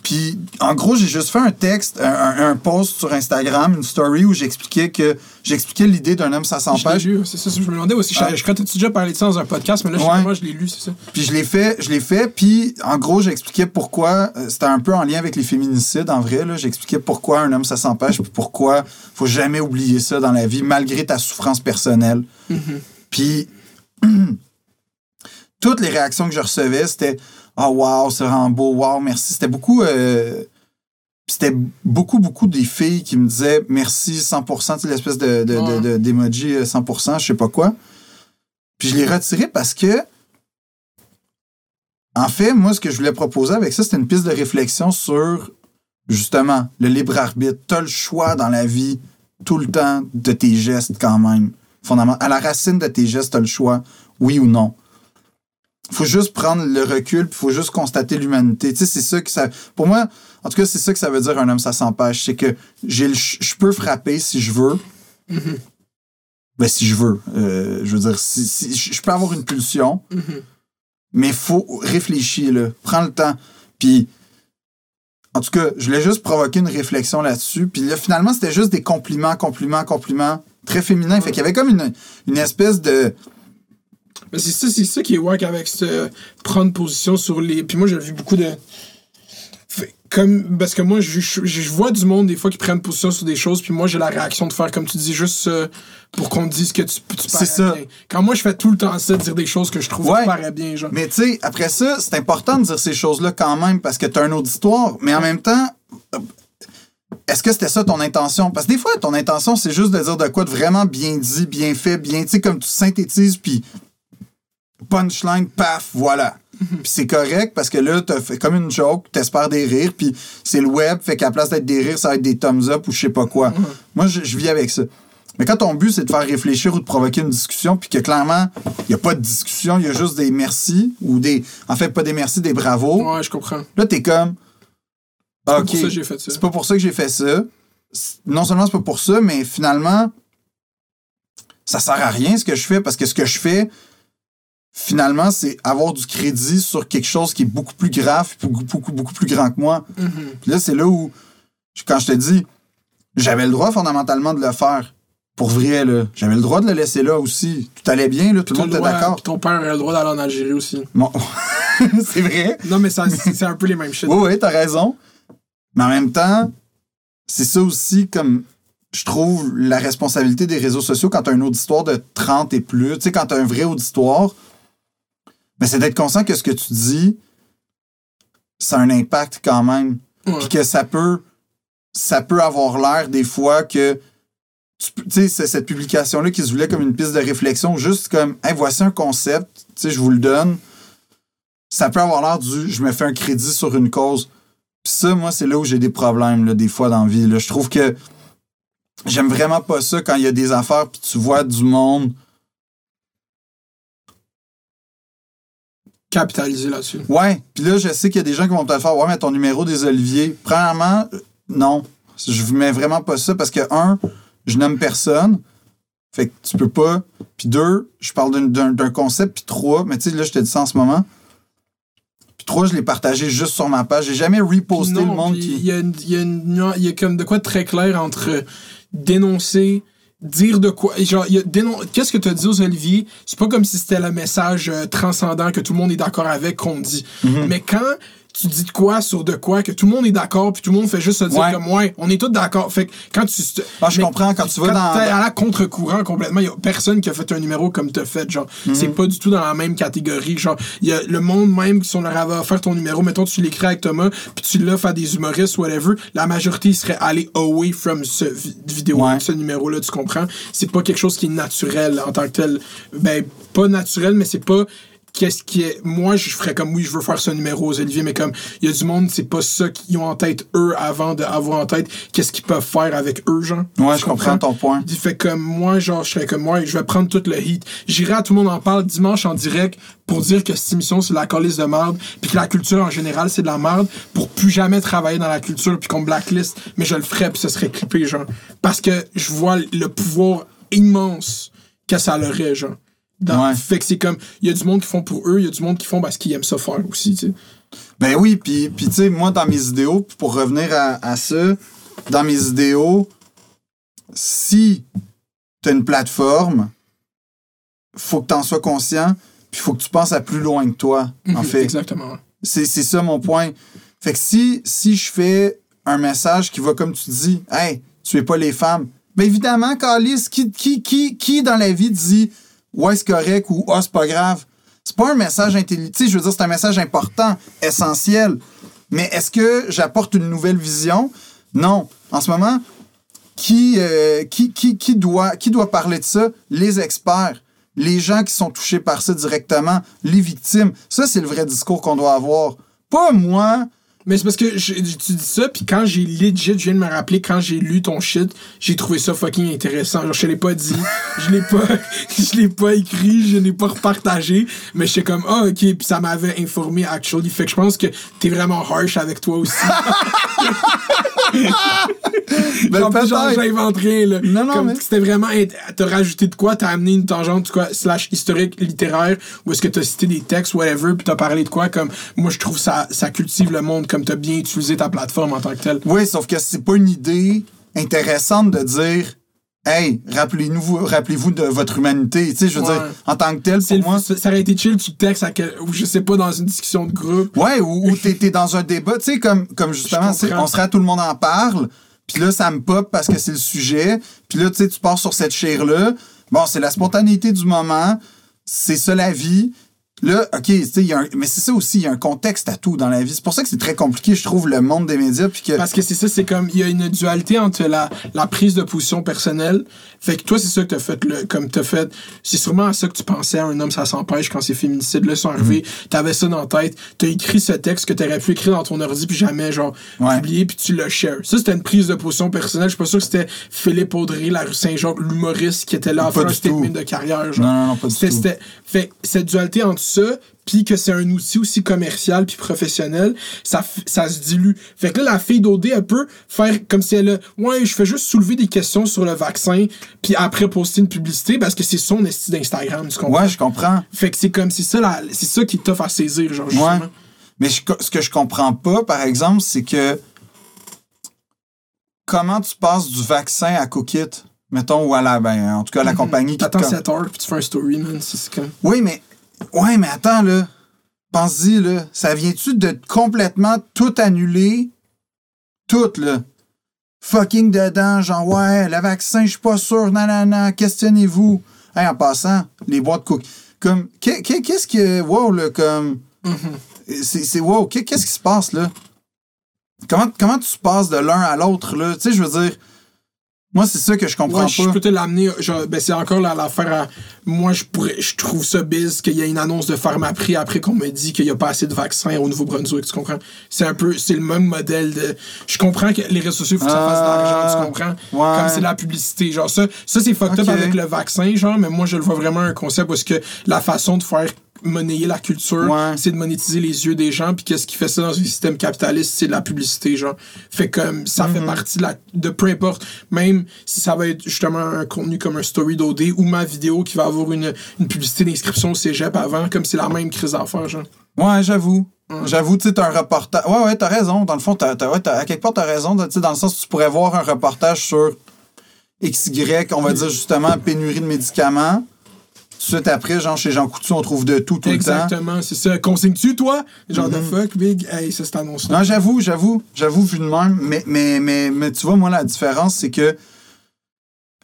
Puis, en gros, j'ai juste fait un texte, un, post sur Instagram, une story où j'expliquais que j'expliquais l'idée d'un homme, ça s'empêche. c'est ça, je me demandais aussi. Ah. Je, je crois que tu déjà parlé de ça dans un podcast, mais là, Ouais. moi, je l'ai lu, c'est ça. Puis je l'ai fait, je l'ai fait, puis en gros, j'expliquais pourquoi, euh, c'était un peu en lien avec les féminicides, en vrai, là, j'expliquais pourquoi un homme, ça s'empêche, puis pourquoi faut jamais oublier ça dans la vie, malgré ta souffrance personnelle. Puis, toutes les réactions que je recevais, c'était « Oh, wow, c'est vraiment beau, wow, merci ». C'était beaucoup... euh, c'était beaucoup, beaucoup des filles qui me disaient « Merci 100%, tu sais, l'espèce de, de, Ouais. de- de- d'emoji euh, 100%, je sais pas quoi ». Puis je l'ai retiré parce que en fait, moi, ce que je voulais proposer avec ça, c'était une piste de réflexion sur, justement, le libre arbitre. Tu as le choix dans la vie, tout le temps, de tes gestes, quand même. Fondament- à la racine de tes gestes, tu as le choix, oui ou non. Faut juste prendre le recul, puis faut juste constater l'humanité. Tu sais, c'est ça que ça. Pour moi, en tout cas, c'est ça que ça veut dire un homme, ça s'empêche. C'est que j'ai le ch- je peux frapper si je veux. Ben, si je veux. Euh, je veux dire, si, si- je peux avoir une pulsion, mais il faut réfléchir, là. Prends le temps. Puis, en tout cas, je voulais juste provoquer une réflexion là-dessus. Puis là, finalement, c'était juste des compliments, compliments, compliments, très féminins. Fait qu'il y avait comme une, une espèce de. Mais c'est ça, c'est ça qui est wack avec ce prendre position sur les. Puis moi, j'ai vu beaucoup de. Comme, parce que moi, je, je, vois du monde des fois qui prennent position sur des choses, puis moi, j'ai la réaction de faire, comme tu dis, juste euh, pour qu'on dise que tu, tu parais ça. bien. Quand moi, je fais tout le temps ça, dire des choses que je trouve Ouais. paraissent bien, genre. Mais tu sais, après ça, c'est important de dire ces choses-là quand même parce que tu as un auditoire. Mais en même temps, est-ce que c'était ça ton intention? Parce que des fois, ton intention, c'est juste de dire de quoi de vraiment bien dit, bien fait, bien, tu sais, comme tu synthétises, puis punchline, paf, voilà. Puis c'est correct parce que là, t'as fait comme une joke, t'espères des rires, puis c'est le web, fait qu'à la place d'être des rires, ça va être des thumbs up ou je sais pas quoi. Moi, je, je vis avec ça. Mais quand ton but, c'est de faire réfléchir ou de provoquer une discussion, puis que clairement, il n'y a pas de discussion, il y a juste des merci, ou des. En fait, pas des merci, des bravos. Ouais, je comprends. Là, t'es comme. OK. pour ça que j'ai fait ça. C'est pas pour ça que j'ai fait ça. Non seulement c'est pas pour ça, mais finalement, ça sert à rien ce que je fais, parce que ce que je fais, finalement, c'est avoir du crédit sur quelque chose qui est beaucoup plus grave, beaucoup, beaucoup, beaucoup plus grand que moi. Mhm. Puis là, c'est là où, quand je te dis, j'avais le droit fondamentalement de le faire. Pour vrai, là. J'avais le droit de le laisser là aussi. Tout allait bien, là. Tout le monde était d'accord. Ton père a le droit d'aller en Algérie aussi. Bon. c'est vrai. Non, mais ça, c'est un peu les mêmes shit. Oui, oui, t'as raison. Mais en même temps, c'est ça aussi, comme je trouve la responsabilité des réseaux sociaux quand t'as un auditoire de 30 et plus. Tu sais, quand t'as un vrai auditoire, ben, c'est d'être conscient que ce que tu dis, ça a un impact quand même. Puis que ça peut, ça peut avoir l'air des fois que. Tu sais, c'est cette publication-là qui se voulait comme une piste de réflexion, juste comme, hey, voici un concept, tu sais, je vous le donne. Ça peut avoir l'air du, je me fais un crédit sur une cause. Puis ça, moi, c'est là où j'ai des problèmes, là, des fois, dans la vie. Là. Je trouve que j'aime vraiment pas ça quand il y a des affaires, puis tu vois du monde. Capitaliser là-dessus. Ouais, puis là, je sais qu'il y a des gens qui vont peut-être faire, ouais, mais ton numéro des Oliviers. Premièrement, euh, non. Je mets vraiment pas ça parce que, un, je nomme personne. Fait que tu peux pas. Puis deux, je parle d'un- concept. Puis trois, mais tu sais, là, je te dis ça en ce moment. Puis trois, je l'ai partagé juste sur ma page. J'ai jamais reposté Non, le monde puis Il qui. y a, y, a y a comme de quoi de très clair entre dénoncer, dire de quoi. Genre, qu'est-ce que tu as dit aux Olivier? C'est pas comme si c'était le message euh, transcendant que tout le monde est d'accord avec qu'on dit. Mhm. Mais quand tu dis de quoi sur de quoi, que tout le monde est d'accord, puis tout le monde fait juste se dire Ouais. comme ouais, on est tous d'accord. Fait que quand tu. Ah, je mais comprends, quand tu vas dans- t'es à la contre-courant complètement, il y a personne qui a fait un numéro comme t'as fait. Genre, Mhm. c'est pas du tout dans la même catégorie. Genre, il y a le monde même qui, si on leur avait offert ton numéro, mettons, tu l'écris avec Thomas, puis tu l'offres à des humoristes, whatever, la majorité serait allé away from ce vi- vidéo, Ouais. ce numéro-là, tu comprends? C'est pas quelque chose qui est naturel en tant que tel. Ben, pas naturel, mais c'est pas qu'est-ce qui est moi je ferais comme oui je veux faire ce numéro aux Olivier mais comme il y a du monde c'est pas ça qu'ils ont en tête eux avant d'avoir en tête qu'est-ce qu'ils peuvent faire avec eux genre Ouais, je comprends? ton point. il fait comme moi, genre, je serais comme moi, je vais prendre tout le heat. J'irai à tout le monde en parle dimanche en direct pour dire que cette émission, c'est de la calice de merde, puis que la culture en général, c'est de la merde, pour plus jamais travailler dans la culture, puis qu'on blacklist. Mais je le ferais, puis ce serait clippé, genre. Parce que je vois le pouvoir immense que ça aurait, genre. Dans- Ouais. Fait que c'est comme, il y a du monde qui font pour eux, il y a du monde qui font parce qu'ils aiment ça faire aussi, tu sais. Ben oui, puis, puis tu sais, moi, dans mes idéaux, pour revenir à, à ça, dans mes idéaux, si tu as une plateforme, faut que tu en sois conscient, puis faut que tu penses à plus loin que toi, en Mhm, fait. Exactement. C'est c'est ça mon point. Fait que si, si je fais un message qui va, comme tu dis, hey, tu es pas les femmes, ben évidemment, Calis, qui, qui, qui, qui dans la vie dit, ouais, c'est correct ou ah, c'est pas grave? C'est pas un message intelligent. Je veux dire, c'est un message important, essentiel. Mais est-ce que j'apporte une nouvelle vision? Non. En ce moment, qui, euh, qui, qui, qui, doit, qui doit parler de ça? Les experts, les gens qui sont touchés par ça directement, les victimes. Ça, c'est le vrai discours qu'on doit avoir. Pas moi Mais c'est parce que je- tu dis ça, puis quand j'ai legit, je viens de me rappeler, quand j'ai lu ton shit, j'ai trouvé ça fucking intéressant. Genre, je l'ai pas dit, je l'ai pas, je l'ai pas écrit, je l'ai pas repartagé, mais j'étais comme, ah, ok, puis ça m'avait informé, actually. Fait que je pense que t'es vraiment harsh avec toi aussi. Ben, En plus, genre, j'invente rien, là. Non, non, Comme mais- C'était vraiment. T'as rajouté de quoi? T'as amené une tangente, quoi, slash historique, littéraire, ou est-ce que t'as cité des textes, whatever, puis t'as parlé de quoi? Comme, moi, je trouve ça, ça cultive le monde, comme t'as bien utilisé ta plateforme en tant que telle. Oui, sauf que c'est pas une idée intéressante de dire Hey, rappelez-nous, rappelez-vous de votre humanité. Tu sais, je veux Ouais. dire, en tant que tel, pour moi. ça, ça aurait été chill, tu textes à quel- ou je sais pas, dans une discussion de groupe. Ouais, ou, ou t'es, dans un débat, tu sais, comme, comme justement, on serait tout le monde en parle, puis là, ça me pop parce que c'est le sujet, puis là, tu sais, tu pars sur cette chair-là. Bon, c'est la spontanéité du moment, c'est ça la vie. Là, OK, tu sais, il y a un- mais c'est ça aussi, il y a un contexte à tout dans la vie. C'est pour ça que c'est très compliqué, je trouve, le monde des médias, puis que. Parce que c'est ça, c'est comme, il y a une dualité entre la, la prise de position personnelle. Fait que toi, c'est ça que t'as fait, le, comme t'as fait. C'est sûrement à ça que tu pensais à un homme, ça s'empêche quand ces féminicides-là sont arrivés. Mhm. T'avais ça dans la tête. T'as écrit ce texte que t'aurais pu écrire dans ton ordi, puis jamais, genre, Ouais. publié, puis tu le share. Ça, c'était une prise de position personnelle. Je suis pas sûr que c'était Philippe Audrey, la rue Saint-Jacques, l'humoriste, qui était là à faire un statement de carrière. Genre. Non, non, non, pas du tout. Fait cette dualité entre ça, puis que c'est un outil aussi commercial puis professionnel, ça, ça se dilue. Fait que là, la fille d'OD, elle peut faire comme si elle a, ouais, je fais juste soulever des questions sur le vaccin, puis après poster une publicité parce que c'est son esti d'Instagram, tu comprends? Ouais, je comprends. Fait que c'est comme, c'est ça, c'est ça qui est tough à saisir, genre, justement. Ouais. Mais je- ce que je comprends pas, par exemple, c'est que comment tu passes du vaccin à Cookit, mettons, ou à la, ben, en tout cas, à la compagnie qui te T'attends com- 7 heures, puis tu fais un story, man. C'est comme. Oui, mais, ouais, mais attends, là. Pense-y, là. Ça vient-tu de complètement tout annuler? Tout, là. Fucking dedans, genre, ouais, le vaccin, je suis pas sûr, non, questionnez-vous. Hey, en passant, les boîtes cook. Comme, qu'est- qu'est- qu'est-ce que, wow, là, comme, c'est, c'est wow, qu'est- qu'est-ce qui se passe, là? Comment, comment tu passes de l'un à l'autre, là? Tu sais, je veux dire, moi, c'est ça que je comprends Ouais, je pas. peux te l'amener. genre, Ben, c'est encore la- l'affaire à. Moi, je pourrais, je trouve ça biz qu'il y ait une annonce de Pharmaprix après qu'on me dit qu'il n'y a pas assez de vaccins au Nouveau-Brunswick. Tu comprends? C'est un peu. C'est le même modèle de. Je comprends que les réseaux sociaux, il faut que ça fasse de l'argent. Tu comprends? ouais. Comme c'est la publicité. Genre, ça, ça c'est fucked up Ok. avec le vaccin, genre, mais moi, je le vois vraiment un concept parce que la façon de faire monnayer la culture, Ouais. c'est de monétiser les yeux des gens, puis qu'est-ce qui fait ça dans un système capitaliste, c'est de la publicité, genre. Fait comme ça Mhm. fait partie de la de peu importe, même si ça va être justement un contenu comme un story d'OD ou ma vidéo qui va avoir une, une publicité d'inscription au cégep avant, comme c'est la même crise d'affaires, genre. Ouais, j'avoue. J'avoue, tu sais, t'as un reportage. Ouais, ouais, t'as raison. Dans le fond, t'as, t'as- ouais, t'as- à quelque part, t'as raison. Tu sais, dans le sens où tu pourrais voir un reportage sur XY, on va dire justement pénurie de médicaments. Suite après, genre chez Jean Coutu, on trouve de tout, tout le temps. Exactement, c'est ça. Consignes-tu, toi? Genre de fuck, big? Hey, ça, c'est annonce-là. Non, j'avoue, j'avoue, j'avoue, vu de même. Mais, mais, mais, mais tu vois, moi, la différence, c'est que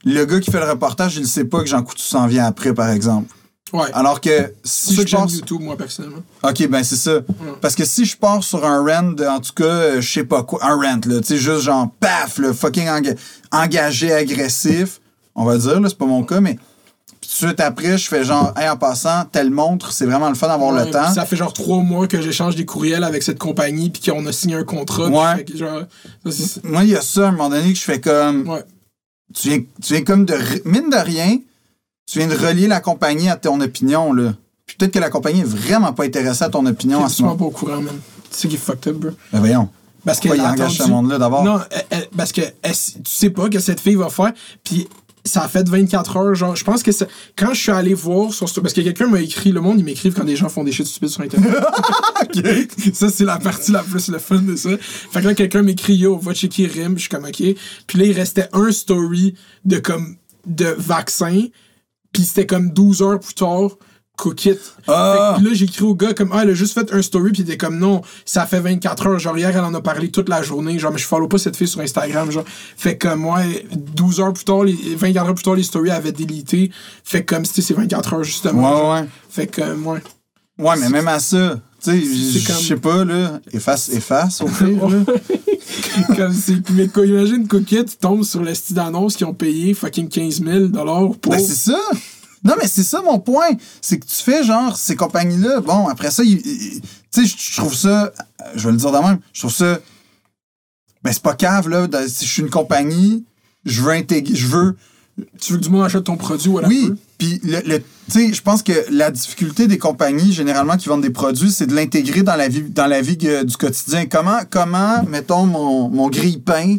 le gars qui fait le reportage, il sait pas que Jean Coutu s'en vient après, par exemple. Ouais. Alors que si ça je que passe. YouTube, moi, personnellement. Ok, ben c'est ça. Parce que si je pars sur un rent, de- en tout cas, euh, je sais pas quoi, un rent, là, tu sais, juste genre, paf, le fucking enga- engagé, agressif, on va dire, là, c'est pas mon cas, mais suite après, je fais genre, hey, en passant, telle montre, c'est vraiment le fun d'avoir Ouais, le temps. Ça fait genre trois mois que j'échange des courriels avec cette compagnie, puis qu'on a signé un contrat. Ouais. genre, ça, Moi, il y a ça, à un moment donné, que je fais comme, ouais. tu viens, tu viens comme de, mine de rien, tu viens de relier la compagnie à ton opinion, là. Puis peut-être que la compagnie est vraiment pas intéressée à ton opinion en ce moment. pas au courant, man. C'est qui est fucked up, bro. Ben voyons. Parce Pourquoi il engage ce monde-là d'abord? Non, elle- elle- parce que elle- tu sais pas que cette fille va faire, puis ça a fait 24 heures, genre, je pense que ça- quand je suis allé voir sur parce que quelqu'un m'a écrit, le monde, ils m'écrivent quand des gens font des shit stupides sur Internet. ça, c'est la partie la plus le fun de ça. Fait que là, quelqu'un m'écrit, yo, va checker Rim, je suis comme, ok. Puis là, il restait un story de comme, de vaccin, puis c'était comme 12 heures plus tard, cookit. Ah! Fait que là, j'écris au gars comme, ah, elle a juste fait un story, puis il était comme, non, ça fait 24 heures. Genre, hier, elle en a parlé toute la journée. Genre, mais je follow pas cette fille sur Instagram. Genre, fait que moi, 12 heures plus tard, les, 24 heures plus tard, les stories avaient délité. Fait comme c'était c'est 24 heures, justement. genre. Ouais, ouais. Fait que, euh, ouais. Ouais, mais même à ça, tu sais, je comme- sais pas, là, efface, efface, au pire, là. comme c'est, mais quoi, imagine Cookit tombe sur le style d'annonce qui ont payé fucking 15 000 pour. Ben, c'est ça! Non, mais c'est ça mon point. C'est que tu fais genre ces compagnies-là. Bon, après ça, tu sais, je- trouve ça. Je vais le dire de même. Je trouve ça. Ben, c'est pas cave, là. de- si je suis une compagnie, je veux intégrer. Je veux. Tu veux que du monde achète ton produit, voilà. Oui. Puis, le, le- tu sais, je pense que la difficulté des compagnies, généralement, qui vendent des produits, c'est de l'intégrer dans la vie, dans la vie euh, du quotidien. Comment, comment mettons, mon, mon grille-pain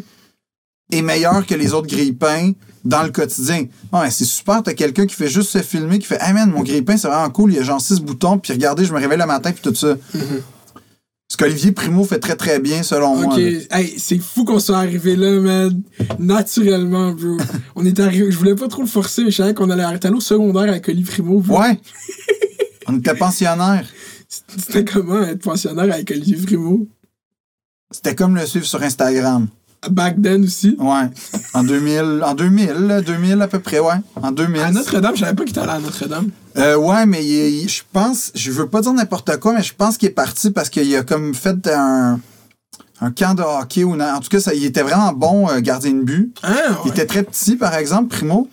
est meilleur que les autres grille-pains dans le quotidien? Ouais, c'est super, t'as quelqu'un qui fait juste se filmer, qui fait Hey man, mon grille-pain, c'est vraiment cool, il y a genre six boutons, puis regardez, je me réveille le matin, puis tout ça. Ce qu'Olivier Primo fait très très bien, selon moi. Hey, c'est fou qu'on soit arrivé là, man. Naturellement, bro. On est arrivé. Je voulais pas trop le forcer, mais je savais qu'on allait arrêter allé au secondaire avec Oli Primo. bro. Ouais. On était pensionnaires. C'était comment être pensionnaire avec Olivier Primo? C'était comme le suivre sur Instagram. Back then aussi. Ouais. En 2000, en 2000, là, 2000 à peu près, ouais. En 2000. À Notre-Dame, je savais pas qu'il était allé à Notre-Dame. Euh, ouais, mais il- il- je pense, je veux pas dire n'importe quoi, mais je pense qu'il est parti parce qu'il a comme fait un, un camp de hockey. Ou, en tout cas, ça, il était vraiment bon euh, gardien de but. Ah, Il était très petit, par exemple, Primo.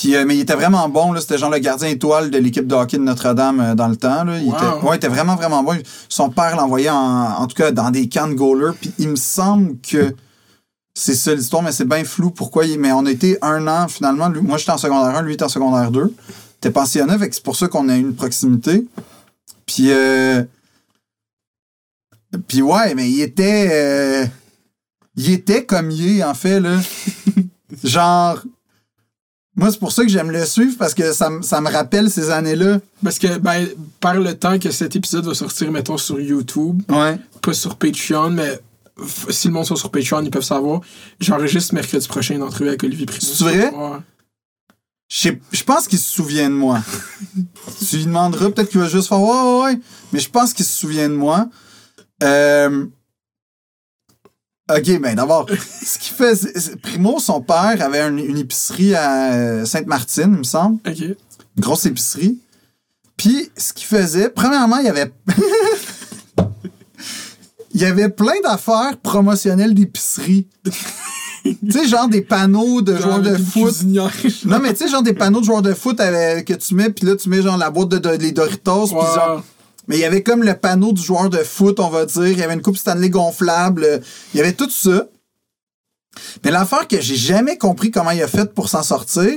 Puis, euh, mais il était vraiment bon. là. C'était genre le gardien étoile de l'équipe de hockey de Notre-Dame euh, dans le temps. Là. Il, Wow. était, ouais, il était vraiment, vraiment bon. Son père l'envoyait, en, en tout cas, dans des camps de goalers. Puis il me semble que c'est ça l'histoire, mais c'est bien flou pourquoi. Il, mais on a été un an, finalement. Lui- moi, j'étais en secondaire 1, lui était en secondaire 2. T'es pensionné, fait c'est pour ça qu'on a eu une proximité. Puis, euh, puis ouais, mais il était... euh, il était comme il est, en fait, là. Genre... Moi, c'est pour ça que j'aime le suivre, parce que ça, me- ça me rappelle ces années-là. Parce que, ben, par le temps que cet épisode va sortir, mettons, sur YouTube, Ouais. pas sur Patreon, mais si le monde sont sur Patreon, ils peuvent savoir. J'enregistre mercredi prochain une entrevue avec Olivier Primo. C'est vrai? Ouais. Je pense qu'il se souvient de moi. tu lui demanderas, peut-être qu'il va juste faire ouais, ouais, ouais. Mais je pense qu'il se souvient de moi. Euh, Ok, ben d'abord, ce qu'il fait, c'est- Primo, son père avait une, une épicerie à euh, Sainte-Martine, il me semble. OK. Une grosse épicerie. Puis, ce qu'il faisait, premièrement, il y avait. il y avait plein d'affaires promotionnelles d'épicerie. tu sais, genre des panneaux de joueurs de foot. Non, mais tu sais, genre des panneaux de joueurs de foot avec- que tu mets, puis là, tu mets genre la boîte de, de- les Doritos, puis genre. Mais il y avait comme le panneau du joueur de foot, on va dire. Il y avait une coupe Stanley gonflable. Il y avait tout ça. Mais l'affaire que j'ai jamais compris comment il a fait pour s'en sortir,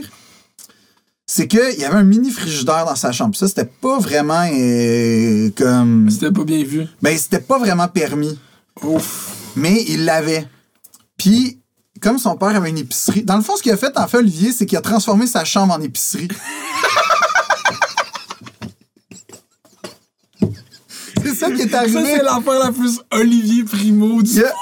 c'est qu'il y avait un mini frigidaire dans sa chambre. Ça, c'était pas vraiment euh, comme. C'était pas bien vu. Ben, c'était pas vraiment permis. Ouf. Mais il l'avait. Puis, comme son père avait une épicerie, dans le fond, ce qu'il a fait, en fait, Olivier, c'est qu'il a transformé sa chambre en épicerie. ça qui est Ça, arrivé. c'est l'affaire la plus Olivier Primo du. Il a,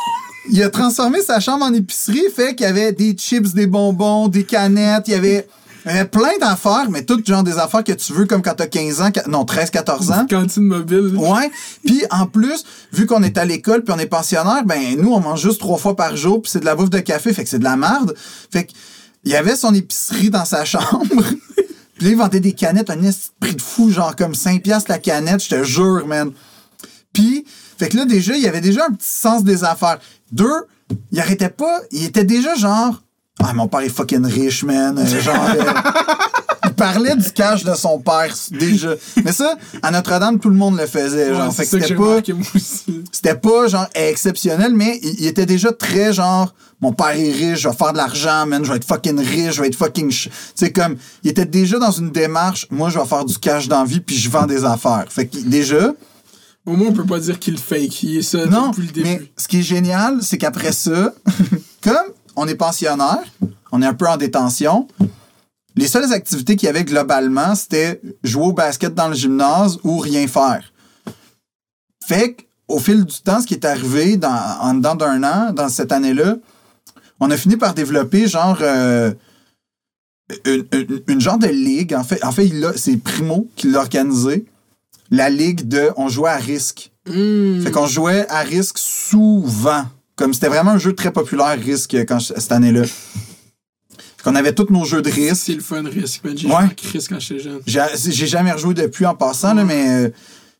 il a transformé sa chambre en épicerie, fait qu'il y avait des chips, des bonbons, des canettes, il y avait, il y avait plein d'affaires, mais toutes genre des affaires que tu veux comme quand t'as 15 ans, non, 13, 14 ans. Cantine mobile. Ouais. Puis en plus, vu qu'on est à l'école puis on est pensionnaire, ben nous on mange juste trois fois par jour puis c'est de la bouffe de café, fait que c'est de la merde. Fait que il y avait son épicerie dans sa chambre. puis là, il vendait des canettes un prix de fou, genre comme 5 piastres la canette, je te jure, man. Puis, fait que là, déjà, il y avait déjà un petit sens des affaires. Deux, il arrêtait pas, il était déjà genre, ah, mon père est fucking riche, man. Euh, genre, euh, il parlait du cash de son père, déjà. Mais ça, à Notre-Dame, tout le monde le faisait. Genre, Ouais, fait c'est c'était pas, c'était pas genre exceptionnel, mais il, il était déjà très genre mon père est riche, je vais faire de l'argent, man, je vais être fucking riche, je vais être fucking. sais, comme, il était déjà dans une démarche, moi je vais faire du cash dans la vie, puis je vends des affaires. Fait que déjà, Au moins, on peut pas dire qu'il fake. Il est ça non, depuis le début. mais ce qui est génial, c'est qu'après ça, comme on est pensionnaire, on est un peu en détention, les seules activités qu'il y avait globalement, c'était jouer au basket dans le gymnase ou rien faire. Fait qu'au fil du temps, ce qui est arrivé dans, en dedans d'un an, dans cette année-là, on a fini par développer genre euh, une, une- une genre de ligue. En fait, en fait c'est Primo qui l'a organisé. La ligue de on jouait à risque. Hmm. Fait qu'on jouait à risque souvent. Comme c'était vraiment un jeu très populaire, risque, quand je- cette année-là. Fait qu'on avait tous nos jeux de risque. C'est le fun, risque. J'ai Ouais. Chris quand j'étais jeune. J'ai jamais rejoué depuis en passant, là, mais. euh,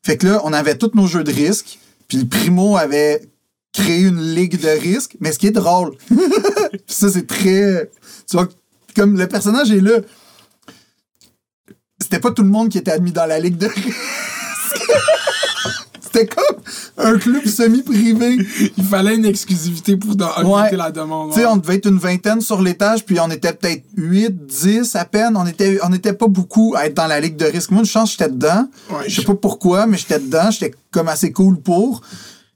fait que là, on avait tous nos jeux de risque. Puis le Primo avait créé une ligue de risque. Mais ce qui est drôle, ça, c'est très. Tu vois, comme le personnage est là. c'était pas tout le monde qui était admis dans la ligue de risque. c'était comme un club semi-privé. Il fallait une exclusivité pour augmenter la demande. Tu sais, ouais. on devait être une vingtaine sur l'étage, puis on était peut-être 8, 10 à peine. On était, on était pas beaucoup à être dans la ligue de risque. Moi, une chance, j'étais dedans. Ouais, je sais pas pourquoi, mais j'étais dedans. J'étais comme assez cool pour.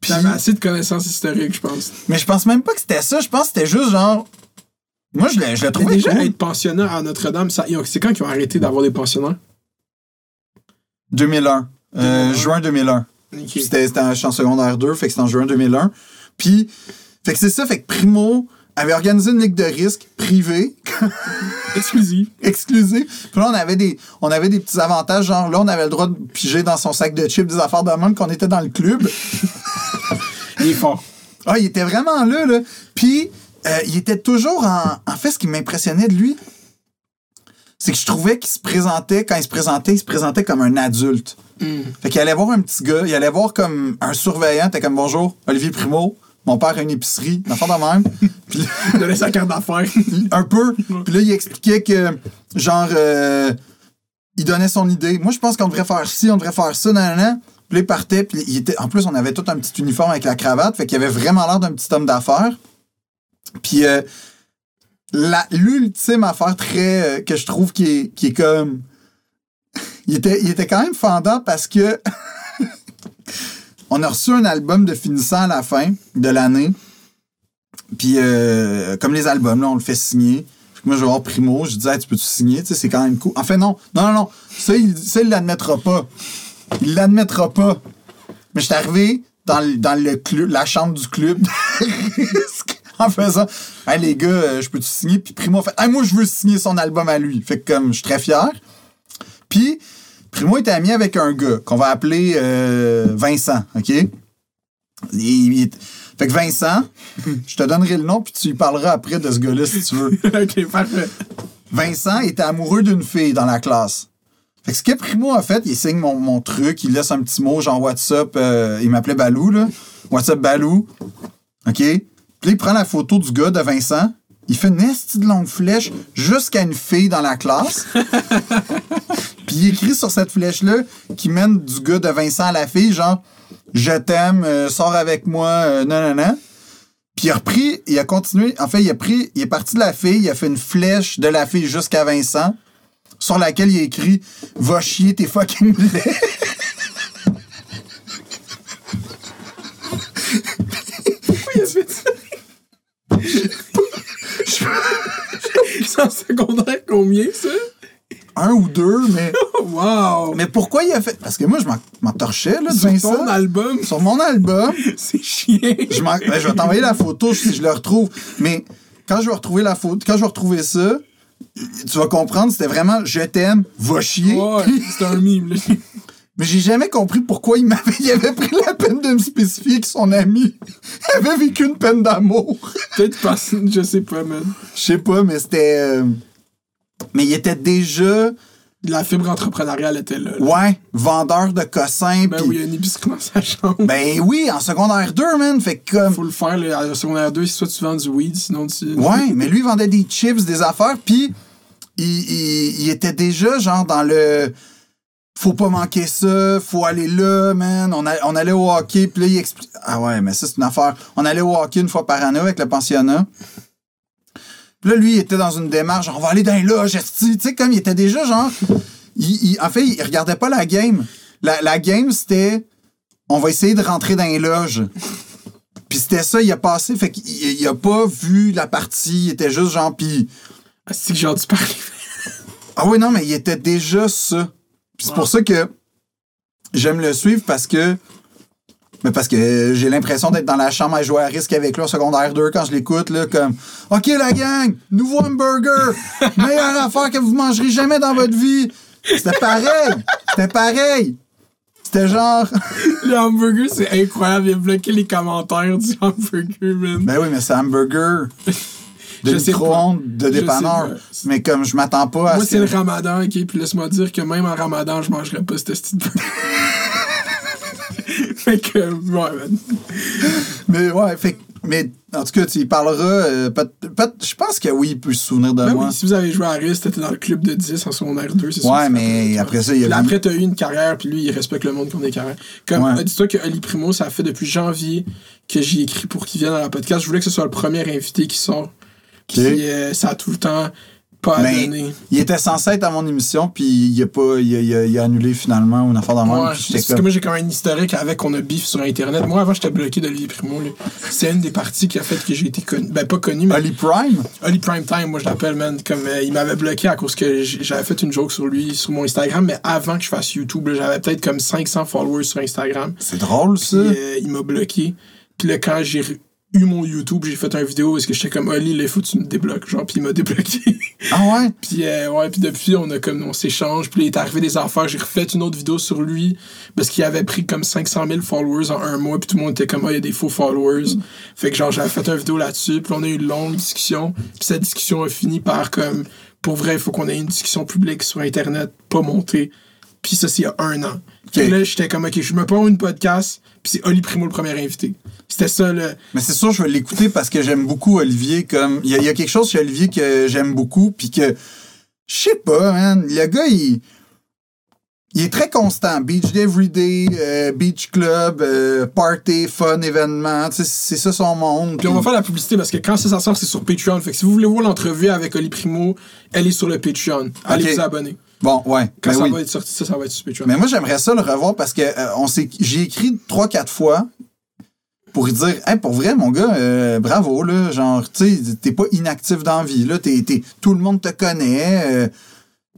Puis, J'avais assez de connaissances historiques, je pense. mais je pense même pas que c'était ça. Je pense que c'était juste genre. Moi, je l'ai trouvé déjà, cool. être pensionnaire à Notre-Dame, ça- c'est quand qu'ils ont arrêté d'avoir des pensionnaires? 2001. Euh, 2001. juin 2001. Ok. Puis C'était c'était en en secondaire 2, fait que c'était en juin 2001. Puis, fait que c'est ça, fait que Primo avait organisé une ligue de risque privée, Exclusif. exclusive. Puis là, on avait, des, on avait des petits avantages, genre là, on avait le droit de piger dans son sac de chips des affaires de même qu'on était dans le club. Il est fort. Ah, il était vraiment là, là. Puis, euh, il était toujours en... En fait, ce qui m'impressionnait de lui, c'est que je trouvais qu'il se présentait, quand il se présentait, il se présentait comme un adulte. Hmm. Fait qu'il allait voir un petit gars, il allait voir comme un surveillant, t'es comme bonjour, Olivier Primo, mon père a une épicerie, affaire de même. Puis là, Il donnait sa carte d'affaires. un peu. Puis là, il expliquait que, genre, euh, il donnait son idée. Moi, je pense qu'on devrait faire ci, on devrait faire ça, nan, nan. Puis là, il partait, puis il était, en plus, on avait tout un petit uniforme avec la cravate, fait qu'il avait vraiment l'air d'un petit homme d'affaires. Puis euh, l'ultime affaire très, euh, que je trouve qui est, qui est comme... il, était, il était quand même fendant parce que on a reçu un album de finissant à la fin de l'année. Puis, euh, comme les albums, là, on le fait signer. Moi, je vais voir Primo, je dis, Hey, tu peux-tu signer? Tu sais, c'est quand même cool. En fait, non. Non, non, non. Ça, il ça, il l'admettra pas. Il l'admettra pas. Mais je suis arrivé dans, dans le club, la chambre du club en faisant, hey, les gars, euh, je peux-tu signer? Puis Primo a fait, hey, moi, je veux signer son album à lui. Fait que, comme, je suis très fier. Puis, Primo était ami avec un gars qu'on va appeler euh, Vincent, OK? Il- il- Fait que Vincent, je te donnerai le nom, puis tu lui parleras après de ce gars-là si tu veux. ok, parfait. Vincent était amoureux d'une fille dans la classe. Fait que ce que Primo a fait, il signe mon, mon truc, il laisse un petit mot genre WhatsApp, euh, il m'appelait Balou, là. WhatsApp Balou. OK? Puis là, il prend la photo du gars de Vincent, il fait une esti de longue flèche jusqu'à une fille dans la classe. Puis il écrit sur cette flèche-là qui mène du gars de Vincent à la fille, genre Je t'aime, euh, sors avec moi, euh, non, non, non. Puis il a repris, il a continué. En fait, il a pris, il est parti de la fille, il a fait une flèche de la fille jusqu'à Vincent, sur laquelle il a écrit Va chier tes fucking laid. Pourquoi il a fait ça? C'est en secondaire combien, ça? Un ou deux, mais. Wow! Mais pourquoi il a fait? Parce que moi, je m'en- torchais, là, de Sur ton album, Sur mon album, c'est chiant. je, ben, je vais t'envoyer la photo si je le retrouve. Mais quand je vais retrouver la photo, quand je vais retrouver ça, tu vas comprendre, c'était vraiment je t'aime, va chier. Ouais, c'est un mime, là. Mais j'ai jamais compris pourquoi il m'avait il avait pris la peine de me spécifier que son ami avait vécu une peine d'amour. Peut-être parce je sais pas, man. Je sais pas, mais c'était. euh, Mais il était déjà, La fibre entrepreneuriale était là. là. ouais, vendeur de cossins. Ben oui, il y a une épicerie dans sa chambre. Ben oui, en secondaire 2, man. Fait que comme. Faut le faire. À secondaire 2, soit tu vends du weed, sinon tu. Ouais, mais lui, il vendait des chips, des affaires, puis il, il- il était déjà genre dans le. Faut pas manquer ça, faut aller là, man. On, a- on allait au hockey, puis là, il explique. Ah ouais, mais ça, c'est une affaire. On allait au hockey une fois par année avec le pensionnat. Là, lui, il était dans une démarche, genre, on va aller dans les loges. Tu sais, comme il était déjà genre. il- il- en fait, il regardait pas la game. La, la game, c'était. On va essayer de rentrer dans les loges. Puis c'était ça, il a passé, fait qu'il il a pas vu la partie, il était juste genre, puis... Ah, c'est que genre, tu parles. Ah oui, non, mais il était déjà ça. Puis c'est pour ça que j'aime le suivre parce que... Mais parce que j'ai l'impression d'être dans la chambre à jouer à risque avec lui en secondaire 2 quand je l'écoute, là, comme « OK, la gang, nouveau hamburger, meilleure affaire que vous mangerez jamais dans votre vie. » C'était pareil, c'était pareil. C'était genre... Le hamburger, c'est incroyable. Il a bloqué les commentaires du hamburger, man. Ben oui, mais c'est hamburger de micro-ondes, de dépanneur. Mais comme je m'attends pas à Moi, ce c'est le ramadan, ok? Puis laisse-moi dire que même en ramadan, je mangerais pas ce petit burger. fait que, ouais, man. Mais ouais, fait que- mais en tout cas, tu y parleras. euh, je pense que oui, il peut se souvenir de Ben moi. oui, si vous avez joué à Rist, t'étais dans le club de 10 en secondaire 2, c'est. Ouais, mais après ça, il y a après, t'as eu une carrière, puis lui, il respecte le monde qui ont des carrières. Comme, Ouais. dis-toi que Ali Primo, ça fait depuis janvier que j'ai écrit pour qu'il vienne à la podcast. Je voulais que ce soit le premier invité qui sort. Puis euh, ça a tout le temps pas Mais donné. il était censé être à mon émission, puis il a pas, il a, il a- il a annulé finalement une affaire même. Ouais, parce que comme- moi j'ai quand même un historique avec qu'on a bif sur internet. Moi avant j'étais bloqué d'Olivier Primo. C'est une des parties qui a fait que j'ai été connu. Ben pas connu, mais Ali Prime? Oli Prime Time, moi je l'appelle, man. Comme euh, il m'avait bloqué à cause que j'avais fait une joke sur lui sur mon Instagram, mais avant que je fasse YouTube, j'avais peut-être comme 500 followers sur Instagram. C'est drôle, ça. Puis euh, il m'a bloqué. Puis là, quand j'ai eu mon YouTube, j'ai fait une vidéo parce que j'étais comme Oli, il faut que tu me débloques. Genre, puis il m'a débloqué. Ah ouais? puis euh, ouais, puis depuis, on a comme, on s'échange. Puis il est arrivé des affaires. J'ai refait une autre vidéo sur lui parce qu'il avait pris comme 500 000 followers en un mois. Puis tout le monde était comme, ah, il y a des faux followers. Fait que genre, j'avais fait une vidéo là-dessus. Puis on a eu une longue discussion. Puis cette discussion a fini par comme, pour vrai, il faut qu'on ait une discussion publique sur Internet, pas montée. Puis ça, c'est il y a un an. Puis là, j'étais comme, ok, je me prends une podcast. Puis c'est Oli Primo le premier invité. C'était ça, le. Mais c'est sûr, je vais l'écouter parce que j'aime beaucoup Olivier. Comme il y, a- il y a quelque chose chez Olivier que j'aime beaucoup, puis que je sais pas, man. Le gars, il, il est très constant. Beach Day Everyday, euh, Beach Club, euh, party, fun, événement. C'est ça son monde. Puis on va faire la publicité parce que quand ça sort, c'est sur Patreon. Fait que si vous voulez voir l'entrevue avec Oli Primo, elle est sur le Patreon. Allez vous abonner. Bon, ouais. Quand Ben ça oui. va être sorti, ça, ça va être Patreon. Mais moi, j'aimerais ça le revoir parce que euh, on s'est, j'ai écrit trois, quatre fois pour lui dire, hey, pour vrai, mon gars, euh, bravo, là. Genre, tu sais, t'es pas inactif dans la vie, là. T'es, t'es- tout le monde te connaît. euh,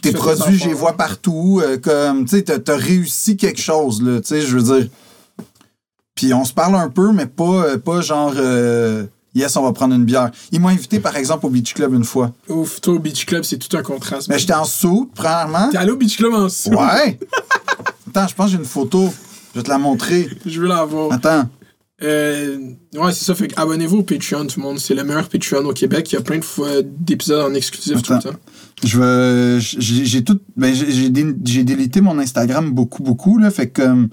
tes produits, je les vois partout. comme, tu sais, t'as, t'as réussi quelque chose, là. Tu sais, je veux dire. Puis on se parle un peu, mais pas, pas genre, euh, yes, on va prendre une bière. Ils m'ont invité, par exemple, au Beach Club une fois. Ouf, toi au Beach Club, c'est tout un contraste. Mais j'étais en sous, premièrement. T'es allé au Beach Club en dessous. Ouais! Attends, je pense que j'ai une photo. Je vais te la montrer. Je veux la voir. Attends. Euh, ouais, c'est ça. Fait que abonnez-vous au Patreon, tout le monde. C'est le meilleur Patreon au Québec. Il y a plein de fois d'épisodes en exclusif tout le temps. Je veux. J'ai tout. Ben, j'ai j'ai dé- j'ai délité mon Instagram beaucoup, beaucoup, là. Fait que comme.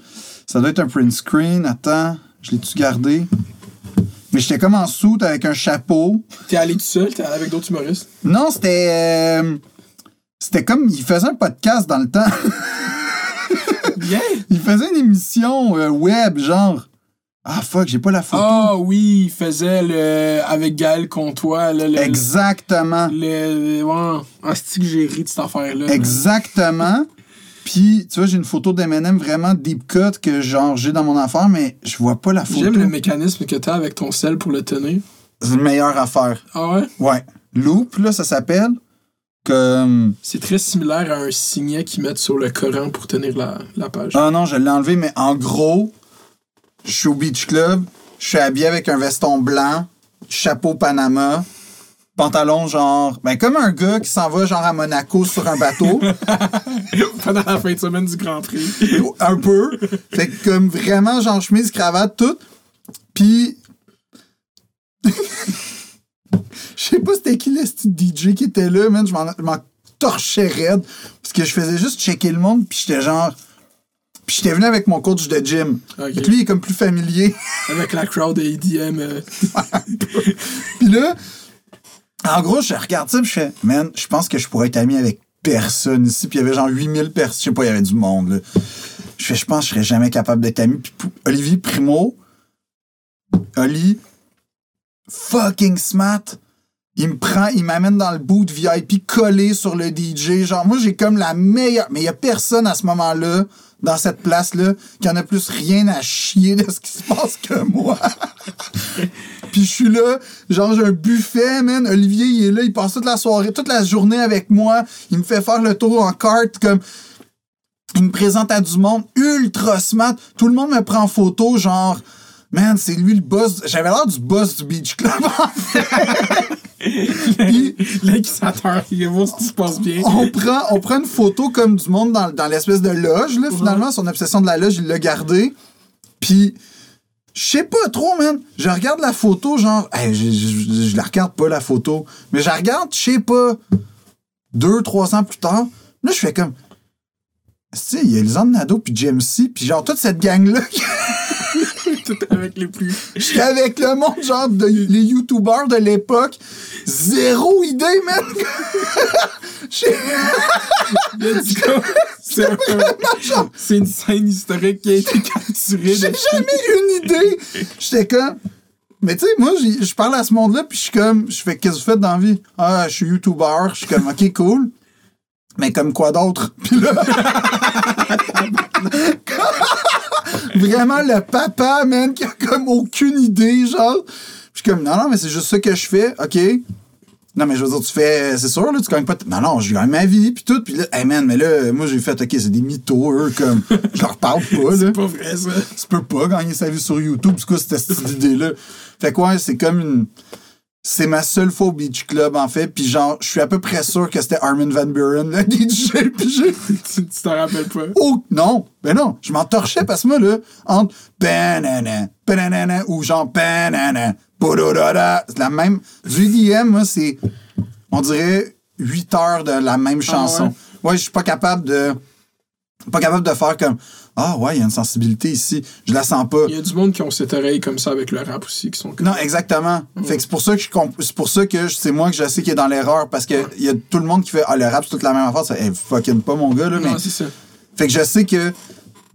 Ça doit être un print screen. Attends. Je l'ai-tu gardé? Mais j'étais comme en soute avec un chapeau. T'es allé tout seul, t'es allé avec d'autres humoristes. Non, c'était. euh, C'était comme. Il faisait un podcast dans le temps. Bien! il faisait une émission euh, web, genre. Ah, fuck, j'ai pas la photo. Ah oui, il faisait le. avec Gaël Comtois, là, le. Exactement. Le. Ouais. Ah, que j'ai ri de cette affaire-là. Exactement. Puis, tu vois, j'ai une photo d'Eminem vraiment deep cut que genre j'ai dans mon affaire, mais je vois pas la photo. J'aime le mécanisme que t'as avec ton sel pour le tenir. C'est une meilleure affaire. Ah ouais? Ouais. Loop, là, ça s'appelle. Comme. C'est très similaire à un signet qu'ils mettent sur le Coran pour tenir la, la page. Ah non, je l'ai enlevé, mais en gros, je suis au Beach Club, je suis habillé avec un veston blanc, chapeau Panama, pantalon genre. Ben, comme un gars qui s'en va genre à Monaco sur un bateau. Pendant la fin de semaine du Grand Prix. un peu. Fait que comme vraiment, genre chemise, cravate, tout. Puis. Je sais pas c'était qui le DJ qui était là, man. Je m'en- torchais raide. Parce que je faisais juste checker le monde, puis j'étais genre. Puis j'étais venu avec mon coach de gym. Ok. Fait que lui, il est comme plus familier. Avec la crowd de EDM. euh, Puis là, en gros, je regarde ça, puis je fais, man, je pense que je pourrais être ami avec personne ici. Puis il y avait genre 8000 personnes. Je sais pas, il y avait du monde, là. Je fais, je pense que je serais jamais capable d'être ami. Puis Olivier Primo, Oli, fucking smart. Il me prend, il m'amène dans le boot VIP collé sur le DJ. Genre, moi, j'ai comme la meilleure. Mais il y a personne à ce moment-là, dans cette place-là, qui en a plus rien à chier de ce qui se passe que moi. Puis je suis là, genre j'ai un buffet, man. Olivier, il est là, il passe toute la soirée, toute la journée avec moi. Il me fait faire le tour en carte, comme. Il me présente à du monde ultra smart. Tout le monde me prend en photo, genre. Man, c'est lui le boss. J'avais l'air du boss du Beach Club, en fait. Il va voir si se passe bien. on prend, on prend une photo comme du monde dans, dans l'espèce de loge, là, finalement. Son obsession de la loge, il l'a gardée. Puis, je sais pas trop, man. Je regarde la photo, genre, hey, je, la regarde pas, la photo. Mais je la regarde, je sais pas, deux, trois ans plus tard. Là, je fais comme, tu sais, il y a Lisandre Nadeau puis JMC, puis genre, toute cette gang-là. Tout avec les plus. J'étais avec le monde, genre, de, les YouTubers de l'époque. Zéro idée, man! C'est un- genre, c'est une scène historique qui a été capturée. J'ai jamais eu une idée. J'étais comme. Mais tu sais, moi, je parle à ce monde-là, puis je suis comme. Je fais, qu'est-ce que vous faites dans la vie? Ah, je suis YouTuber. Je suis comme, ok, cool. Mais comme quoi d'autre? Puis là. Vraiment le papa, man, qui a comme aucune idée, genre. Je suis comme, non, non, mais c'est juste ça que je fais, ok. Non, mais je veux dire, tu fais, c'est sûr, là, tu gagnes pas. Non, non, je gagne ma vie, puis tout. Puis là, hey man, mais là, moi, j'ai fait, ok, c'est des mythos, eux, comme. Je leur parle pas, là C'est pas vrai, ça. tu peux pas gagner sa vie sur YouTube. C'est quoi cette, cette idée-là? Fait que ouais, c'est comme une. C'est ma seule fois au Beach Club, en fait. Puis genre, je suis à peu près sûr que c'était Armin Van Buren, le DJ. Puis j'ai. Tu t'en rappelles pas? Oh, non! Ben non, je m'en torchais parce que moi, là, entre banana, banana, ou genre banana, bododada, c'est la même. Du EDM, moi, c'est. On dirait 8 heures de la même chanson. ouais, je suis pas capable de. Pas capable de faire comme. Ah ouais, il y a une sensibilité ici. Je la sens pas. Il y a du monde qui ont cette oreille comme ça avec le rap aussi, qui sont comme. Non, exactement. Fait que c'est pour ça que je comp- c'est pour ça que c'est moi que je sais qui est dans l'erreur parce que il y a tout le monde qui fait ah le rap c'est toute la même affaire, ça hey, fucking pas mon gars là mais Non, c'est ça. fait que je sais que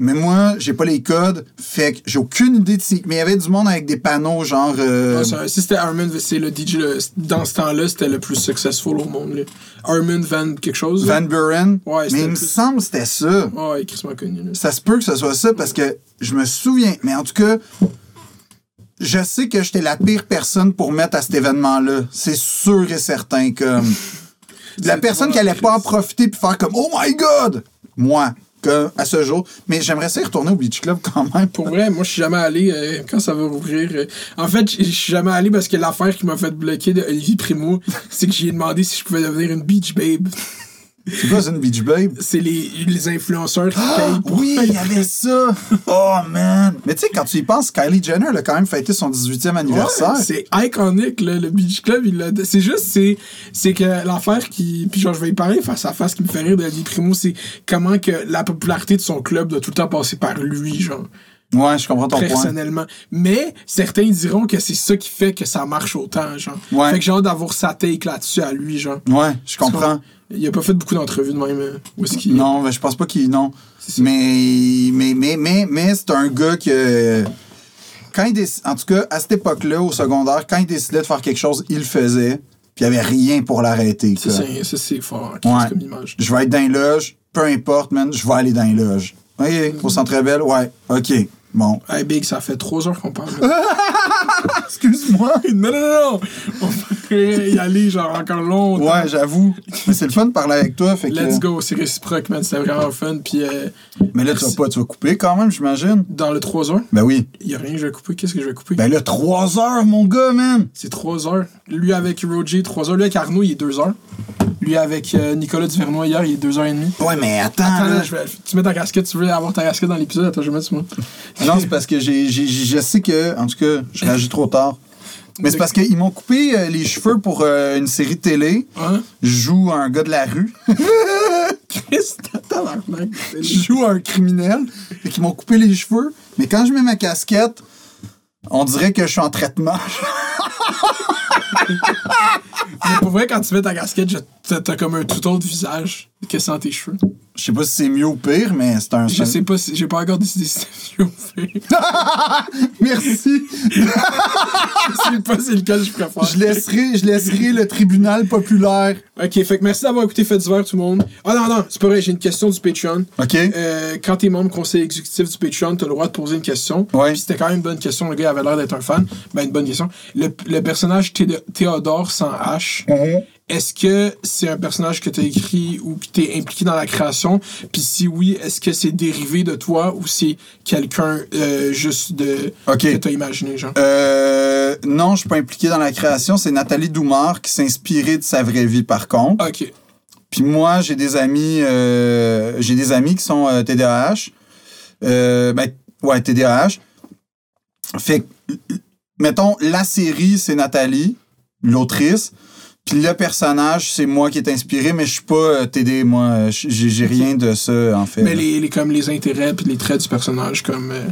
mais moi, j'ai pas les codes, fait que j'ai aucune idée de si mais il y avait du monde avec des panneaux genre euh, Non, si c'était Armin, c'est le DJ, le- dans ce temps-là, c'était le plus successful au monde. là. Armin Van quelque chose. là. Van Buren? Ouais, mais il me semble que c'était ça. Ouais, Chris m'a connu. là. Ça se peut que ce soit ça parce que je me souviens, mais en tout cas, je sais que j'étais la pire personne pour mettre à cet événement-là. C'est sûr et certain comme la personne qui allait pas en profiter puis faire comme Oh my God! Moi, à ce jour. Mais j'aimerais ça y retourner au Beach Club quand même. Pour vrai, moi, je suis jamais allé euh, quand ça va rouvrir. euh, en fait, je suis jamais allé parce que l'affaire qui m'a fait bloquer de Olivier Primo, c'est que j'ai demandé si je pouvais devenir une beach babe. C'est quoi, c'est une Beach Babe? C'est les, les influenceurs qui payent pour. Ah, Oui, il y avait ça! Oh man! Mais tu sais, quand tu y penses, Kylie Jenner elle a quand même fêté son 18e anniversaire. Ouais, c'est iconique, là, le Beach Club. Il l'a- c'est juste, c'est, c'est que l'affaire qui. Puis genre, je vais y parler face à face qui me fait rire de Olivier Primo, c'est comment que la popularité de son club doit tout le temps passer par lui, genre, ouais, je comprends ton point. personnellement. Mais certains diront que c'est ça qui fait que ça marche autant, genre. Ouais. Fait que j'ai hâte d'avoir sa take là-dessus à lui, genre. Ouais, je comprends. Il a pas fait beaucoup d'entrevues de même. euh, Où est-ce qu'il. Non, ben, je pense pas qu'il. Non. Mais, mais, mais, mais, mais c'est un gars que. Quand il déc- En tout cas, à cette époque-là, au secondaire, quand il décidait de faire quelque chose, il le faisait. Puis il n'y avait rien pour l'arrêter. Ça, c'est, ça, c'est fort, Chris, Ouais. comme image. Je vais être dans les loges, peu importe, man, je vais aller dans les loges. OK, au centre belle, ouais, OK. Bon. Hey, Big, ça fait trois heures qu'on parle. Excuse-moi. non, non, non, non! On pourrait y aller, genre, encore longtemps. Ouais, j'avoue. Mais c'est le fun de parler avec toi. Fait que, Let's go, c'est réciproque, man. C'était vraiment fun. Puis euh, Mais là, tu vas pas, tu vas couper quand même, j'imagine. dans le 3 heures, Ben oui. il y a rien que je vais couper. Qu'est-ce que je vais couper? Ben là, trois heures, mon gars, man. C'est 3 heures. Lui avec Roger, 3 heures. Lui avec Arnaud, il est 2 heures. Lui avec euh, Nicolas Duvernois hier, il est 2 heures et demie. Ouais, mais attends. Attends, là. là, je vais, tu mets ta casquette, tu veux avoir ta casquette dans l'épisode? Attends, je vais mettre sur moi. Non, c'est parce que j'ai- je sais que, en tout cas, je réagis trop tard. Mais c'est parce qu'ils m'ont coupé euh, les cheveux pour euh, une série de télé. Hein? Je joue un gars de la rue. Je joue un criminel. Et qu'ils m'ont coupé les cheveux. Mais quand je mets ma casquette, on dirait que je suis en traitement. Mais pour vrai, quand tu mets ta casquette, je- t'as t'as comme un tout autre visage que sans tes cheveux. Je sais pas si c'est mieux ou pire, mais c'est un. Je sais pas si j'ai pas encore décidé si c'est mieux ou pire. Merci. Je sais pas c'est lequel je préfère. Je laisserai, je laisserai le tribunal populaire. Ok, fait que merci d'avoir écouté Fait d'hiver, tout le monde. Ah non, non, c'est pas vrai, j'ai une question du Patreon. OK? Euh, quand t'es membre conseil exécutif du Patreon, t'as le droit de poser une question. Ouais. Puis c'était quand même une bonne question, le gars avait l'air d'être un fan. Ben, une bonne question. Le, le personnage Thé- Théodore sans H, est-ce que c'est un personnage que t'as écrit ou que t'es impliqué dans la création? Puis si oui, est-ce que c'est dérivé de toi ou c'est quelqu'un euh, juste de que t'as imaginé, genre? Euh, non, je suis pas impliqué dans la création. C'est Nathalie Doumar qui s'est inspirée de sa vraie vie, par contre. Ok. Puis moi, j'ai des amis, euh, j'ai des amis qui sont TDAH. Euh, ben, ouais, TDAH. Fait que, mettons, la série, c'est Nathalie, l'autrice. Puis le personnage, c'est moi qui est inspiré, mais je suis pas euh, TD, moi. J'ai rien de ça, en fait. Mais les, les, comme les intérêts puis les traits du personnage, comme. euh,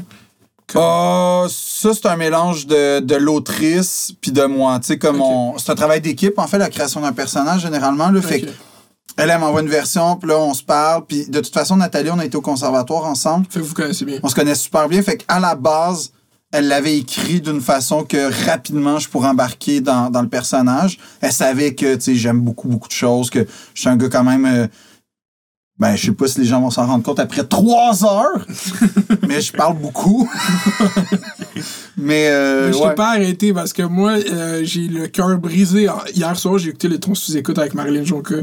Ah, ça, c'est un mélange de, de l'autrice puis de moi. Tu sais, comme on. C'est un travail d'équipe, en fait, la création d'un personnage, généralement. Là, Fait Ok. que elle, elle m'envoie une version, puis là, on se parle. Puis de toute façon, Nathalie, on a été au conservatoire ensemble. Fait que vous connaissez bien. On se connaît super bien. Fait qu'à la base, elle l'avait écrit d'une façon que rapidement, je pourrais embarquer dans, dans le personnage. Elle savait que, tu sais, j'aime beaucoup, beaucoup de choses, que je suis un gars quand même. Ben, je sais pas si les gens vont s'en rendre compte après trois heures, mais je parle beaucoup. mais, euh, Mais je ouais. t'ai pas arrêté parce que moi, euh, j'ai le cœur brisé. En- Hier soir, j'ai écouté le ton sous-écoute avec Marilyn Jonca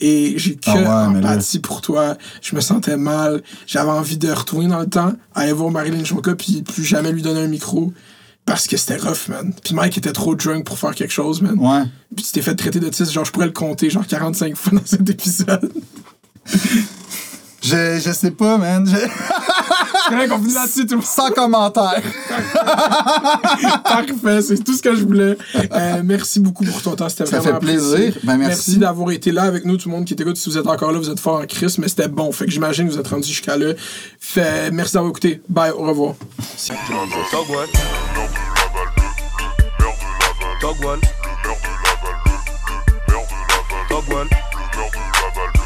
et j'ai que Ah ouais, là- pour toi. Je me sentais mal. J'avais envie de retourner dans le temps, aller voir Marilyn Jonca puis plus jamais lui donner un micro parce que c'était rough, man. Puis Mike était trop drunk pour faire quelque chose, man. Ouais. Puis tu t'es fait traiter de tis, genre je pourrais le compter, genre 45 fois dans cet épisode. je, je sais pas, man. Je... C'est vrai qu'on finit là-dessus. Sans commentaire. Parfait, c'est tout ce que je voulais. Euh, merci beaucoup pour ton temps, c'était Ça vraiment fait plaisir. Ben, merci, merci d'avoir été là avec nous, tout le monde qui t'écoute. Si vous êtes encore là, vous êtes fort en Chris, mais c'était bon. Fait que j'imagine que vous êtes rendu jusqu'à là. Fait, merci d'avoir écouté. Bye, au revoir. Dogwall. Le maire de le, le maire de le maire de